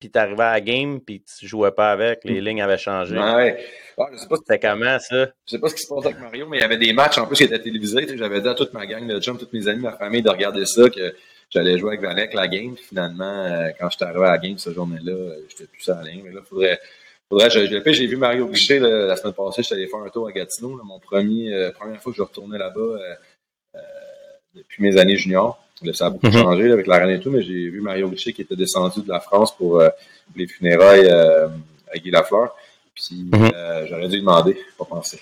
puis tu arrivais à la game, puis tu jouais pas avec, les mm. lignes avaient changé. Ouais. je sais pas C'était comment ça? Je sais pas ce qui se passe avec Mario, mais il y avait des matchs en plus qui étaient télévisés. J'avais dit à toute ma gang de chums, tous mes amis, ma famille de regarder ça, que j'allais jouer avec Vanek la game. Finalement, euh, quand je suis arrivé à la game cette journée-là, j'étais plus à la ligne. Mais là, faudrait Faudrait, j'ai vu Mario Boucher la semaine passée, j'étais allé faire un tour à Gatineau, mon premier, euh, première fois que je retournais là-bas euh, euh, depuis mes années juniors. ça a beaucoup mhm. changé avec la reine et tout, mais j'ai vu Mario Boucher qui était descendu de la France pour les funérailles à Guy Lafleur. Puis mhm. j'aurais dû lui demander, pas penser.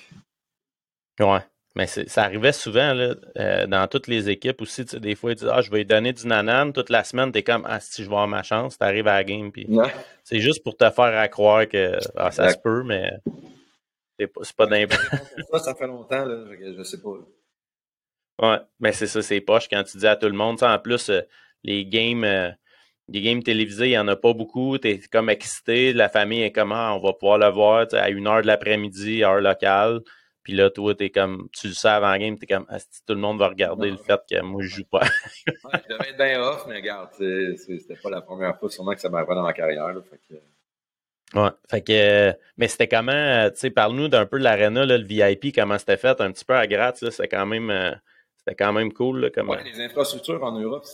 Ouais. Mais ça arrivait souvent là, euh, dans toutes les équipes aussi. Des fois, ils disent Ah, je vais lui donner du nanan. Toute la semaine, t'es comme Ah, si je vais avoir ma chance, t'arrives à la game. Puis C'est juste pour te faire croire que ah, ça se peut, mais c'est pas, pas Ça, ça fait longtemps, là, je sais pas. Ouais, mais c'est ça, c'est poche quand tu dis à tout le monde. En plus, euh, les games. Euh, les games télévisés, il n'y en a pas beaucoup. Tu es comme excité. La famille est comment ah, on va pouvoir le voir à une heure de l'après-midi, heure locale. Puis là, toi, t'es comme, tu le sais avant la game, t'es comme, tout le monde va regarder le fait que moi, je joue pas. ouais, je devais être bien off, mais regarde, c'était pas la première fois sûrement que ça m'arrivait dans ma carrière. Là, fait que... Ouais, fait que, mais c'était comment, tu sais, parle-nous d'un peu de l'aréna, le VIP, comment c'était fait, un petit peu à gratte, c'était quand même, euh, c'était quand même cool, là, comment... Ouais, les infrastructures en Europe,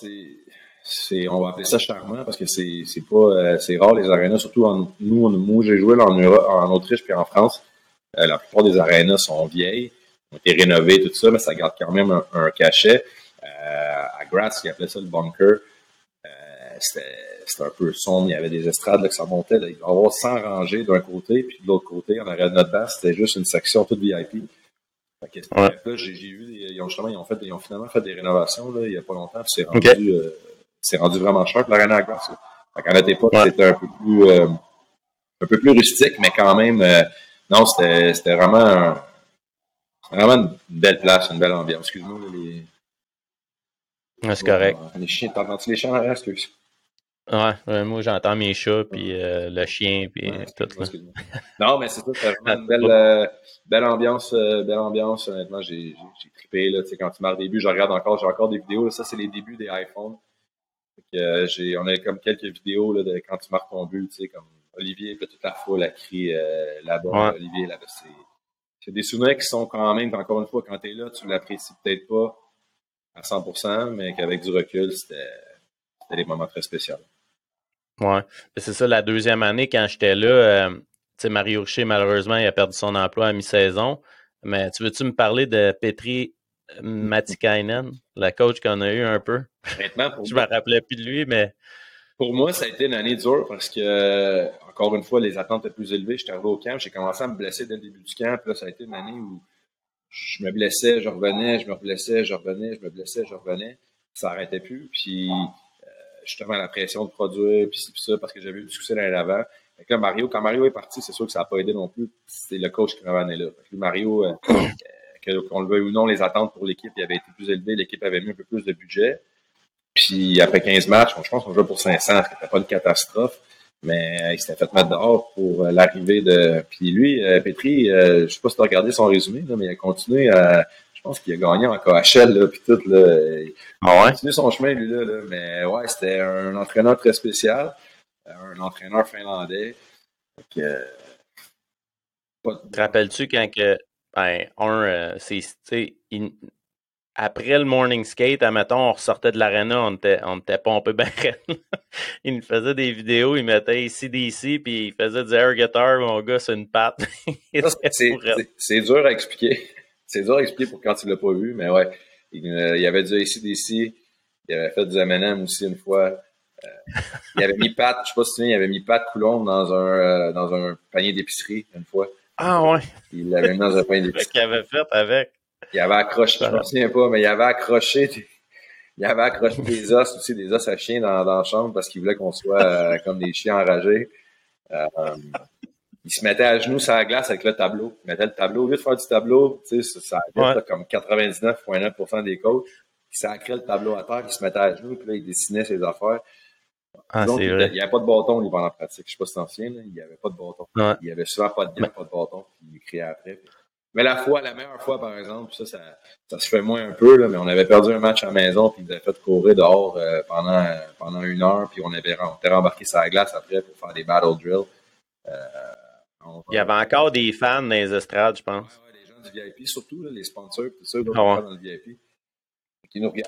c'est, on va appeler ça charmant parce que c'est, c'est pas, euh, c'est rare les arénas, surtout en, nous, moi, j'ai joué en Europe, en Autriche puis en France. Euh, la plupart des arénas sont vieilles, ont été rénovées, tout ça, mais ça garde quand même un, cachet. Euh, à Graz, qui appelait ça le bunker, euh, c'était un peu sombre. Il y avait des estrades là, que ça montait. Il y avoir 100 rangées d'un côté, puis de l'autre côté, en arrière de notre base, c'était juste une section toute VIP. j'ai vu, ils ont, justement, ils ont, fait, ils ont finalement fait des rénovations là, il n'y a pas longtemps. C'est rendu, c'est rendu vraiment cher pour l'arène à Graz. À notre époque, c'était un peu plus un peu plus rustique, mais quand même non, c'était vraiment, vraiment une belle place, une belle ambiance. Excuse-moi, les. c'est correct. Les chiens, t'entends-tu les chiens en arrière, excuse Ouais, moi j'entends mes chats, puis euh, le chien, puis tout. Là. non, mais c'est ça, c'était vraiment une belle, euh, belle ambiance, euh, belle ambiance. Honnêtement, j'ai trippé. Là, quand tu marques des buts, je regarde encore, j'ai encore des vidéos. Là, ça, c'est les débuts des iPhones. j'ai, on a comme quelques vidéos là, de quand tu marques ton but, tu sais, comme Olivier, puis toute la foule a crié euh, là-bas, Olivier, là-bas. C'est des souvenirs qui sont quand même, encore une fois, quand tu es là, tu l'apprécies peut-être pas à 100%, mais qu'avec du recul, c'était des moments très spéciaux. Ouais. C'est ça, la deuxième année, quand j'étais là, euh, tu sais, Mario Richer, malheureusement, il a perdu son emploi à mi-saison. Mais tu veux-tu me parler de Petri Matikainen, la coach qu'on a eu un peu? je me rappelais plus de lui, mais. Pour moi, ça a été une année dure parce que, encore une fois, les attentes étaient plus élevées. J'étais arrivé au camp, j'ai commencé à me blesser dès le début du camp. Puis là, ça a été une année où je me blessais, je revenais, je me blessais, je revenais, je me blessais, je revenais. Ça n'arrêtait plus. Puis, euh, justement, la pression de produire, puis, ça, parce que j'avais eu du succès l'année d'avant. Fait là, Mario, quand Mario est parti, c'est sûr que ça n'a pas aidé non plus. C'est le coach qui m'a amené là. Mario, euh, qu'on le veuille ou non, les attentes pour l'équipe avaient été plus élevées. L'équipe avait mis un peu plus de budget. Puis après 15 matchs, je pense qu'on jouait pour 500, ce qui n'était pas une catastrophe. Mais euh, il s'était fait mettre dehors pour euh, l'arrivée de. Puis lui, euh, Petri, je sais pas si tu as regardé son résumé, mais il a continué à. Je pense qu'il a gagné en KHL, là, puis tout. Là, il a continué son chemin, lui, là. Mais ouais, c'était un entraîneur très spécial. Un entraîneur finlandais. Donc, Te rappelles-tu quand que ben, un, euh, c'est, après le morning skate, admettons, on ressortait de l'aréna, on était, on était pompé ben Il nous faisait des vidéos, il mettait ici, d'ici, puis il faisait du air guitar, mon gars, c'est une patte. c'est dur à expliquer. C'est dur à expliquer pour quand tu l'as pas vu, mais ouais. Il, euh, y avait du ici, d'ici. Il avait fait du M&M aussi une fois. Euh, il avait mis Pat, je sais pas si tu sais, il avait mis Pat Coulomb dans un, dans un panier d'épicerie une fois. Ah ouais. Il l'avait mis dans un pain d'épicerie. qu'il avait fait avec. Il avait accroché, je me souviens pas, mais il avait accroché, il avait accroché des os aussi, des os à chien dans, dans la chambre parce qu'il voulait qu'on soit euh, comme des chiens enragés. Euh, il se mettait à genoux sur la glace avec le tableau. Il mettait le tableau. Au lieu de faire du tableau, tu sais, ça avait comme 99,9% des coachs. Il sacrait le tableau à terre, il se mettait à genoux, puis là, il dessinait ses affaires. Ah, Donc, il n'y avait pas de bâton, lui, pendant la pratique. Je sais pas si c'est ancien, il n'y avait pas de bâton. Il n'y avait souvent pas de gants, pas de bâton, puis il criait après. Mais la fois, la meilleure fois, par exemple, ça, ça, ça se fait moins un peu, là, mais on avait perdu un match à la maison, puis ils nous avaient fait courir dehors euh, pendant, pendant une heure, puis on avait on était rembarqué sur la glace après pour faire des battle drills. Euh, il y avait encore des fans dans les estrades, je pense. Ouais, ouais, les gens du VIP, surtout, là, les sponsors, tout ça, ah dans le VIP.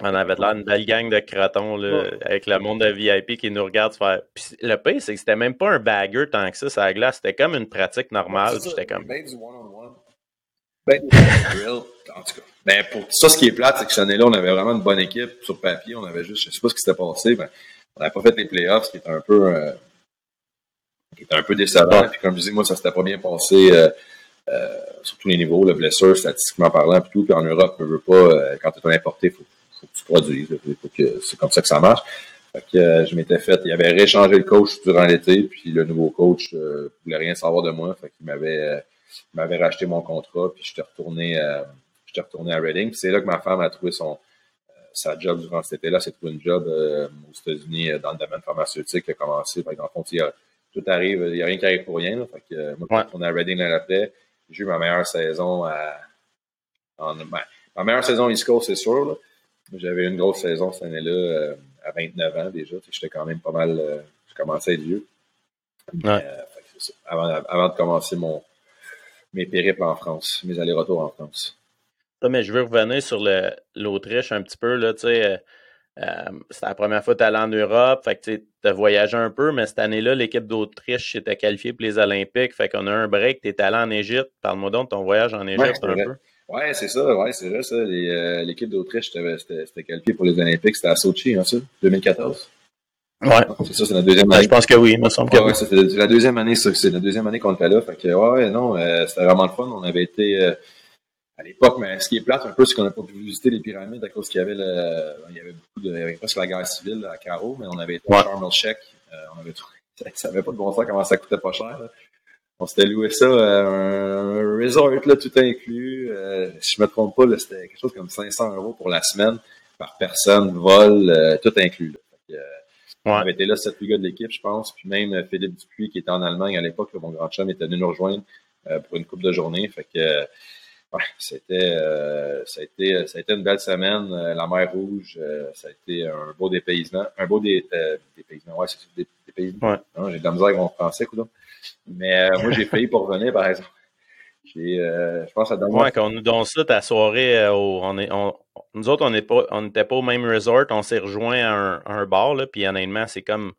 On avait là une belle gang de cratons là, avec le monde de VIP qui nous regarde faire. Puis le pire, c'est que c'était même pas un bagger tant que ça, ça glace. C'était comme une pratique normale. C'était comme. Du one-on-one. Ben du drill. En tout cas. Ben pour ça, ce qui est plate, c'est que cette année-là, on avait vraiment une bonne équipe sur papier. On avait juste, je sais pas ce qui s'était passé, ben, on n'avait pas fait les playoffs, ce qui était un peu, euh, qui était un peu décevant. Puis comme je disais, moi, ça s'était pas bien passé. Euh, euh, sur tous les niveaux, le blessure, statistiquement parlant, puis tout. Puis en Europe, ne veut pas, quand tu es importé, il faut faut que tu produises. que c'est comme ça que ça marche. Fait que euh, je m'étais fait, il avait réchangé le coach durant l'été, puis le nouveau coach euh, voulait rien savoir de moi. Fait qu'il m'avait m'avait racheté mon contrat, puis j'étais retourné euh, j'étais retourné à Reading. c'est là que ma femme a trouvé son sa job durant cet été-là, c'est trouvé une job aux États-Unis dans le domaine pharmaceutique qui a commencé. Fait dans le fond, tout arrive, il n'y a rien qui arrive pour rien. Fait que moi, je suis retourné à Reading l'année après. J'ai eu ma meilleure saison à en, ben, ma meilleure saison East Coast, c'est sûr. Là. J'avais une grosse saison cette année-là, euh, à 29 ans déjà. J'étais quand même pas mal. Euh, je commençais à être vieux. Euh, avant, de commencer mon, mes périples en France, mes allers-retours en France. mais je veux revenir sur l'Autriche un petit peu. Là, c'est la première fois que tu allé en Europe. Fait que tu as voyagé un peu, mais cette année-là, l'équipe d'Autriche était qualifiée pour les Olympiques. Fait qu'on a un break. Tu es allé en Égypte. Parle-moi donc de ton voyage en Égypte un peu. Ouais, c'est ça, ouais, c'est vrai, ça. Euh, l'équipe d'Autriche c'était qualifiée pour les Olympiques, c'était à Sochi, hein, ça, 2014. Ouais. C'est ça, c'est la deuxième année. je pense que oui, il me semble que ouais, c'était la deuxième année, c'est la deuxième année qu'on était là. Fait que, ouais, non, euh, c'était vraiment le fun. On avait été, euh, à l'époque, mais ce qui est plate un peu, c'est qu'on n'a pas pu visiter les pyramides à cause qu'il y avait le, il y avait beaucoup de, il y avait presque la guerre civile à Caro, mais on avait été à Sharm el-Sheikh. on avait trouvé, ça avait pas de bon sens comment ça coûtait pas cher, là on s'était loué ça, euh, un resort là, tout inclus. Euh, si je me trompe pas, c'était quelque chose comme 500 euros pour la semaine par personne, vol, euh, tout inclus. Là. On avait été là, sept plus gars de l'équipe, je pense. Puis même Philippe Dupuis, qui était en Allemagne à l'époque, mon grand chum, était venu nous rejoindre pour une coupe de journée. Fait que ouais, c'était ça a été ça a été une belle semaine. la mer Rouge, ça a été un beau dépaysement. Un beau dé, dépaysement, ouais, c'est des dépaysement. Ouais. J'ai de la misère avec mon français, coudonc. Mais euh, moi, j'ai failli pour revenir, par exemple. Euh, je pense à Ouais, quand on nous donne ça, ta soirée, euh, on est, nous autres, on n'était pas, pas au même resort. On s'est rejoint à un, un bar, là, puis honnêtement, c'est comme.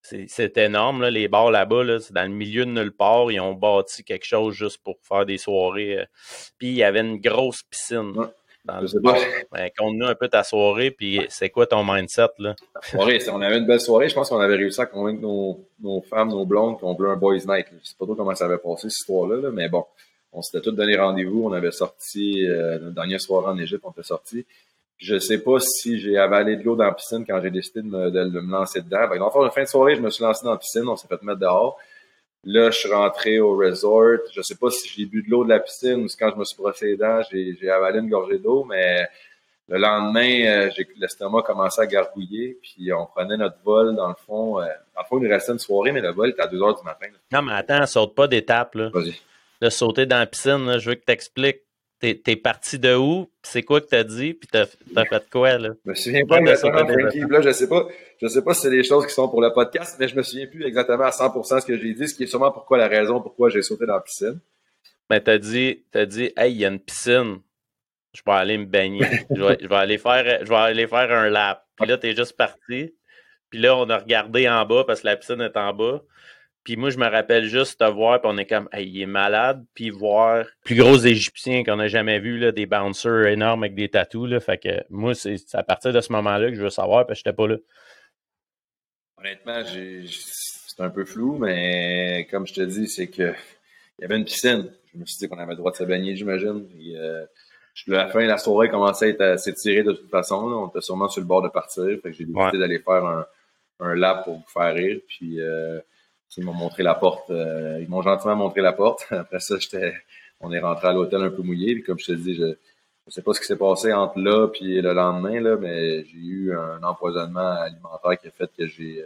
C'est énorme, là, les bars là-bas. Là, c'est dans le milieu de nulle part. Ils ont bâti quelque chose juste pour faire des soirées. puis il y avait une grosse piscine. dans le ben, Conte-nous un peu ta soirée, puis c'est quoi ton mindset, là? soirée, on avait une belle soirée. Je pense qu'on avait réussi à convaincre nos, nos femmes, nos blondes qu'on voulait un boys night. Je sais pas trop comment ça avait passé, cette histoire-là, mais bon. On s'était tous donné rendez-vous. On avait sorti, euh, notre dernière soirée en Égypte, on était sorti. Je sais pas si j'ai avalé de l'eau dans la piscine quand j'ai décidé de me, de, me lancer dedans. Ben, enfin, la fin de soirée, je me suis lancé dans la piscine. On s'est fait mettre dehors. Là, je suis rentré au resort. Je sais pas si j'ai bu de l'eau de la piscine ou si quand je me suis brossé les dents, j'ai avalé une gorgée d'eau, mais le lendemain, euh, l'estomac commencé à gargouiller, puis on prenait notre vol, dans le fond. Euh, dans le fond, il restait une soirée, mais le vol était à 2 heures du matin. Non, mais attends, saute pas d'étape, là. Vas-y. De sauter dans la piscine, je veux que tu expliques. T'es es parti de où? C'est quoi que t'as dit? Puis t'as as fait quoi, là? Je me souviens pas exactement, Frankie. Là, je sais pas. Je sais pas si c'est des choses qui sont pour le podcast, mais je me souviens plus exactement à 100% ce que j'ai dit, ce qui est sûrement pourquoi la raison pourquoi j'ai sauté dans la piscine. Ben, t'as dit, t'as dit, hey, il y a une piscine. Je vais aller me baigner. je, vais, je, vais, aller faire, je vais aller faire un lap. Puis là, t'es juste parti. Puis là, on a regardé en bas parce que la piscine est en bas. Puis moi, je me rappelle juste te voir, puis on est comme, hey, il est malade, puis voir plus gros Égyptiens qu'on n'a jamais vu, là, des bouncers énormes avec des tatous. Là, fait que moi, c'est à partir de ce moment-là que je veux savoir, parce que j'étais pas là. Honnêtement, c'est un peu flou, mais comme je te dis, c'est que il y avait une piscine. Je me suis dit qu'on avait le droit de se baigner, j'imagine. Euh, la fin de la soirée commençait à s'étirer de toute façon. On était sûrement sur le bord de partir. Fait que j'ai décidé d'aller faire un, un lap pour vous faire rire. Puis euh, ils m'ont montré la porte. Euh, ils m'ont gentiment montré la porte. Après ça, j'étais, on est rentré à l'hôtel un peu mouillé. Puis comme je te dis, je ne sais pas ce qui s'est passé entre là puis le lendemain, là, mais j'ai eu un empoisonnement alimentaire qui a fait que j'ai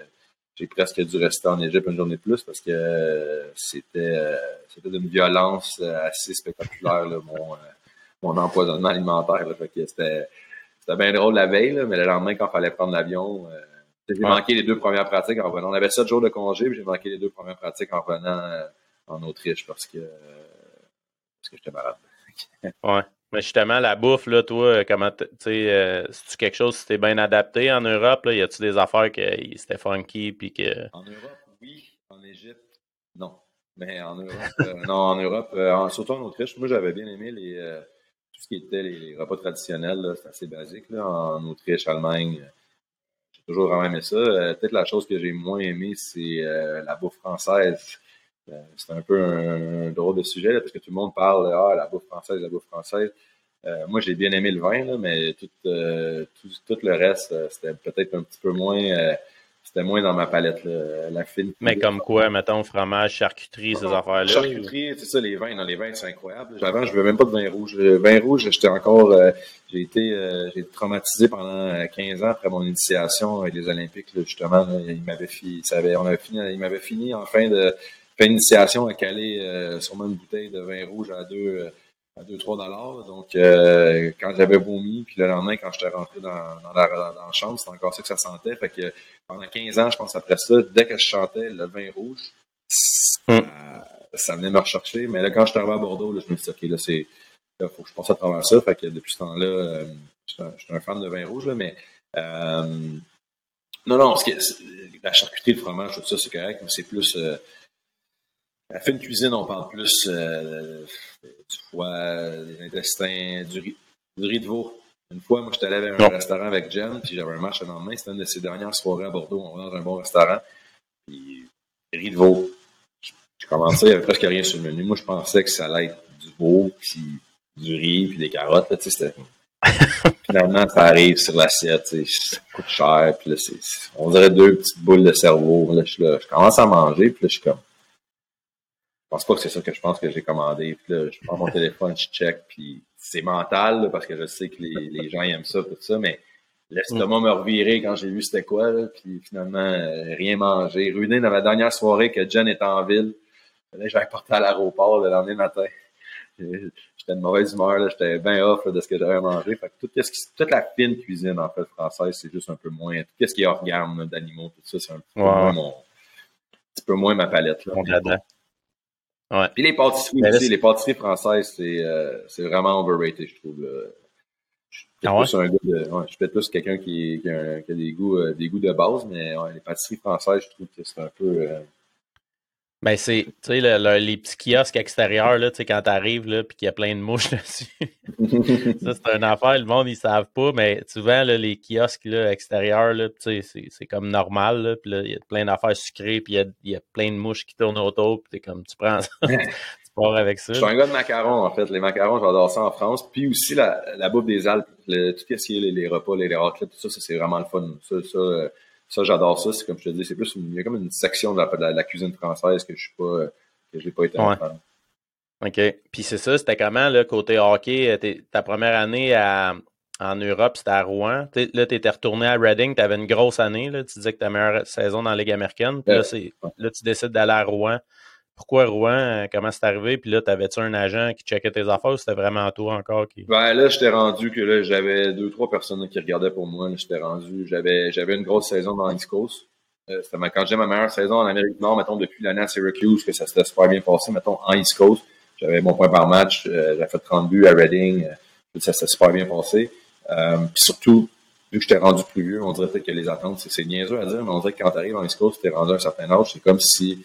j'ai presque dû rester en Égypte une journée de plus parce que c'était c'était d'une violence assez spectaculaire là, mon mon empoisonnement alimentaire. Là, fait que c'était c'était bien drôle la veille, là, mais le lendemain quand il fallait prendre l'avion, euh, j'ai manqué les deux premières pratiques en revenant. On avait sept jours de congé, puis j'ai manqué les deux premières pratiques en revenant euh, en Autriche parce que, parce que j'étais malade. ouais. Mais justement, la bouffe, là, toi, comment tu sais, euh, c'est-tu quelque chose qui t'es bien adapté en Europe? Là? Y a-tu des affaires que c'était funky puis que. En Europe, oui. En Égypte, non. Mais en Europe, euh, non, en Europe, euh, surtout en Autriche, moi j'avais bien aimé les tout ce qui était les, repas traditionnels, c'est assez basique. Là, en Autriche, Allemagne, toujours vraiment aimé ça. Euh, peut-être la chose que j'ai moins aimé, c'est euh, la bouffe française. Euh, c'est un peu un, drôle de sujet, parce que tout le monde parle ah, la bouffe française, la bouffe française. moi, j'ai bien aimé le vin, mais tout, tout, tout, le reste, c'était peut-être un petit peu moins c'était moins dans ma palette, la fine. Mais comme quoi, mettons, fromage, charcuterie, ces affaires-là? Charcuterie, c'est ça, les vins. Non, les vins, c'est incroyable. Avant, je ne veux même pas de vin rouge. Le vin rouge, j'étais encore, euh, j'ai été, euh, j'ai été traumatisé pendant 15 ans après mon initiation avec les Olympiques, justement. il m'avait fini, ça avait, on avait fini, il m'avait fini en fin de, fin d'initiation à caler euh, sûrement une bouteille de vin rouge à deux, à 2-3 dollars. Donc, euh, quand j'avais vomi, puis le lendemain, quand j'étais rentré dans, dans, la, dans la chambre, c'était encore ça que ça sentait. Fait que pendant 15 ans, je pense après ça, dès que je chantais le vin rouge, ça, hmm. venait me rechercher. Mais là, quand je suis arrivé à Bordeaux, là, je me suis dit, OK, là, c'est. Là, faut que je passe à travers ça. Fait que depuis ce temps-là, euh, je suis un, fan de vin rouge, là, mais euh, non, non, ce la charcuterie, le fromage, tout ça, c'est correct, mais c'est plus euh, la fine cuisine, on parle plus euh, du foie, des intestins, du riz, du riz de veau. Une fois, moi, j'étais allé à un restaurant avec Jen, puis j'avais un match le lendemain. C'était une de ses dernières soirées à Bordeaux. On va dans un bon restaurant. Puis, riz de veau. J'ai commencé, il n'y avait presque rien sur le menu. Moi, je pensais que ça allait être du veau, puis du riz, puis des carottes. Là, c'était... Finalement, ça arrive sur l'assiette. Ça coûte cher. Puis là, c'est, on dirait deux petites boules de cerveau. Là, je, là, je commence à manger, puis là, je suis comme je pense pas que c'est ça que je pense que j'ai commandé. Puis là, je prends mon téléphone, je check, puis c'est mental, parce que je sais que les, les, gens aiment ça, tout ça, mais l'estomac mm. me revirait quand j'ai vu c'était quoi, là, puis finalement, euh, rien manger. Ruiné dans la dernière soirée que Jen était en ville. Là, j'avais porté à l'aéroport le lendemain matin. J'étais de mauvaise humeur, j'étais bien off de ce que j'avais mangé. Fait que tout ce qui, toute la fine cuisine, en fait, française, c'est juste un peu moins. Tout ce qui est organe d'animaux, tout ça, c'est un, peu moins mon, un petit peu moins ma palette. Là. Ouais. Puis les pâtisseries aussi, les pâtisseries françaises, c'est euh, c'est vraiment overrated, je trouve. Je suis ah ouais? suis peut-être plus quelqu'un qui, qui, a, qui a des goûts euh, des goûts de base, mais les pâtisseries françaises, je trouve que c'est un peu euh, Ben, c'est, tu sais, les petits kiosques extérieurs, là, tu sais, quand t'arrives, là, puis qu'il y a plein de mouches dessus. ça, c'est une affaire, le monde, ils savent pas, mais souvent, là, les kiosques, là, extérieurs, là, tu sais, c'est comme normal, là, puis là, il y a plein d'affaires sucrées, puis il y a, plein de mouches qui tournent autour, puis t'es comme, tu prends ça, tu pars avec ça. Je suis un gars de macarons, en fait. Les macarons, j'adore ça en France, puis aussi la, la bouffe des Alpes, tout ce qui est les, les repas, les, les raclettes, tout ça, ça c'est vraiment le fun. Ça, ça euh, ça, j'adore ça. C'est comme je te dis, c'est plus il y a comme une section de la, cuisine française que je suis pas que je n'ai pas été ouais. faire. OK. Puis c'est ça, c'était comment, là, côté hockey, euh, ta première année en Europe, c'était à Rouen. là, tu étais retourné à Reading, tu avais une grosse année. Là, tu disais que ta meilleure saison dans la Ligue américaine. Puis là, là, tu décides d'aller à Rouen pourquoi Rouen? Euh, comment c'est arrivé? Puis là, t'avais-tu un agent qui checkait tes affaires ou c'était vraiment toi encore. Ben là, j'étais rendu que là, j'avais deux, trois personnes qui regardaient pour moi. J'étais rendu. J'avais, une grosse saison dans l'East Coast. Euh, c'était quand j'ai ma meilleure saison en Amérique du Nord, mettons, depuis l'année à Syracuse, que ça s'était super bien passé, mettons, en East Coast. J'avais mon point par match, euh, j'avais fait 30 buts à Reading, ça s'était super bien passé. puis surtout, vu que j'étais rendu plus vieux, on dirait peut-être que les attentes, c'est niaiseux à dire, mais on dirait que quand t'arrives en East Coast, t'es rendu à un certain âge, c'est comme si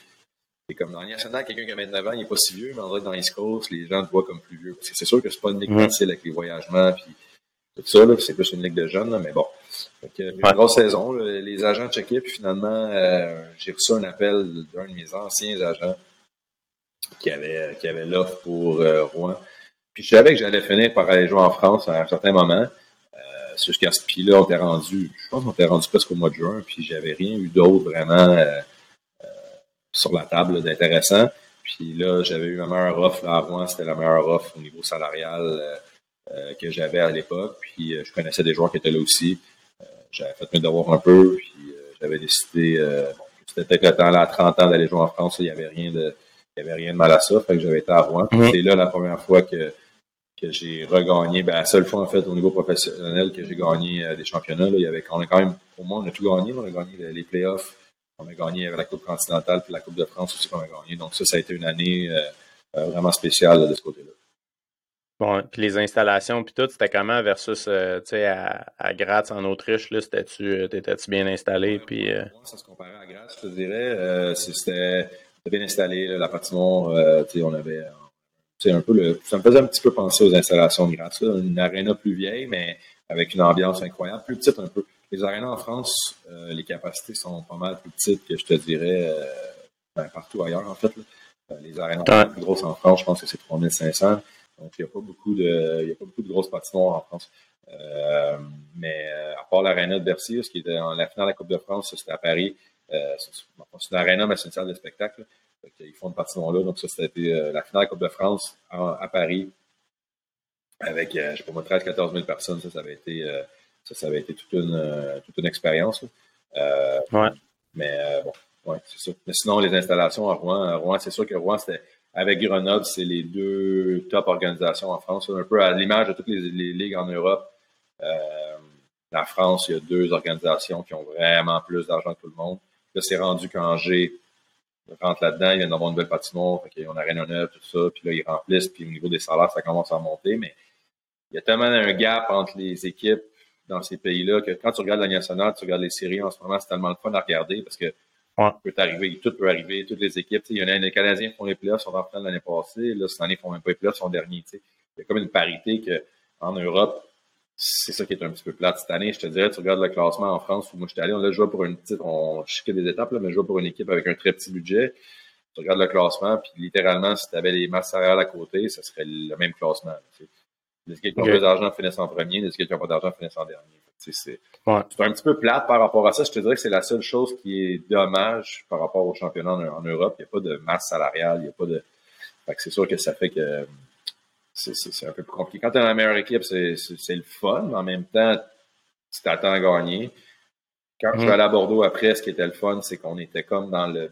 c'est comme dans national, quelqu'un qui a 29 ans, il n'est pas si vieux, mais dirait que dans East Coast, les gens te voient comme plus vieux. Parce que c'est sûr que c'est pas une ligue facile avec les voyagements puis tout ça, là, c'est plus une ligue de jeunes, là, mais bon. Donc, une grosse saison, les agents checkaient, puis finalement, euh, j'ai reçu un appel d'un de mes anciens agents qui avait, qui avait l'offre pour euh, Rouen. Puis je savais que j'allais finir par aller jouer en France à un certain moment. Euh, jusqu'à ce puis là, on était rendu, je pense qu'on était rendu presque au mois de juin, puis j'avais rien eu d'autre vraiment. Euh, sur la table d'intéressant. Puis là, j'avais eu ma meilleure offre à Rouen, c'était la meilleure offre au niveau salarial euh, euh, que j'avais à l'époque. Puis euh, je connaissais des joueurs qui étaient là aussi. j'avais fait mes devoirs un peu, puis j'avais décidé bon, c'était peut-être le temps là, à 30 ans d'aller jouer en France, il n'y avait rien de il y avait rien de mal à ça. Fait que j'avais été à Rouen. Mhm. C'est là la première fois que que j'ai regagné, ben, la seule fois, en fait, au niveau professionnel que j'ai gagné des championnats, là, il y avait, on a quand même, pour moi, on a tout gagné, on a gagné les playoffs, on a gagné avec la Coupe continentale puis la Coupe de France aussi qu'on a gagné. Donc ça, ça a été une année euh, euh, vraiment spéciale de ce côté-là. Bon, puis les installations puis tout, c'était comment versus euh, tu sais à, à, Graz en Autriche là, c'était-tu étais-tu bien installé puis ça se comparait à Graz, je te dirais, c'était bien installé la patinoire, tu sais on avait un peu le ça me faisait un petit peu penser aux installations de Graz, une aréna plus vieille mais avec une ambiance incroyable, plus petite un peu. Les arénas en France, euh, les capacités sont pas mal plus petites que je te dirais euh, ben, partout ailleurs, en fait. Euh, les arénas les plus grosses en France, je pense que c'est 3500. Donc, il n'y a pas beaucoup de, il y a pas beaucoup de grosses patinoires en France. mais à part l'aréna de Bercy, ce qui était en la finale de la Coupe de France, c'était à Paris. c'est une aréna, mais c'est une salle de spectacle. Ils font une patinoire là. Donc, ça, c'était la finale de la Coupe de France à Paris avec, je sais pas moi, 13 14 000 personnes. Ça, ça avait été ça, ça avait été toute une, euh, toute une expérience. Euh, ouais. Mais euh, bon, ouais, c'est ça. Mais sinon, les installations à Rouen, Rouen, c'est sûr que Rouen, c'était avec Grenoble, c'est les deux top organisations en France. Un peu à l'image de toutes les, ligues en Europe. Euh, la France, il y a deux organisations qui ont vraiment plus d'argent que tout le monde. Là, c'est rendu qu'Angers rentre là-dedans, il y a d'avoir une nouvelle patinoire, on a rien neuve, tout ça, puis là, ils remplissent, puis au niveau des salaires, ça commence à monter, mais il y a tellement un gap entre les équipes dans ces pays-là que quand tu regardes la nationale, tu regardes les séries en ce moment, c'est tellement le fun à regarder parce que peut arriver, tout peut arriver, toutes les équipes. Il y en a les Canadiens font les playoffs, sont en de l'année passée. Là, cette année, ils font même pas les playoffs, sont derniers. Il y a comme une parité que en Europe, c'est ça qui est un petit peu plate cette année. Je te dirais, tu regardes le classement en France où moi j'étais allé, on a joué pour une petite, on chiquait des étapes, là, mais je jouais pour une équipe avec un très petit budget. Tu regardes le classement, puis littéralement, si tu avais les masses salariales à côté, ça serait le même classement. Équipes qui ont plus d'argent finissent en premier, les équipes qui n'ont pas d'argent finissent en dernier. C'est un petit peu plate par rapport à ça. Je te dirais que c'est la seule chose qui est dommage par rapport au championnat en, Europe. Il n'y a pas de masse salariale, il n'y a pas de. c'est sûr que ça fait que c'est un peu plus compliqué. Quand tu es dans la meilleure équipe, c'est le fun, mais en même temps, tu t'attends à gagner. Quand je suis mm-hmm. allé à Bordeaux après, ce qui était le fun, c'est qu'on était comme dans le,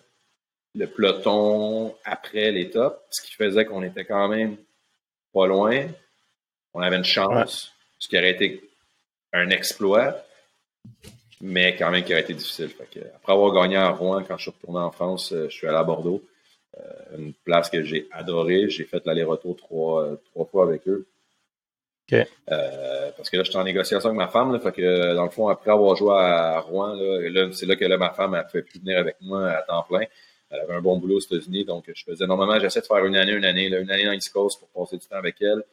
le peloton après les tops, ce qui faisait qu'on était quand même pas loin, on avait une chance, ce qui aurait été un exploit, mais quand même qui aurait été difficile. après avoir gagné à Rouen, quand je suis retourné en France, euh, je suis allé à Bordeaux. Euh, une place que j'ai adorée. J'ai fait l'aller-retour trois, euh, trois fois avec eux. parce que là, j'étais en négociation avec ma femme. Là, fait que, dans le fond, après avoir joué à Rouen, là, c'est là que là, ma femme a fait plus venir avec moi à temps plein. Elle avait un bon boulot aux États-Unis, donc je faisais normalement, j'essaie de faire une année, une année, une année dans East Coast pour passer du temps avec elle, euh,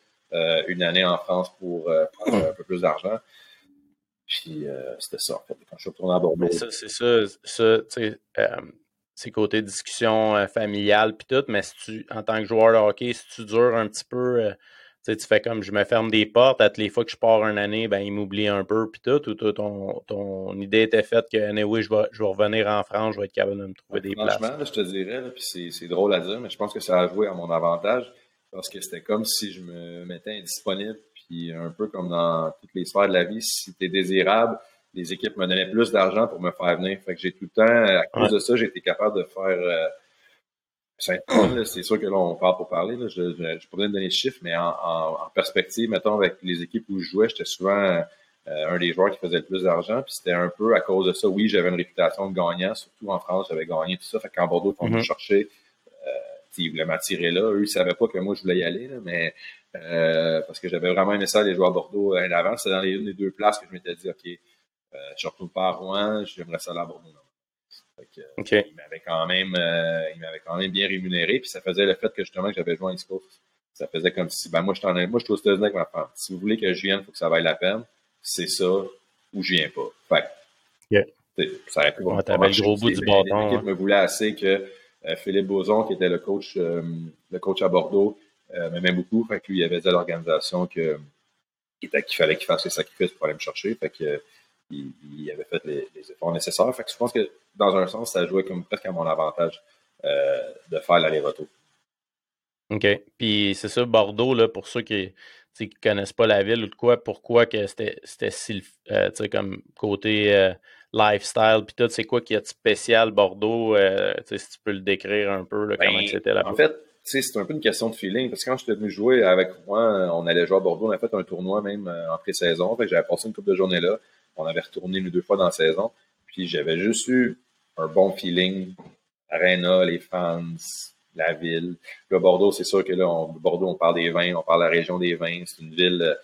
une année en France pour euh, prendre un peu plus d'argent. Puis euh, c'était ça, en fait, quand je suis retourné à Bordeaux. Mais ça, c'est ça, c'est côté discussion familiale puis tout, mais si tu, en tant que joueur de hockey, si tu dures un petit peu tu, tu fais comme je me ferme des portes, à toutes les fois que je pars une année, ben, il m'oublie un peu, puis tout, ou ton, ton idée était faite que, anyway, je vais, je vais revenir en France, je vais être capable de me trouver des places. Franchement, je te dirais, puis c'est drôle à dire, mais je pense que ça a joué à mon avantage, parce que c'était comme si je me mettais indisponible, puis un peu comme dans toutes les sphères de la vie, si tu es désirable, les équipes me donnaient plus d'argent pour me faire venir. Fait que j'ai tout le temps, à cause de ça, j'ai été capable de faire... Euh, c'est sûr que là, on parle pour parler. Là. Je ne pourrais donner de chiffres, mais en, perspective, mettons, avec les équipes où je jouais, j'étais souvent euh, un des joueurs qui faisait le plus d'argent. Puis c'était un peu à cause de ça. Oui, j'avais une réputation de gagnant, surtout en France, j'avais gagné tout ça. Fait qu'en Bordeaux, on me mm-hmm. cherchait, euh, ils voulaient m'attirer là. Eux, ils savaient pas que moi, je voulais y aller, là, mais euh, parce que j'avais vraiment aimé ça, les joueurs à Bordeaux en avant. C'était dans les, les, deux places que je m'étais dit, OK, euh, je retourne pas à Rouen, j'aimerais ça aller à Bordeaux. Il m'avait quand même, euh, il m'avait quand même bien rémunéré, puis ça faisait le fait que justement que j'avais joué en East Ça faisait comme si, ben moi je t'en moi je suis aux avec ma femme. Si vous voulez que je vienne, il faut que ça vaille la peine. C'est ça ou je viens pas. Fait, ça aurait pu voir. le gros bout du bâton. L'équipe me voulait assez que euh, Philippe Bozon, qui était le coach, euh, le coach à Bordeaux, m'aimait beaucoup. Fait que lui, il avait dit à l'organisation qu'il fallait qu'il fasse les sacrifices pour aller me chercher. Fait que il, avait fait les, efforts nécessaires. Fait que je pense que dans un sens, ça jouait comme presque à mon avantage euh, de faire l'aller-retour. OK. Puis c'est ça, Bordeaux, là, pour ceux qui ne connaissent pas la ville ou de quoi, pourquoi que c'était si euh, comme côté euh, lifestyle, puis tout, c'est quoi qui est spécial Bordeaux, si tu peux le décrire un peu, là, comment ben, c'était là-bas? En fait, c'est un peu une question de feeling, parce que quand j'étais venu jouer avec moi, on allait jouer à Bordeaux, on a fait un tournoi même en pré-saison, j'avais passé une couple de journées là, on avait retourné une ou deux fois dans la saison. Puis j'avais juste eu un bon feeling. Arena, les fans, la ville. Le Bordeaux, c'est sûr que là, on, Bordeaux, on parle des vins, on parle de la région des vins. C'est une ville euh,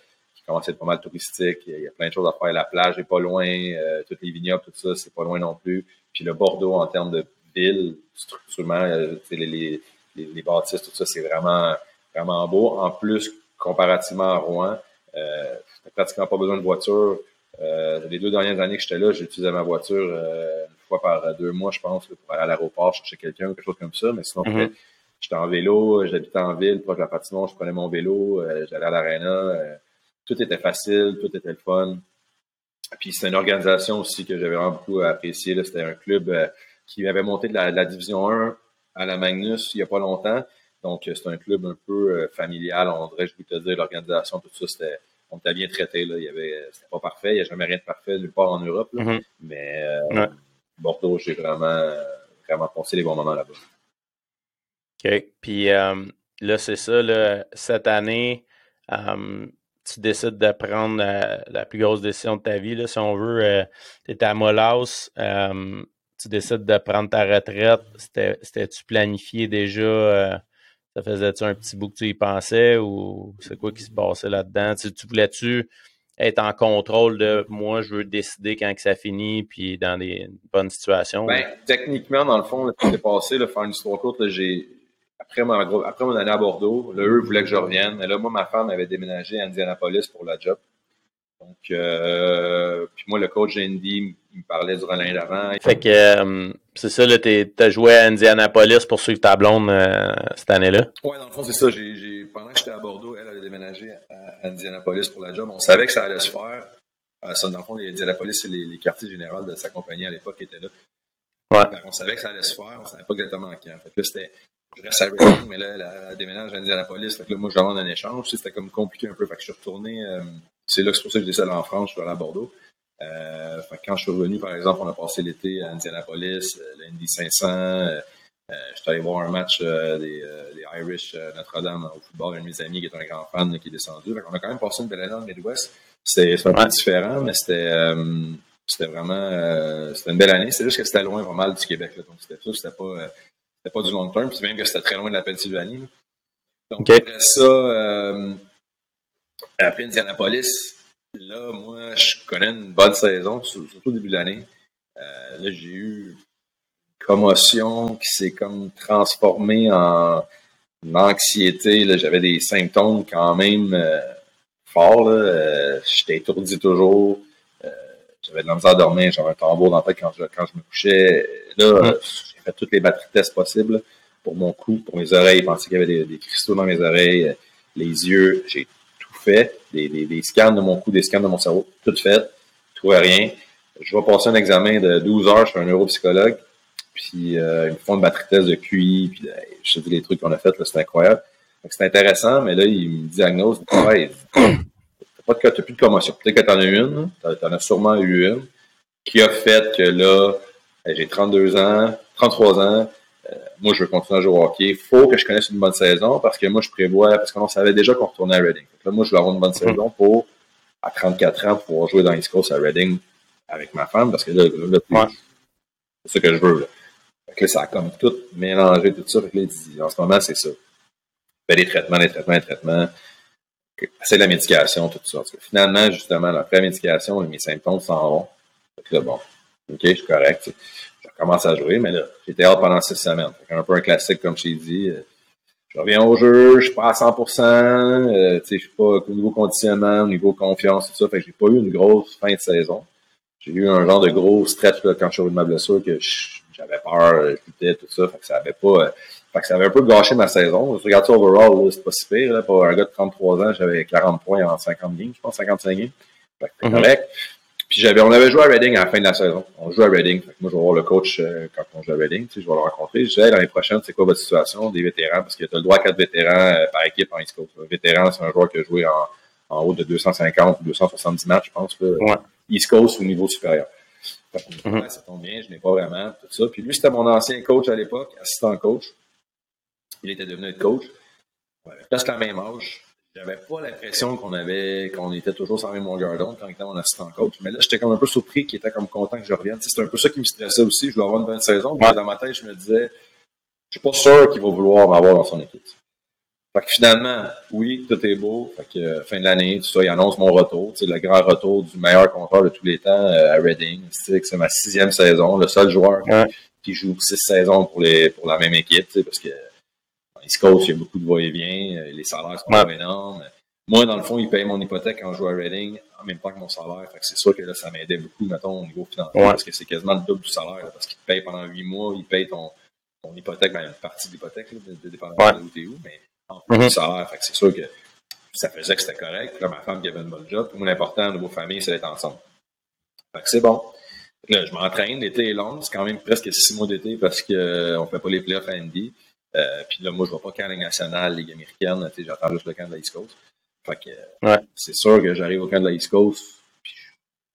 commence à être pas mal touristique. Il y a plein de choses à faire. La plage est pas loin. Euh, toutes les vignobles, tout ça, c'est pas loin non plus. Puis le Bordeaux, en termes de ville, structurellement, euh, les, les, les, bâtisses, tout ça, c'est vraiment, vraiment beau. En plus, comparativement à Rouen, euh, pratiquement pas besoin de voiture. Euh, les deux dernières années que j'étais là, j'utilisais ma voiture euh, une fois par deux mois, je pense, pour aller à l'aéroport chercher quelqu'un quelque chose comme ça. Mais sinon, mm-hmm. j'étais en vélo, j'habitais en ville, proche de la patinoire, je prenais mon vélo, euh, j'allais à l'aréna. Tout était facile, tout était le fun. Puis c'était une organisation aussi que j'avais vraiment beaucoup apprécié. C'était un club qui avait monté de la, division 1 à la Magnus il n'y a pas longtemps. Donc, c'est un club un peu familial, on dirait, je vous te dire, l'organisation, tout ça, c'était on était bien traité. Là. Il y avait, c'était pas parfait. Il n'y a jamais rien de parfait nulle part en Europe. Mm-hmm. Mais euh, Bordeaux, j'ai vraiment, vraiment pensé les bons moments là-bas. OK. Puis euh, là, c'est ça. Là, cette année, euh, tu décides de prendre la, plus grosse décision de ta vie. Là, si on veut, tu étais à Molas. tu décides de prendre ta retraite. C'était-tu planifié déjà? Ça faisait-tu un petit bout que tu y pensais ou c'est quoi qui se passait là-dedans? Tu, voulais-tu être en contrôle de moi, je veux décider quand que ça finit, puis dans des bonnes situations? Ben, techniquement, dans le fond, ce qui s'est passé, là, faire une histoire courte, j'ai après, après mon année à Bordeaux, là, eux voulaient que je revienne. Et là, moi, ma femme avait déménagé à Indianapolis pour la job. Donc, euh, puis moi, le coach Andy, il me parlait durant l'année d'avant. Fait que, euh, c'est ça, tu as joué à Indianapolis pour suivre ta blonde euh, cette année-là? Oui, dans le fond, c'est ça. J'ai, pendant que j'étais à Bordeaux, elle avait déménagé à Indianapolis pour la job. On savait que ça allait se faire. ça, dans le fond, Indianapolis, c'est les, quartiers généraux de sa compagnie à l'époque qui étaient là. Ouais. on savait que ça allait se faire, on savait pas exactement quand. Fait que là, c'était, je reste à Reading, mais là, elle, déménage à Indianapolis. Fait que là, moi, je demande un échange. C'était comme compliqué un peu. Fait que je suis retourné, c'est là que c'est pour ça que je décide en France, je suis allé à Bordeaux. Euh, quand je suis revenu, par exemple, on a passé l'été à Indianapolis, euh, l'Indy 500. Euh, euh, je suis allé voir un match euh, des, des, Irish Notre-Dame au football. Un de mes amis qui est un grand fan qui est descendu. on a quand même passé une belle année dans le Midwest. C'était un différent, mais c'était c'était vraiment c'était une belle année. C'est juste que c'était loin vraiment du Québec. Là. Donc c'était ça, c'était pas c'était pas du long terme, puis même que c'était très loin de la Pennsylvanie. Donc après ça, après Indianapolis, là, moi, je connais une bonne saison, surtout au début de l'année. Euh, là, j'ai eu commotion qui s'est comme transformée en anxiété. J'avais des symptômes quand même euh, forts. Euh, j'étais étourdi toujours. Euh, j'avais de la misère à dormir. J'avais un tambour dans la tête quand je, quand je me couchais. Là, j'ai toutes les batteries tests possibles pour mon cou, pour mes oreilles. Je pensais qu'il y avait des, cristaux dans mes oreilles, les yeux. J'ai tout fait. Des, scans de mon cou, des scans de mon cerveau. Tout fait. Tout rien. Je vais passer un examen de 12 heures chez un neuropsychologue. Puis euh, ils me font une batterie test de QI, puis je sais les trucs qu'on a fait, c'est incroyable. C'est intéressant, mais là, il me diagnose, ouais, t'as pas de, plus de commotion. Peut-être que t'en as une, t'en as sûrement eu une, qui a fait que là, j'ai 32 ans, 33 ans, euh, moi, je veux continuer à jouer au hockey. Faut que je connaisse une bonne saison parce que moi, je prévois, parce qu'on savait déjà qu'on retournait à Reading. Là, moi, je veux avoir une bonne mm-hmm. saison pour, à 34 ans, pouvoir jouer dans East Coast à Reading avec ma femme parce que là, là, c'est ce que je veux. Là. Fait que là, ça a comme tout mélangé, tout ça. Fait que là, il en ce moment, c'est ça. Fait des traitements, des traitements, des traitements. C'est la médication, tout ça. Parce que finalement, justement, après la médication, mes symptômes s'en vont. Fait que là, bon, OK, je suis correct. Je recommence à jouer, mais là, j'étais hors pendant six semaines. Fait un peu un classique, comme je t'ai dit. Je reviens au jeu, je suis pas à 100%, euh, tu sais, je suis pas au niveau conditionnement, au niveau confiance, tout ça. Fait que j'ai pas eu une grosse fin de saison. J'ai eu un genre de gros stretch là, quand je suis revenu de ma blessure que j'avais peur, je doutais, tout ça. Fait que ça avait pas. Euh, fait que ça avait un peu gâché ma saison. Je regarde ça overall, c'est pas si pire. Là, pour un gars de 33 ans, j'avais 40 points en 50 games, je pense, 55 games. Fait que c'est mm-hmm. correct. Puis j'avais, on avait joué à Reading à la fin de la saison. On joue à Reading. Fait que moi, je vais voir le coach euh, quand on joue à Reading. Tu sais, je vais le rencontrer. Je disais, l'année prochaine, c'est quoi votre situation des vétérans? Parce que tu as le droit à quatre vétérans euh, par équipe en East Coast. Un vétéran, c'est un joueur qui a joué en, en haut de 250 ou 270 matchs, je pense. Là. Ouais. East Coast au niveau supérieur. Mhm. Ça tombe bien, je n'ai pas vraiment tout ça. Puis lui, c'était mon ancien coach à l'époque, assistant coach. Il était devenu coach. Ouais, presque la même âge. J'avais pas l'impression qu'on avait, qu'on était toujours sans même longueur d'onde quand était mon assistant coach. Mais là, j'étais comme un peu surpris qu'il était comme content que je revienne. C'était un peu ça qui me stressait aussi. Je voulais avoir une bonne saison. Mais dans ma tête, je me disais, je suis pas sûr qu'il va vouloir m'avoir dans son équipe. Fait que finalement, oui, tout est beau. Fait que euh, fin de l'année, tout ça, il annonce mon retour. C'est le grand retour du meilleur compteur de tous les temps euh, à Reading. C'est ma sixième saison, le seul joueur qui joue six saisons pour les pour la même équipe, parce que East Coast, il y a beaucoup de va-et-vient, euh, les salaires sont pas énormes. Moi, dans le fond, il paye mon hypothèque quand je joue à Reading en même temps que mon salaire. Fait que c'est sûr que là, ça m'aidait beaucoup, mettons, au niveau financier, parce que c'est quasiment le double du salaire. parce qu'il te paye pendant huit mois, il paye ton, ton hypothèque, ben, une partie de l'hypothèque, de, dépendamment de où t'es où, mais en plus mm salaire. Fait que c'est sûr que ça faisait que c'était correct. Là, ma femme qui avait une bonne job. Pour moi, l'important, nos familles, c'est d'être ensemble. Fait que c'est bon. Là, je m'entraîne. L'été est long. C'est quand même presque six mois d'été parce qu'on euh, ne fait pas les playoffs à Andy. Euh, puis là, moi, je ne vais pas qu'à la nationale, Ligue américaine. J'attends juste le camp de la East Coast. Fait que ouais. c'est sûr que j'arrive au camp de la East Coast.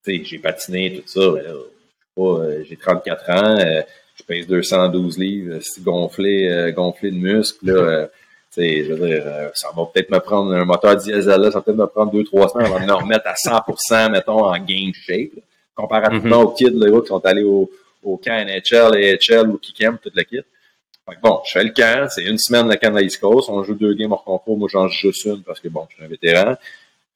Puis, j'ai patiné, tout ça. Euh, j'ai 34 ans. Euh, je pèse 212 livres. C'est gonflé, gonflé de muscles. Là, je veux dire, euh, ça va peut-être me prendre un moteur diesel là, ça va peut-être me prendre deux, trois semaines avant de me remettre à 100%, mettons, en game shape. Comparativement mm-hmm. aux kids là, qui sont allés au, au camp NHL, AHL ou Kikem, toute la kit. Bon, je fais le camp, c'est une semaine de camp de la East Coast, on joue deux games hors concours, moi j'en joue juste une parce que bon, je suis un vétéran.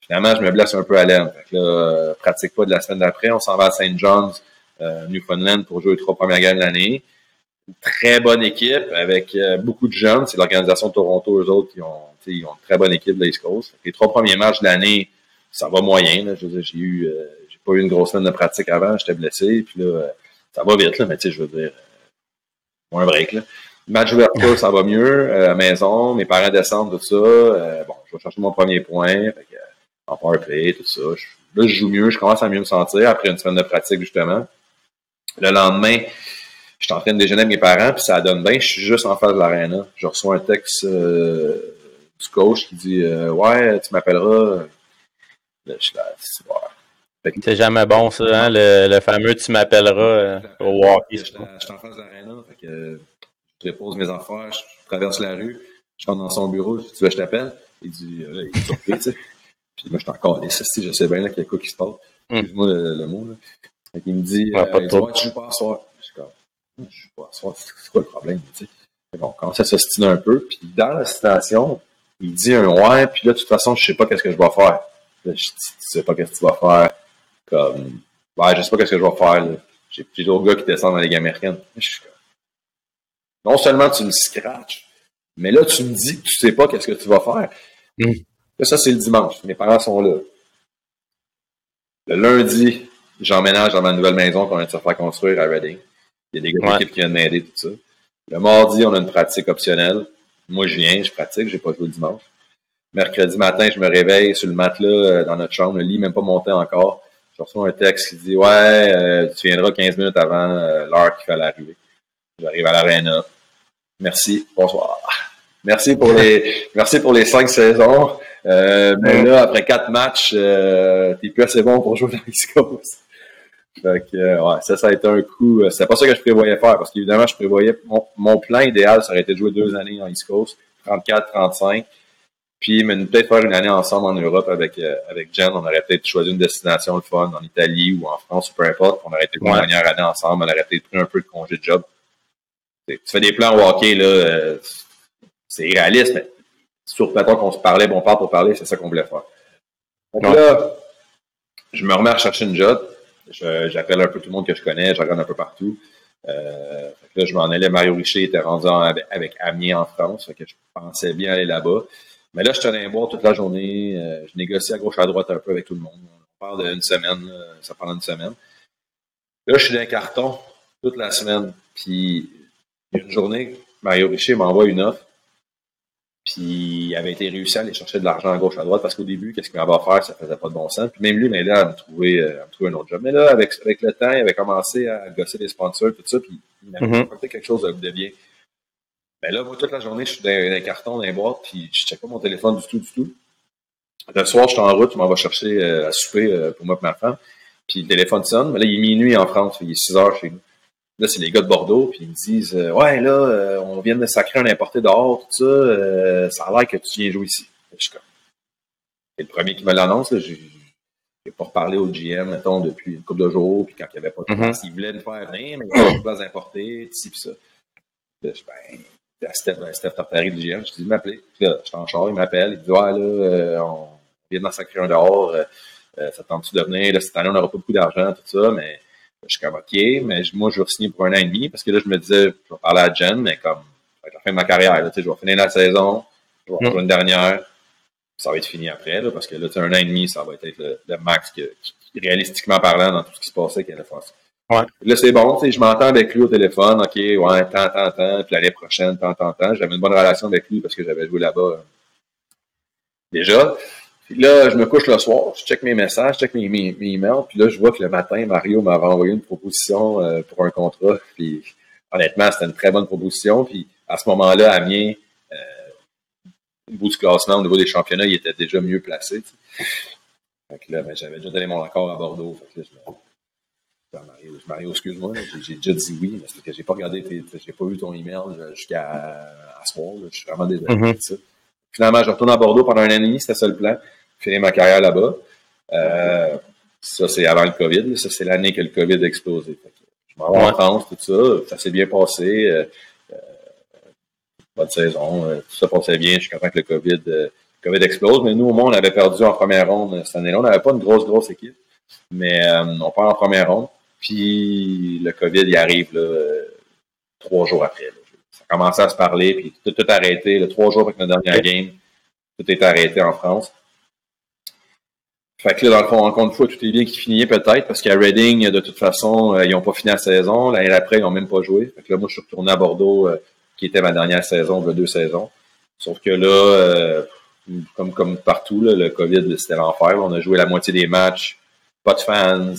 Finalement, je me blesse un peu à l'aine. Fait que là, euh, pratique pas de la semaine d'après, on s'en va à St. John's, euh, Newfoundland pour jouer les trois premières games de l'année très bonne équipe avec euh, beaucoup de jeunes. C'est l'organisation de Toronto, eux autres, qui ont, ils ont une très bonne équipe de l'East Coast. Les trois premiers matchs de l'année, ça va moyen. Là. Je veux dire, j'ai eu, euh, j'ai pas eu une grosse semaine de pratique avant, j'étais blessé. Puis là, euh, ça va vite, là, mais tu sais, je veux dire, moins un break. Là. Match ouverture, ça va mieux. à la maison, mes parents descendent, tout ça. bon, je vais chercher mon premier point. Fait que, en power play, tout ça. là, je joue mieux, je commence à mieux me sentir après une semaine de pratique, justement. Le lendemain, je suis en train de déjeuner avec mes parents, puis ça donne bien, je suis juste en face de l'aréna. Je reçois un texte euh, du coach qui dit euh, Ouais, tu m'appelleras. je suis là, c'est jamais bon, ça, hein, le, fameux tu m'appelleras euh, au hockey. Je suis en face de l'aréna, fait que je dépose mes affaires, je traverse la rue, je rentre dans son bureau, je dis Tu veux, je t'appelle? Il dit là, Il est surpris, tu sais. Puis moi, je suis encore les je sais bien qu'il y a quoi qui se passe. Hmm. Excuse-moi le, mot. Là. Fait il me dit, ouais, pas il dit ouais, tu joues pas à soir je sais pas, c'est quoi le problème, tu sais? Bon, quand ça s'ostine un peu, puis dans la citation, il dit un ouais, puis là, de toute façon, je sais pas qu'est-ce que je vais faire. Là, je, tu sais pas qu'est-ce que tu vas faire. Comme, ouais, je sais pas qu'est-ce que je vais faire, là. J'ai d'autres gars qui descendent dans la Ligue américaine. Je suis non seulement tu le scratches, mais là, tu me dis que tu sais pas qu'est-ce que tu vas faire. Mm. Ça, c'est le dimanche. Mes parents sont là. Le lundi, j'emménage dans ma nouvelle maison qu'on vient de se faire construire à Reading. Il y a des gars qui viennent m'aider, tout ça. Le mardi, on a une pratique optionnelle. Moi, je viens, je pratique, j'ai pas joué le dimanche. Mercredi matin, je me réveille sur le matelas euh, dans notre chambre, le lit même pas monté encore. Je reçois un texte qui dit Ouais, euh, tu viendras 15 minutes avant euh, l'heure qu'il fallait arriver. J'arrive à l'aréna. Merci, bonsoir. Merci pour les merci pour les cinq saisons. mais là, après quatre matchs, euh, t'es plus assez bon pour jouer dans l'East Coast. Fait que, ouais, ça, ça a été un coup. C'est pas ça que je prévoyais faire, parce qu'évidemment, je prévoyais mon, mon, plan idéal, ça aurait été de jouer deux années en East Coast, 34, 35. Puis peut-être faire une année ensemble en Europe avec euh, avec Jen. On aurait peut-être choisi une destination le fun en Italie ou en France ou peu importe. On aurait été une dernière année ensemble. On aurait peut-être pris un peu de congé de job. Tu fais des plans au hockey, là, euh, c'est irréaliste, mais surtout pas qu'on se parlait, bon, on parle pour parler, c'est ça qu'on voulait faire. Donc là, je me remets à chercher une job. J'appelle un peu tout le monde que je connais, je regarde un peu partout. Euh, là, je m'en allais. Mario Richer était rendu avec, avec Amiens en France. Fait que je pensais bien aller là-bas. Mais là, je tenais à boire toute la journée. Euh, je négocie à gauche à droite un peu avec tout le monde. On parle d'une semaine, ça parle d'une semaine. Là, je suis dans un carton toute la semaine. Puis, il y a une journée, Mario Richer m'envoie une offre. Puis, il avait été réussi à aller chercher de l'argent à gauche à droite parce qu'au début, qu'est-ce qu'il m'avait offert, ça faisait pas de bon sens. Puis, même lui m'aidait à me trouver, euh, à me trouver un autre job. Mais là, avec, avec le temps, il avait commencé à gosser des sponsors, tout ça. Puis, il m'avait mm quelque chose de bien. Ben là, moi, toute la journée, je suis dans, un carton, dans les boîtes, puis je check pas mon téléphone du tout, du tout. Le soir, je suis en route, je m'en vais chercher euh, à souper euh, pour moi et ma femme. Puis le téléphone sonne, mais là, il est minuit en France, il est 6 heures chez nous. Là, c'est les gars de Bordeaux, puis ils me disent euh, Ouais, là, on vient de sacrer un importé dehors, tout ça, ça a l'air que tu viens jouer ici. Je suis comme. C'est le premier qui me l'annonce, j'ai pas reparlé au GM, mettons, depuis une couple de jours, puis quand il n'y avait pas de mm-hmm. place, il voulait me faire rien, mais il y avait pas de place ici, puis ça. Là, je ben, à Steph, Steph Tartari du GM, je dis, m'appeler. Là, je suis en char, il m'appelle, il dit, ouais, là, euh, on vient d'en sacrer un dehors, euh, euh ça tente-tu de venir? Là, cette année, on n'aura pas beaucoup d'argent, tout ça, mais je suis comme, OK, mais moi, je vais signer pour un an et demi, parce que là, je me disais, je vais parler à Jen, mais comme, à la fin de ma carrière, là, je vais finir la saison, je vais faire une dernière, ça va être fini après, là, parce que là, un an et demi, ça va être le, le max que, réalistiquement parlant, dans tout ce qui se passait, qu'il allait faire ça. Ouais. Là, c'est bon, tu sais, je m'entends avec lui au téléphone, OK, ouais, tant, tant, tant, puis l'année prochaine, tant, tant, tant. J'avais une bonne relation avec lui parce que j'avais joué là-bas euh, déjà. Puis là, je me couche le soir, je check mes messages, je check mes, mes, emails, puis là, je vois que le matin, Mario m'avait envoyé une proposition euh, pour un contrat, puis honnêtement, c'était une très bonne proposition, puis à ce moment-là, Amiens, euh, au bout du classement, au niveau des championnats, il était déjà mieux placé, Fait que là, ben, j'avais déjà donné mon accord à Bordeaux, fait que là, je me Mario, Mario excuse-moi, j'ai déjà dit oui, mais c'est que j'ai pas regardé, j'ai pas vu ton email jusqu'à à ce soir. je suis vraiment désolé de ça. Finalement, je retourne à Bordeaux pendant un an et demi, c'était ça le plan. Finir ma carrière là-bas. Euh, ça, c'est avant le COVID. Ça, c'est l'année que le COVID a explosé. je m'en vais en France, tout ça. Ça s'est bien passé. Euh, euh, bonne saison. tout ça passait bien. Je suis content que le COVID, le COVID explose. Mais nous, au moins, on avait perdu en première ronde cette année-là. On n'avait pas une grosse, grosse équipe. Mais on part en première ronde. Puis le COVID, il arrive là, trois jours après. Là. Ça a commencé à se parler, puis tout, tout arrêté. trois jours après notre dernière game, tout est arrêté en France. Fait que là, dans le fond, encore une fois, tout est bien qui finit peut-être, parce qu'à Reading, de toute façon, euh, ils n'ont pas fini la saison. L'année après, ils n'ont même pas joué. Fait que là, moi, je suis retourné à Bordeaux, euh, qui était ma dernière saison, de deux saisons. Sauf que là, euh, comme, comme partout, là, le COVID, c'était l'enfer. On a joué la moitié des matchs, pas de fans,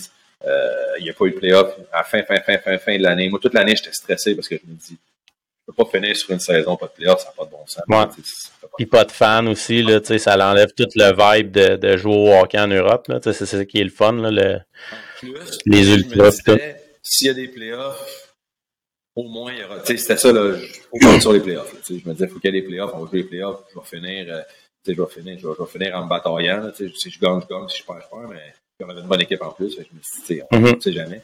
il n'y a pas eu de playoff à fin, fin, fin, fin, fin de l'année. Moi, toute l'année, j'étais stressé parce que je me dis, peux pas finir sur une saison, pas de playoff, ça n'a pas de bon sens. Ouais. Puis pas de fans aussi, là, ça l'enlève tout le vibe de, de, jouer au hockey en Europe. C'est ça qui est le fun, là, le, les ultras. S'il y a des playoffs, au moins, il y aura. C'était ça, là, je sur les playoffs. je me disais, il faut qu'il y ait des playoffs, on va jouer les playoffs, je vais finir. Euh, je vais finir, je vais, je vais finir en me bataillant. si je gagne, je gagne, si je perds, je perds, mais on avait une bonne équipe en plus. je me suis dit, on ne mm-hmm. sait jamais.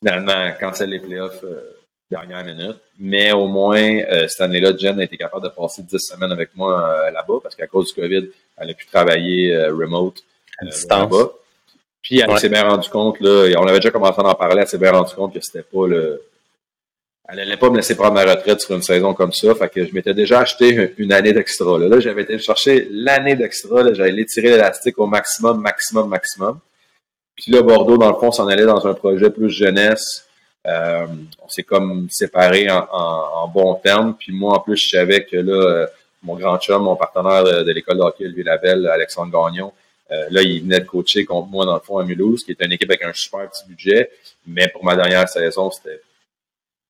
Finalement, cancel les playoffs euh, dernière minute. Mais au moins, euh, cette année-là, Jen a été capable de passer 10 semaines avec moi euh, là-bas parce qu'à cause du COVID, elle a pu travailler remote là-bas. Puis elle s'est bien rendu compte, là, et on avait déjà commencé à en parler, elle s'est bien rendu compte que c'était pas le elle allait pas me laisser prendre ma retraite sur une saison comme ça. Fait que je m'étais déjà acheté une année d'extra. Là, là j'avais été chercher l'année d'extra. J'allais tirer l'élastique au maximum, maximum, maximum. Puis là, Bordeaux, dans le fond, s'en allait dans un projet plus jeunesse. Euh, on s'est comme séparés en, en, bons termes. Puis moi, en plus, je savais que là, euh, mon grand chum, mon partenaire de, l'école de hockey Louis Labelle, Alexandre Gagnon, euh, là, il venait de coacher contre moi, dans le fond, à Mulhouse, qui était une équipe avec un super petit budget. Mais pour ma dernière saison, c'était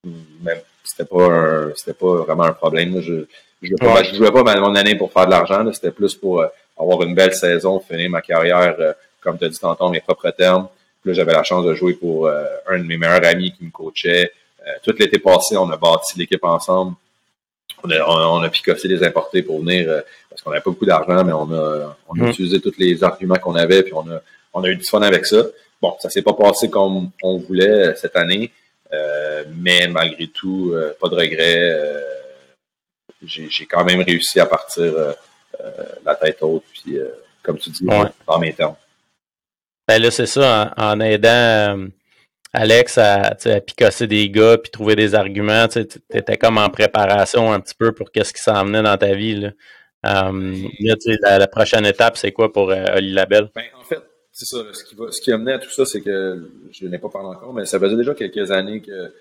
même c'était pas c'était pas vraiment un problème. Je je jouais pas, je jouais pas mon année pour faire de l'argent. C'était plus pour avoir une belle saison, finir ma carrière, comme tu as dit tantôt, mes propres termes. Puis là, j'avais la chance de jouer pour euh, un de mes meilleurs amis qui me coachait. Euh, tout l'été passé, on a bâti l'équipe ensemble. On a, on, a picossé les importés pour venir euh, parce qu'on n'avait pas beaucoup d'argent, mais on a, on a mm. utilisé tous les arguments qu'on avait, puis on a, on a eu du fun avec ça. Bon, ça s'est pas passé comme on voulait cette année, mais malgré tout, pas de regrets. J'ai quand même réussi à partir la tête haute, puis comme tu dis, dans mes termes. Ben là, c'est ça, en, aidant euh, Alex à, à, des gars puis trouver des arguments, tu étais comme en préparation un petit peu pour qu'est-ce qui s'en venait dans ta vie. Là. Um, la, la, prochaine étape, c'est quoi pour euh, Oli Labelle? Ben, en fait, c'est ça. ce, qui va, a mené à tout ça, c'est que je n'ai pas parlé encore, mais ça faisait déjà quelques années que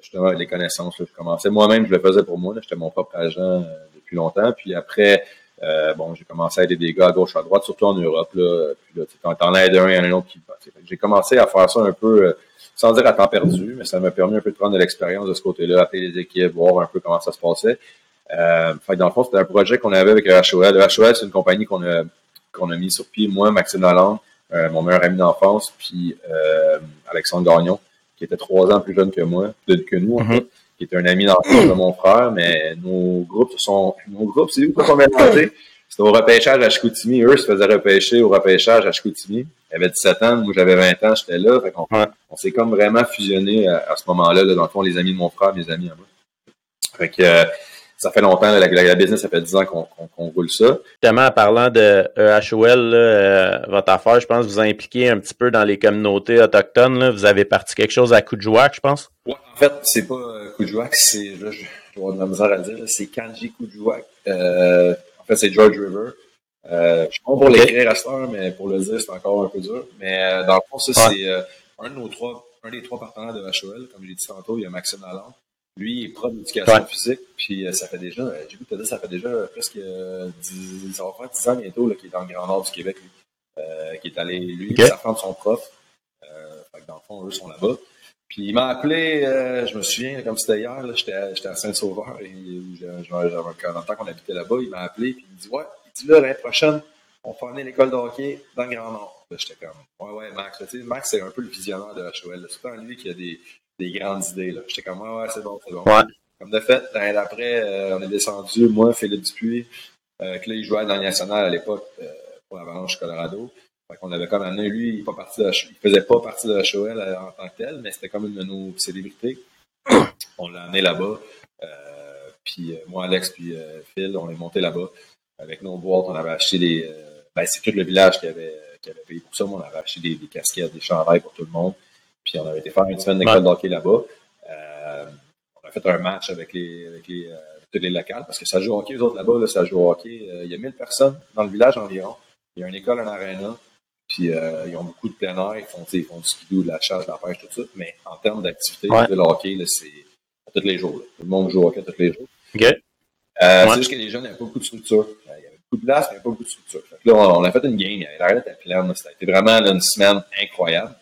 justement les connaissances, je commençais. Moi-même, je le faisais pour moi. J'étais mon propre agent depuis longtemps. Puis après, euh, bon, j'ai commencé à aider des gars à gauche, à droite, surtout en Europe. Là, puis là, quand t'en aides un, il y en a un autre qui J'ai commencé à faire ça un peu, euh, sans dire à temps perdu, mais ça m'a permis un peu de prendre de l'expérience de ce côté-là, appeler les équipes, voir un peu comment ça se passait. Euh, fait dans le fond, c'était un projet qu'on avait avec HOL. HOL, c'est une compagnie qu'on a, qu'on a mis sur pied, moi, Maxime Lalande, euh, mon meilleur ami d'enfance, puis euh, Alexandre Gagnon, qui était trois ans plus jeune que moi, que nous, en mm-hmm. fait qui était un ami d'enfance de mon frère, mais nos groupes sont, nos groupes, c'est où qu'on mélangés. C'était au repêchage à Chicoutimi. Eux se faisaient repêcher au repêchage à Chicoutimi. Ils avaient 17 ans, moi j'avais 20 ans, j'étais là. Fait on s'est comme vraiment fusionné à, ce moment-là, là, dans le fond, les amis de mon frère, mes amis à moi. Fait que euh, ça fait longtemps, la, la, business, ça fait 10 ans qu'on roule ça. Justement, en parlant de EHOL, euh, votre affaire, je pense vous impliquez un petit peu dans les communautés autochtones. Là. Vous avez parti quelque chose à Koujouak, je pense? Ouais, en fait, c'est pas euh, c'est, là, je, vais avoir de la misère à dire, c'est Kanji Koujouak. Euh, en fait, c'est George River. Euh, je suis bon pour l'écrire à cette mais pour le dire, c'est encore un peu dur. Mais euh, dans le fond, ça, c'est un de nos trois, un des trois partenaires de HOL. Comme j'ai dit tantôt, il y a Maxime Lalande. Lui, il est prof d'éducation physique, puis euh, ça fait déjà, euh, j'ai vu te dire, ça fait déjà presque 10, euh, ça va faire 10 ans bientôt qu'il est dans le Grand Nord du Québec, lui. Euh, qui est allé, lui, okay. sa femme, son prof. Euh, fait que dans le fond, eux sont là-bas. Puis il m'a appelé, euh, je me souviens, comme c'était hier, j'étais, j'étais à Saint-Sauveur, et j'avais un temps qu'on habitait là-bas, il m'a appelé, puis il me dit, ouais, il dit là, l'année prochaine, on amener l'école de hockey dans le Grand Nord. J'étais comme, ouais, ouais, Max. tu sais, Max, c'est un peu le visionnaire de HOL. C'est pas lui qui a des, des grandes idées. Là. J'étais comme, ouais, ouais, c'est bon, c'est bon. Ouais. Comme de fait, l'année d'après, euh, on est descendu, moi, Philippe Dupuis, euh, que là, il jouait dans le national à l'époque euh, pour l'Avalanche Colorado. Fait qu'on avait comme amené, lui, il, pas parti de il faisait pas partie de la HOL euh, en tant que tel, mais c'était comme une de nos célébrités. on l'a amené là-bas. Euh, puis moi, Alex, puis Phil, on est monté là-bas. Avec nos boîtes, on avait acheté des... ben, c'est tout le village qui avait, qui avait payé pour ça. Moi, on avait acheté des, des casquettes, des chandails pour tout le monde. Puis on avait été faire une semaine d'école d'hockey là-bas. Euh, on a fait un match avec les, avec les, euh, les locales parce que ça joue au hockey, les autres là-bas, là, ça joue au hockey. Euh, il y a 1000 personnes dans le village environ. Il y a une école, un aréna. Puis euh, ils ont beaucoup de plein air, ils font, ils font du skidoo, de la chasse, de la pêche, tout ça. Mais en termes d'activité, le hockey, c'est tous les jours. Là. Tout le monde joue au hockey tous les jours. OK. Euh, C'est juste que les jeunes n'avaient pas beaucoup de structure. Il y avait beaucoup de place, mais il n'y avait pas beaucoup de structure. Là, on, a fait une game. L'arène était pleine. Été vraiment là, une semaine incroyable.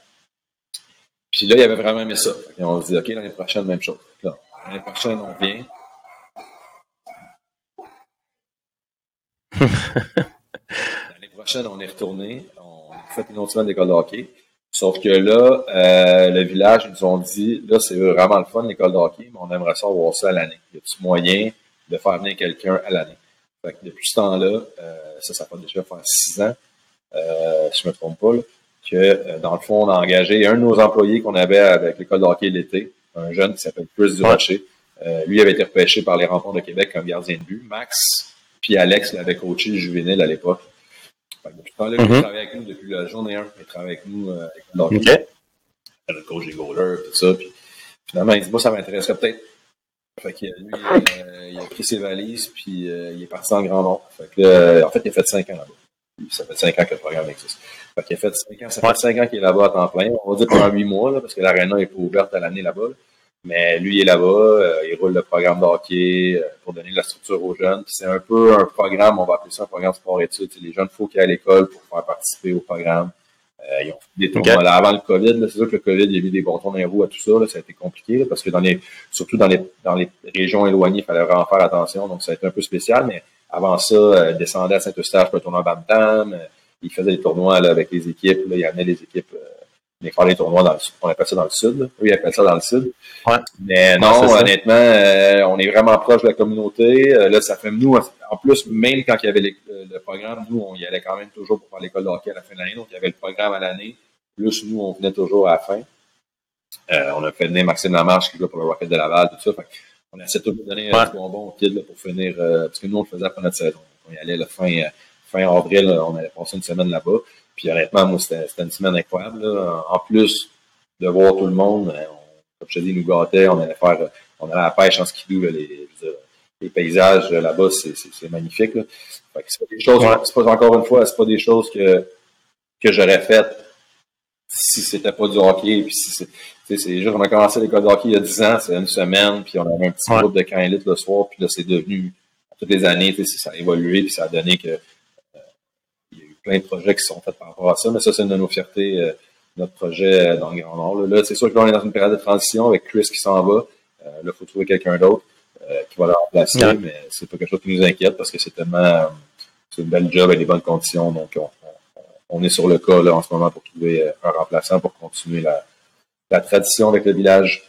Puis là, il avait vraiment aimé ça. Et on se dit, OK, l'année prochaine, même chose. L'année prochaine, on vient. l'année prochaine, on est retourné. On a fait une autre semaine d'école de hockey. Sauf que là, euh, le village, ils nous ont dit, là, c'est vraiment le fun, l'école de hockey, mais on aimerait ça avoir ça à l'année. Y a-t-il moyen de faire venir quelqu'un à l'année? Fait que depuis ce temps-là, euh, ça, ça fait déjà faire six ans, euh, si je me trompe pas, là, que, euh, dans le fond, on a engagé un de nos employés qu'on avait avec l'école de hockey l'été, un jeune qui s'appelle Chris Durocher. Euh, lui avait été repêché par les remports de Québec comme gardien de but. Max puis Alex l'avait coaché juvénile à l'époque. Depuis temps-là, il mm-hmm. travaille avec nous depuis la journée 1. Il travaille avec nous euh, avec le. Okay. Le coach des goalers, tout ça. Puis, finalement, il dit, moi, ça m'intéresserait peut-être. Fait que lui, euh, il a pris ses valises, puis il est parti dans le grand nombre. Fait que, en fait, il a fait cinq ans là-bas. Ça fait cinq ans que le programme existe. Fait qu'il a fait cinq ans, ça fait cinq ans qu'il est là-bas à temps plein. On va dire pendant huit mois, là, parce que l'aréna n'est pas ouverte à l'année là-bas. Mais lui, il est là-bas, euh, il roule le programme de hockey euh, pour donner de la structure aux jeunes. c'est un peu un programme, on va appeler ça un programme sport-études. Les jeunes, il faut qu'ils aient à l'école pour faire participer au programme. Euh, ils ont fait des tournois là, avant le COVID. C'est sûr que le COVID, il y a mis des bâtons dans les roues à tout ça. Là, ça a été compliqué parce que dans les, surtout dans les, dans les régions éloignées, il fallait vraiment faire attention. Donc, ça a été un peu spécial. Mais avant ça, il descendait à Saint-Eustache pour le tournoi Bantam. Il faisait des tournois là, avec les équipes. Là, il amenait les équipes mais faire les tournois dans le sud. On appelle ça dans le sud. Là. Oui, ils appellent ça dans le sud. Ouais. Mais non, honnêtement, euh, on est vraiment proche de la communauté. Euh, là, ça fait nous, en plus, même quand il y avait le programme, nous, on y allait quand même toujours pour faire l'école de hockey à la fin de l'année. Donc, il y avait le programme à l'année. Plus nous, on venait toujours à la fin. Euh, on a fait venir Maxime Lamarche qui joue pour le Rocket de Laval, tout ça. Fait on essaie toujours de donner un bonbon au kid là, pour finir. parce que nous, on le faisait après notre saison. On y allait le fin, fin avril, on allait passer une semaine là-bas. Puis honnêtement, moi, c'était une semaine incroyable. En plus de voir tout le monde, hein, comme je te dis, nous gâtait, on allait faire, on allait à la pêche en skidoo, là, les, les paysages là-bas, c'est magnifique. Là. Fait que c'est pas des choses, c'est pas encore une fois, c'est pas des choses que, que j'aurais faites si c'était pas du hockey. Puis si c'est, c'est juste, on a commencé l'école de hockey il y a 10 ans, c'est une semaine, puis on avait un petit groupe de 15 litres le soir, puis là, c'est devenu, toutes les années, ça a évolué, puis ça a donné que plein de projets qui sont faits par rapport à ça, mais ça, c'est une de nos fiertés, euh, notre projet euh, dans le Grand Nord. Là, c'est sûr que là, on est dans une période de transition avec Chris qui s'en va. Euh, là, il faut trouver quelqu'un d'autre qui va le remplacer, mais c'est pas quelque chose qui nous inquiète parce que c'est tellement c'est une belle job avec des bonnes conditions. Donc, on, est sur le cas là, en ce moment pour trouver un remplaçant pour continuer la, la tradition avec le village.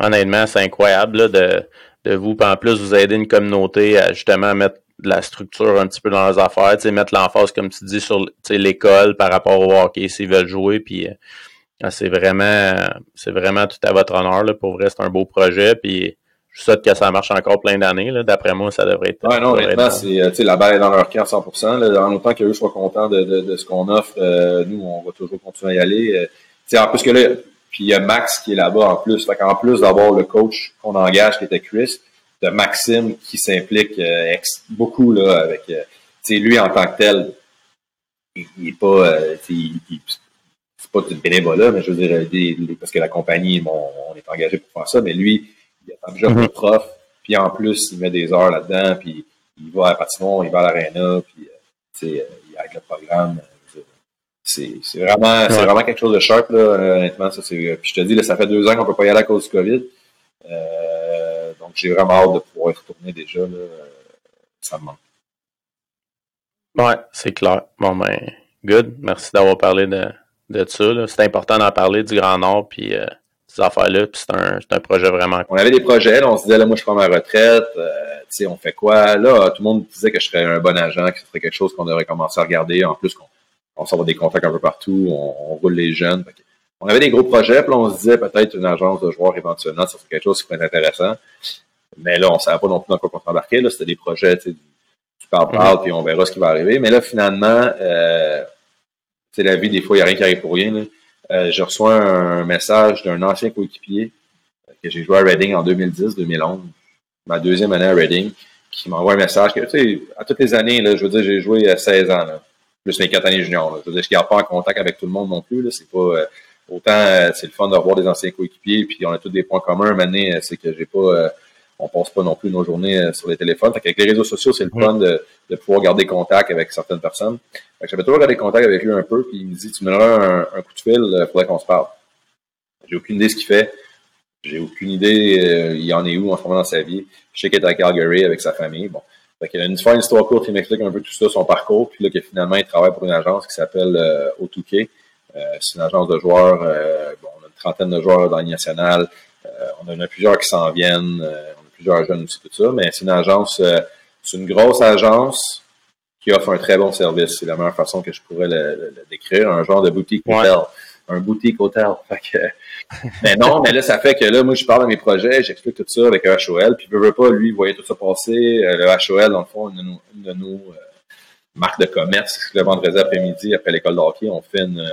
Honnêtement, c'est incroyable de, de vous. en plus, vous aider une communauté à justement mettre de la structure un petit peu dans leurs affaires, mettre l'emphase, comme tu dis, sur l'école par rapport au hockey s'ils veulent jouer. Puis euh, c'est vraiment c'est vraiment tout à votre honneur. Là, pour vrai, c'est un beau projet. Puis je souhaite que ça marche encore plein d'années. D'après moi, ça devrait être. Ouais, non, honnêtement, c'est euh, la balle est dans leur camp à 100%. Là, en autant qu'eux soient contents de, de, ce qu'on offre, euh, nous, on va toujours continuer à y aller. Euh, en plus que là, puis il y a Max qui est là-bas en plus. Fait qu'en plus d'avoir le coach qu'on engage qui était Chris, de Maxime qui s'implique euh, beaucoup là avec euh, lui en tant que tel il, est pas euh, c'est pas du bénévolat mais je veux dire parce que la compagnie bon, on est engagé pour faire ça mais lui il a déjà mm prof puis en plus il met des heures là-dedans puis il va à patinoire il va à l'aréna puis il aide le programme c'est vraiment c'est vraiment quelque chose de sharp là honnêtement ça c'est puis je te dis là, ça fait deux ans qu'on peut pas y aller à cause du covid donc, j'ai vraiment hâte de pouvoir y retourner déjà. Là. Ça me manque. Ouais, c'est clair. Bon, ben, good. Merci d'avoir parlé de, de ça. C'est important d'en parler du Grand Nord, puis euh, ces affaires-là. Puis c'est un, un, projet vraiment On avait des projets. Là, on se disait, là, moi, je prends ma retraite. Euh, tu sais, on fait quoi? Là, tout le monde disait que je serais un bon agent, que ce serait quelque chose qu'on devrait commencer à regarder. En plus, qu'on on va des contacts un peu partout. On, roule les jeunes. on avait des gros projets, puis là, on se disait peut-être une agence de joueurs éventuellement, ça serait quelque chose qui pourrait être intéressant. Mais là, on ne savait pas non plus dans quoi on s'embarquait. Là, c'était des projets, tu parles, parles, puis on verra ce qui va arriver. Mais là, finalement, euh, c'est la vie, des fois, il n'y a rien qui arrive pour rien. Là. Euh, je reçois un message d'un ancien coéquipier euh, que j'ai joué à Reading en 2010-2011, ma deuxième année à Reading, qui m'envoie un message que, tu sais, à toutes les années, là, je veux dire, j'ai joué à 16 ans, là, plus mes quatre années juniors. Là. Je veux dire, je ne garde pas en contact avec tout le monde non plus. Là, c'est pas... Euh, autant c'est le fun de revoir des anciens coéquipiers, puis on a tous des points communs. Maintenant, c'est que j'ai pas on passe pas non plus nos journées euh, sur les téléphones. Fait avec les réseaux sociaux, c'est le fun de, de, pouvoir garder contact avec certaines personnes. J'avais toujours gardé contact avec lui un peu, puis il me dit Tu me donneras un, coup de fil, il euh, faudrait qu'on se parle. J'ai aucune idée de ce qu'il fait. J'ai aucune idée euh, il en est où en ce moment dans sa vie. Je sais qu'il est à Calgary avec sa famille. Bon. Fait qu'il a une, une histoire courte, il m'explique un peu tout ça, son parcours, puis là que finalement il travaille pour une agence qui s'appelle euh, O2K. c'est une agence de joueurs, bon, on a une trentaine de joueurs dans l'Union nationale. on en a plusieurs qui s'en viennent plusieurs jeunes aussi, tout ça, mais c'est une agence, euh, c'est une grosse agence qui offre un très bon service. C'est la meilleure façon que je pourrais le, décrire, un genre de boutique hôtel. Un boutique hôtel. mais non, mais là, ça fait que là, moi, je parle de mes projets, j'explique tout ça avec un HOL, puis veut, veut pas, lui, voyait tout ça passer. Euh, le HOL, dans le fond, une de nos, marque de commerce. Le vendredi après-midi, après l'école de hockey, on fait une,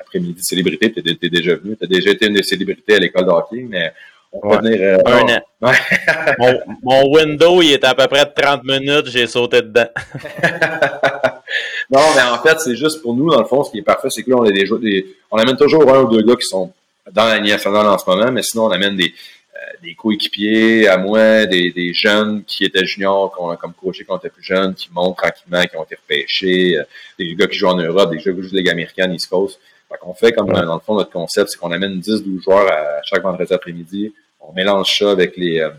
après-midi célébrité. Tu es, déjà venu. Tu as déjà été une des célébrités à l'école de hockey, mais on peut venir. Euh, un an. mon, window, il est à peu près de 30 minutes. J'ai sauté dedans. non, mais en fait, c'est juste pour nous, dans le fond, ce qui est parfait, c'est que là, on a des, des, on amène toujours un ou deux gars qui sont dans la nationale en ce moment, mais sinon, on amène des, des coéquipiers à moi, des, des, jeunes qui étaient juniors, qu'on a comme coaché quand on était plus jeunes, qui montent tranquillement, qui ont été repêchés, euh, des gars qui jouent en Europe, des gars qui jouent de Ligue américaine, East Coast. Fait qu'on fait comme dans le fond, notre concept, c'est qu'on amène 10-12 joueurs à chaque vendredi après-midi. On mélange ça avec les euh,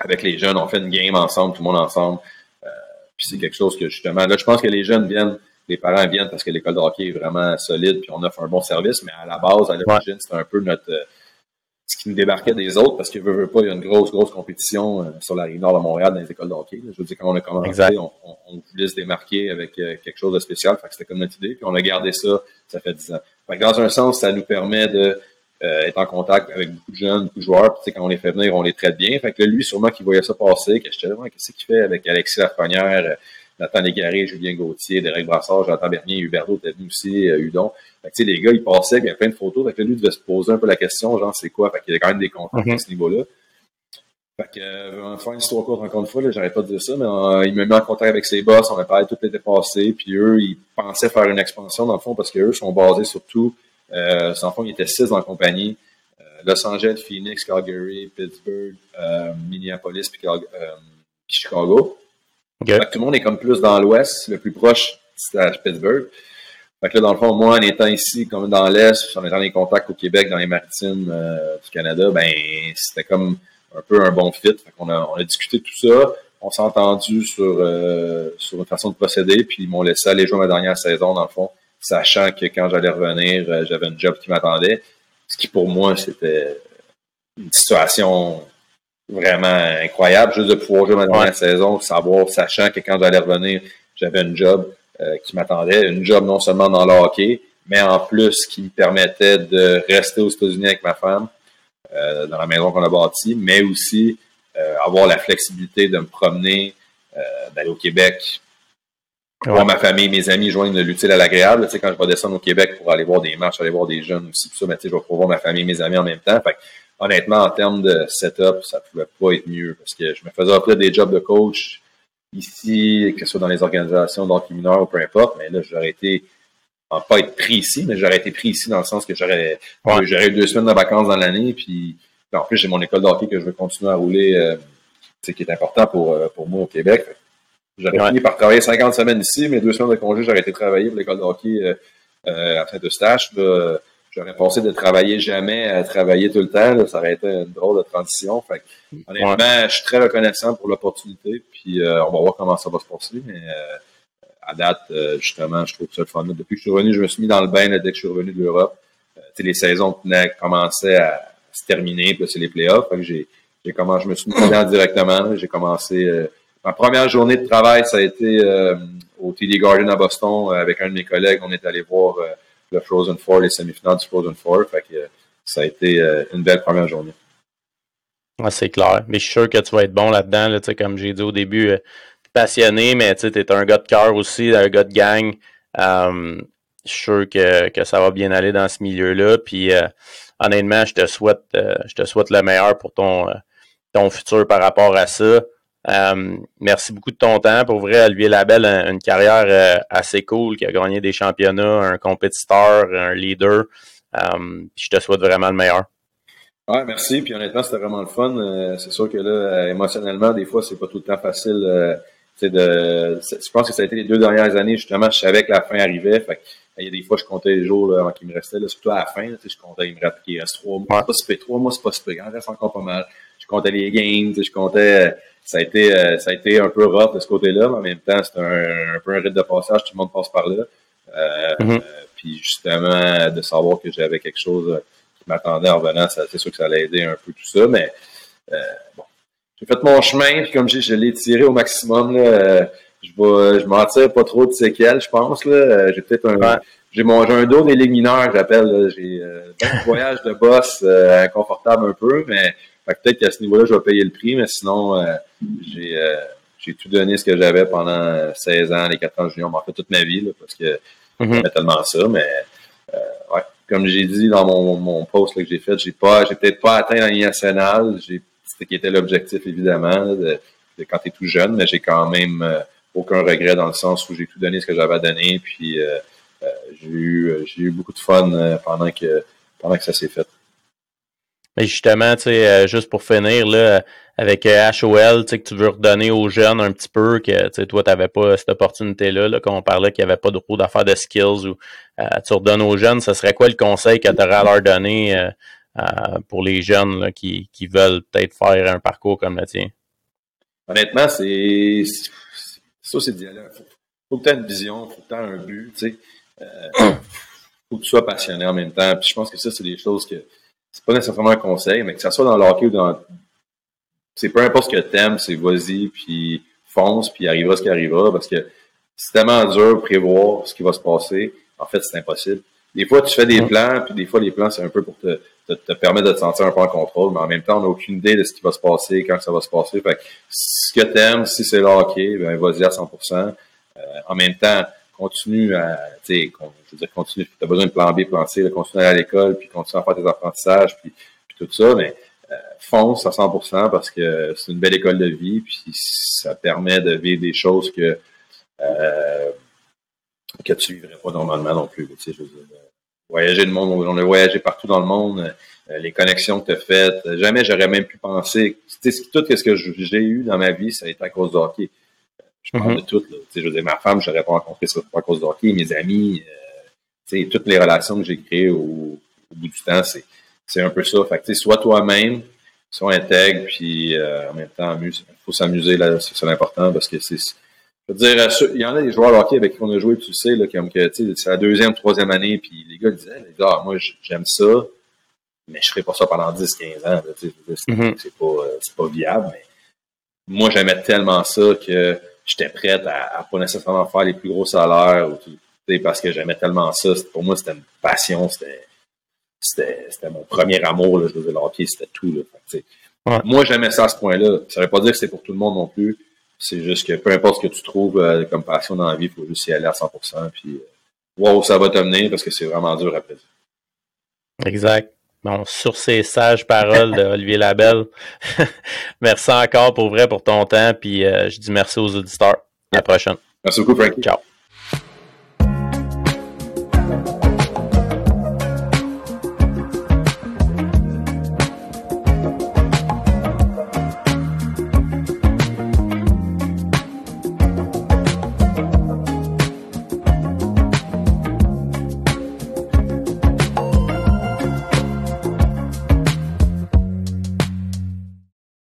avec les jeunes, on fait une game ensemble, tout le monde ensemble. Euh, puis c'est quelque chose que justement, là, je pense que les jeunes viennent, les parents viennent parce que l'école de hockey est vraiment solide, puis on offre un bon service, mais à la base, à l'origine, c'est un peu notre ce qui nous débarquait des autres, parce que veut, veut pas, il y a une grosse, grosse compétition euh, sur la rive nord de Montréal dans les écoles de hockey. Je veux dire, quand on a commencé, on, on, voulait se démarquer avec euh, quelque chose de spécial. Fait que c'était comme notre idée. Puis on a gardé ça, ça fait dix ans. Fait que dans un sens, ça nous permet de euh, être en contact avec beaucoup de jeunes, beaucoup de joueurs. Puis, quand on les fait venir, on les traite bien. Fait que lui, sûrement qu'il voyait ça passer, que qu'est-ce qu'il fait avec Alexis Lafrenière, Nathan Légaré, Julien Gauthier, Derek Brassard, Jonathan Bernier, Huberto était venu aussi, euh, Hudon. Fait que, les gars, ils passaient, il y a plein de photos. Fait que lui devait se poser un peu la question, genre, c'est quoi? Fait qu'il y a quand même des contacts à ce niveau-là. Fait que, euh, faire une histoire courte encore une fois, j'arrête pas de dire ça, mais euh, il me met en contact avec ses boss, on a parlé tout l'été passé, puis eux, ils pensaient faire une expansion dans le fond parce qu'eux sont basés surtout, euh, sans fond, ils étaient six dans la compagnie. Euh, Los Angeles, Phoenix, Calgary, Pittsburgh, euh, Minneapolis, puis Chicago. Okay. tout le monde est comme plus dans l'ouest, le plus proche, c'est à Pittsburgh. Fait que là, dans le fond, moi, en étant ici, comme dans l'Est, en étant les contacts au Québec, dans les maritimes euh, du Canada, ben c'était comme un peu un bon fit. Fait qu'on a, on a discuté tout ça. On s'est entendu sur, euh, sur une façon de procéder, puis ils m'ont laissé aller jouer ma dernière saison, dans le fond, sachant que quand j'allais revenir, euh, j'avais un job qui m'attendait. Ce qui, pour moi, c'était une situation vraiment incroyable, juste de pouvoir jouer ma dernière saison, savoir, sachant que quand j'allais revenir, j'avais un job euh, qui m'attendait, une job non seulement dans le hockey, mais en plus qui me permettait de rester aux États-Unis avec ma femme, euh, dans la maison qu'on a bâtie, mais aussi euh, avoir la flexibilité de me promener, d'aller au Québec, voir ma famille, mes amis, joindre l'utile à l'agréable. Tu sais, quand je vais descendre au Québec pour aller voir des matchs, aller voir des jeunes aussi, tout ça, mais tu sais, je vais pouvoir voir ma famille, mes amis en même temps. Fait honnêtement, en termes de setup, ça pouvait pas être mieux parce que je me faisais offrir des jobs de coach ici, que ce soit dans les organisations d'hockey mineur ou peu importe, mais là, j'aurais été, pas être pris ici, mais j'aurais été pris ici dans le sens que j'aurais, j'aurais eu deux semaines de vacances dans l'année, puis en plus, j'ai mon école d'hockey que je veux continuer à rouler, euh, ce qui est important pour, euh, pour moi au Québec. J'aurais fini par travailler 50 semaines ici, mais deux semaines de congé, j'aurais été travailler pour l'école d'hockey euh, euh, à Saint-Eustache. J'aurais pensé de travailler jamais à travailler tout le temps. ça aurait été une drôle de transition. Fait honnêtement, je suis très reconnaissant pour l'opportunité. Puis euh, on va voir comment ça va se passer. Mais euh, à date, euh, justement, je trouve ça le fun. Depuis que je suis revenu, je me suis mis dans le bain dès que je suis revenu de l'Europe. les saisons commençaient à se terminer, puis c'est les playoffs. Fait que j'ai, j'ai commencé, je me suis mis dedans directement. J'ai commencé. Ma première journée de travail, ça a été au TD Garden à Boston avec un de mes collègues. On est allé voir le Frozen Four, les semi-finales du Frozen Four. Fait que ça a été euh, une belle première journée. c'est clair. Mais je suis sûr que tu vas être bon là-dedans. Là, comme j'ai dit au début, euh, passionné, mais tu es un gars de cœur aussi, un gars de gang. Euh, je suis sûr que, que, ça va bien aller dans ce milieu-là. Puis honnêtement, je te souhaite je te souhaite le meilleur pour ton, ton futur par rapport à ça. Euh, merci beaucoup de ton temps. Pour vrai, Olivier Labelle a une carrière euh, assez cool, qui a gagné des championnats, un compétiteur, un leader. Euh, je te souhaite vraiment le meilleur. Ouais, merci. Puis honnêtement, c'était vraiment le fun. c'est sûr que là, émotionnellement, des fois, c'est pas tout le temps facile. de, je pense que ça a été les deux dernières années, justement, je savais que la fin arrivait. Fait il y a des fois, je comptais les jours là, qui me restait, là, surtout à la fin. je comptais, il me rappelait qu'il reste trois mois. C'est pas si trois mois, c'est pas si Il en reste encore pas mal. Je comptais les games, je comptais ça a été euh, ça a été un peu rough de ce côté-là, mais en même temps, c'est un, un, peu un rite de passage, tout le monde passe par là. Euh, euh, puis justement, de savoir que j'avais quelque chose qui m'attendait en revenant, c'est sûr que ça allait aider un peu tout ça, mais bon. J'ai fait mon chemin, puis comme je, je l'ai tiré au maximum, là, je vais, je m'en tire pas trop de séquelles, je pense. Là. J'ai peut-être un. J'ai mon un dos des ligues mineures, j'appelle. J'ai un voyage de boss inconfortable un peu, mais peut-être qu'à ce niveau-là, je vais payer le prix, mais sinon, euh, j'ai, euh, j'ai tout donné ce que j'avais pendant 16 ans, les 4 ans junior, en fait toute ma vie, là, parce que mm j'aimais tellement ça, mais euh, ouais, comme j'ai dit dans mon, mon post là, que j'ai fait, j'ai pas, j'ai peut-être pas atteint la ligne nationale, j'ai, c'était qui était l'objectif évidemment de, quand tu es tout jeune, mais j'ai quand même euh, aucun regret dans le sens où j'ai tout donné ce que j'avais à donner, puis euh, euh, j'ai eu, j'ai eu beaucoup de fun pendant que pendant que ça s'est fait. Mais justement, tu sais, juste pour finir, là, avec HOL, tu sais, que tu veux redonner aux jeunes un petit peu, que tu sais, toi, tu n'avais pas cette opportunité-là, là, quand on parlait qu'il n'y avait pas trop d'affaires de skills ou tu redonnes aux jeunes, ce serait quoi le conseil que tu aurais à leur donner pour les jeunes là, qui, qui veulent peut-être faire un parcours comme le tien? honnêtement, c'est ça, c'est aller. Faut, faut que tu aies une vision, faut que tu aies un but, tu sais. Euh, faut que tu sois passionné en même temps. Puis je pense que ça, c'est des choses que c'est pas nécessairement un conseil, mais que ça soit dans le hockey ou dans. C'est peu importe ce que t'aimes, c'est vas-y, puis fonce, puis arrivera ce qui arrivera, parce que c'est tellement dur de prévoir ce qui va se passer. En fait, c'est impossible. Des fois, tu fais des plans, puis des fois, les plans, c'est un peu pour te, te, te, permettre de te sentir un peu en contrôle, mais en même temps, on n'a aucune idée de ce qui va se passer, quand ça va se passer. Fait que, ce que t'aimes, si c'est le hockey, ben, vas-y à 100%. Euh, en même temps, continue à, tu sais, dire, continue, t'as besoin de plan B, plan C, de continuer à aller à l'école, puis continue à faire tes apprentissages, puis, tout ça, mais euh, fonce à 100% parce que c'est une belle école de vie, puis ça permet de vivre des choses que euh, que tu vivrais pas normalement non plus. Tu sais, je veux dire, voyager le monde, on a voyagé partout dans le monde, euh, les connexions que tu as faites. Jamais j'aurais même pu penser. tout ce que j'ai eu dans ma vie, ça a été à cause de hockey. Je parle mm-hmm. de tout. Là. Je veux dire, ma femme, je n'aurais pas rencontré ça à cause de hockey. Mes amis, euh, toutes les relations que j'ai créées au, bout du temps, c'est un peu ça. Fait que, sois toi-même, sois intègre, puis euh, en même temps, il faut s'amuser, là, c'est l'important parce que c'est je veux dire, il y en a des joueurs de hockey avec qui on a joué, tu sais, là, comme que, tu sais, c'est la deuxième, troisième année, puis les gars disaient, les gars, moi, j'aime ça, mais je ferai pas ça pendant 10, 15 ans, tu sais, mm-hmm. c'est pas, c'est pas viable, mais moi, j'aimais tellement ça que j'étais prête à, à, pas nécessairement faire les plus gros salaires, ou, sais, parce que j'aimais tellement ça. Pour moi, c'était une passion, c'était, c'était, c'était mon premier amour, là, je dire, le hockey, c'était tout, là. Moi, j'aimais ça à ce point-là. Ça veut pas dire que c'est pour tout le monde non plus. C'est juste que peu importe ce que tu trouves euh, comme passion dans la vie, il faut juste y aller à 100%. Puis, wow, euh, ça va t'amener parce que c'est vraiment dur après ça. Exact. Bon, sur ces sages paroles d'Olivier Labelle, merci encore pour vrai pour ton temps. Puis euh, je dis merci aux auditeurs. À la prochaine. Merci beaucoup, Frankie. Ciao.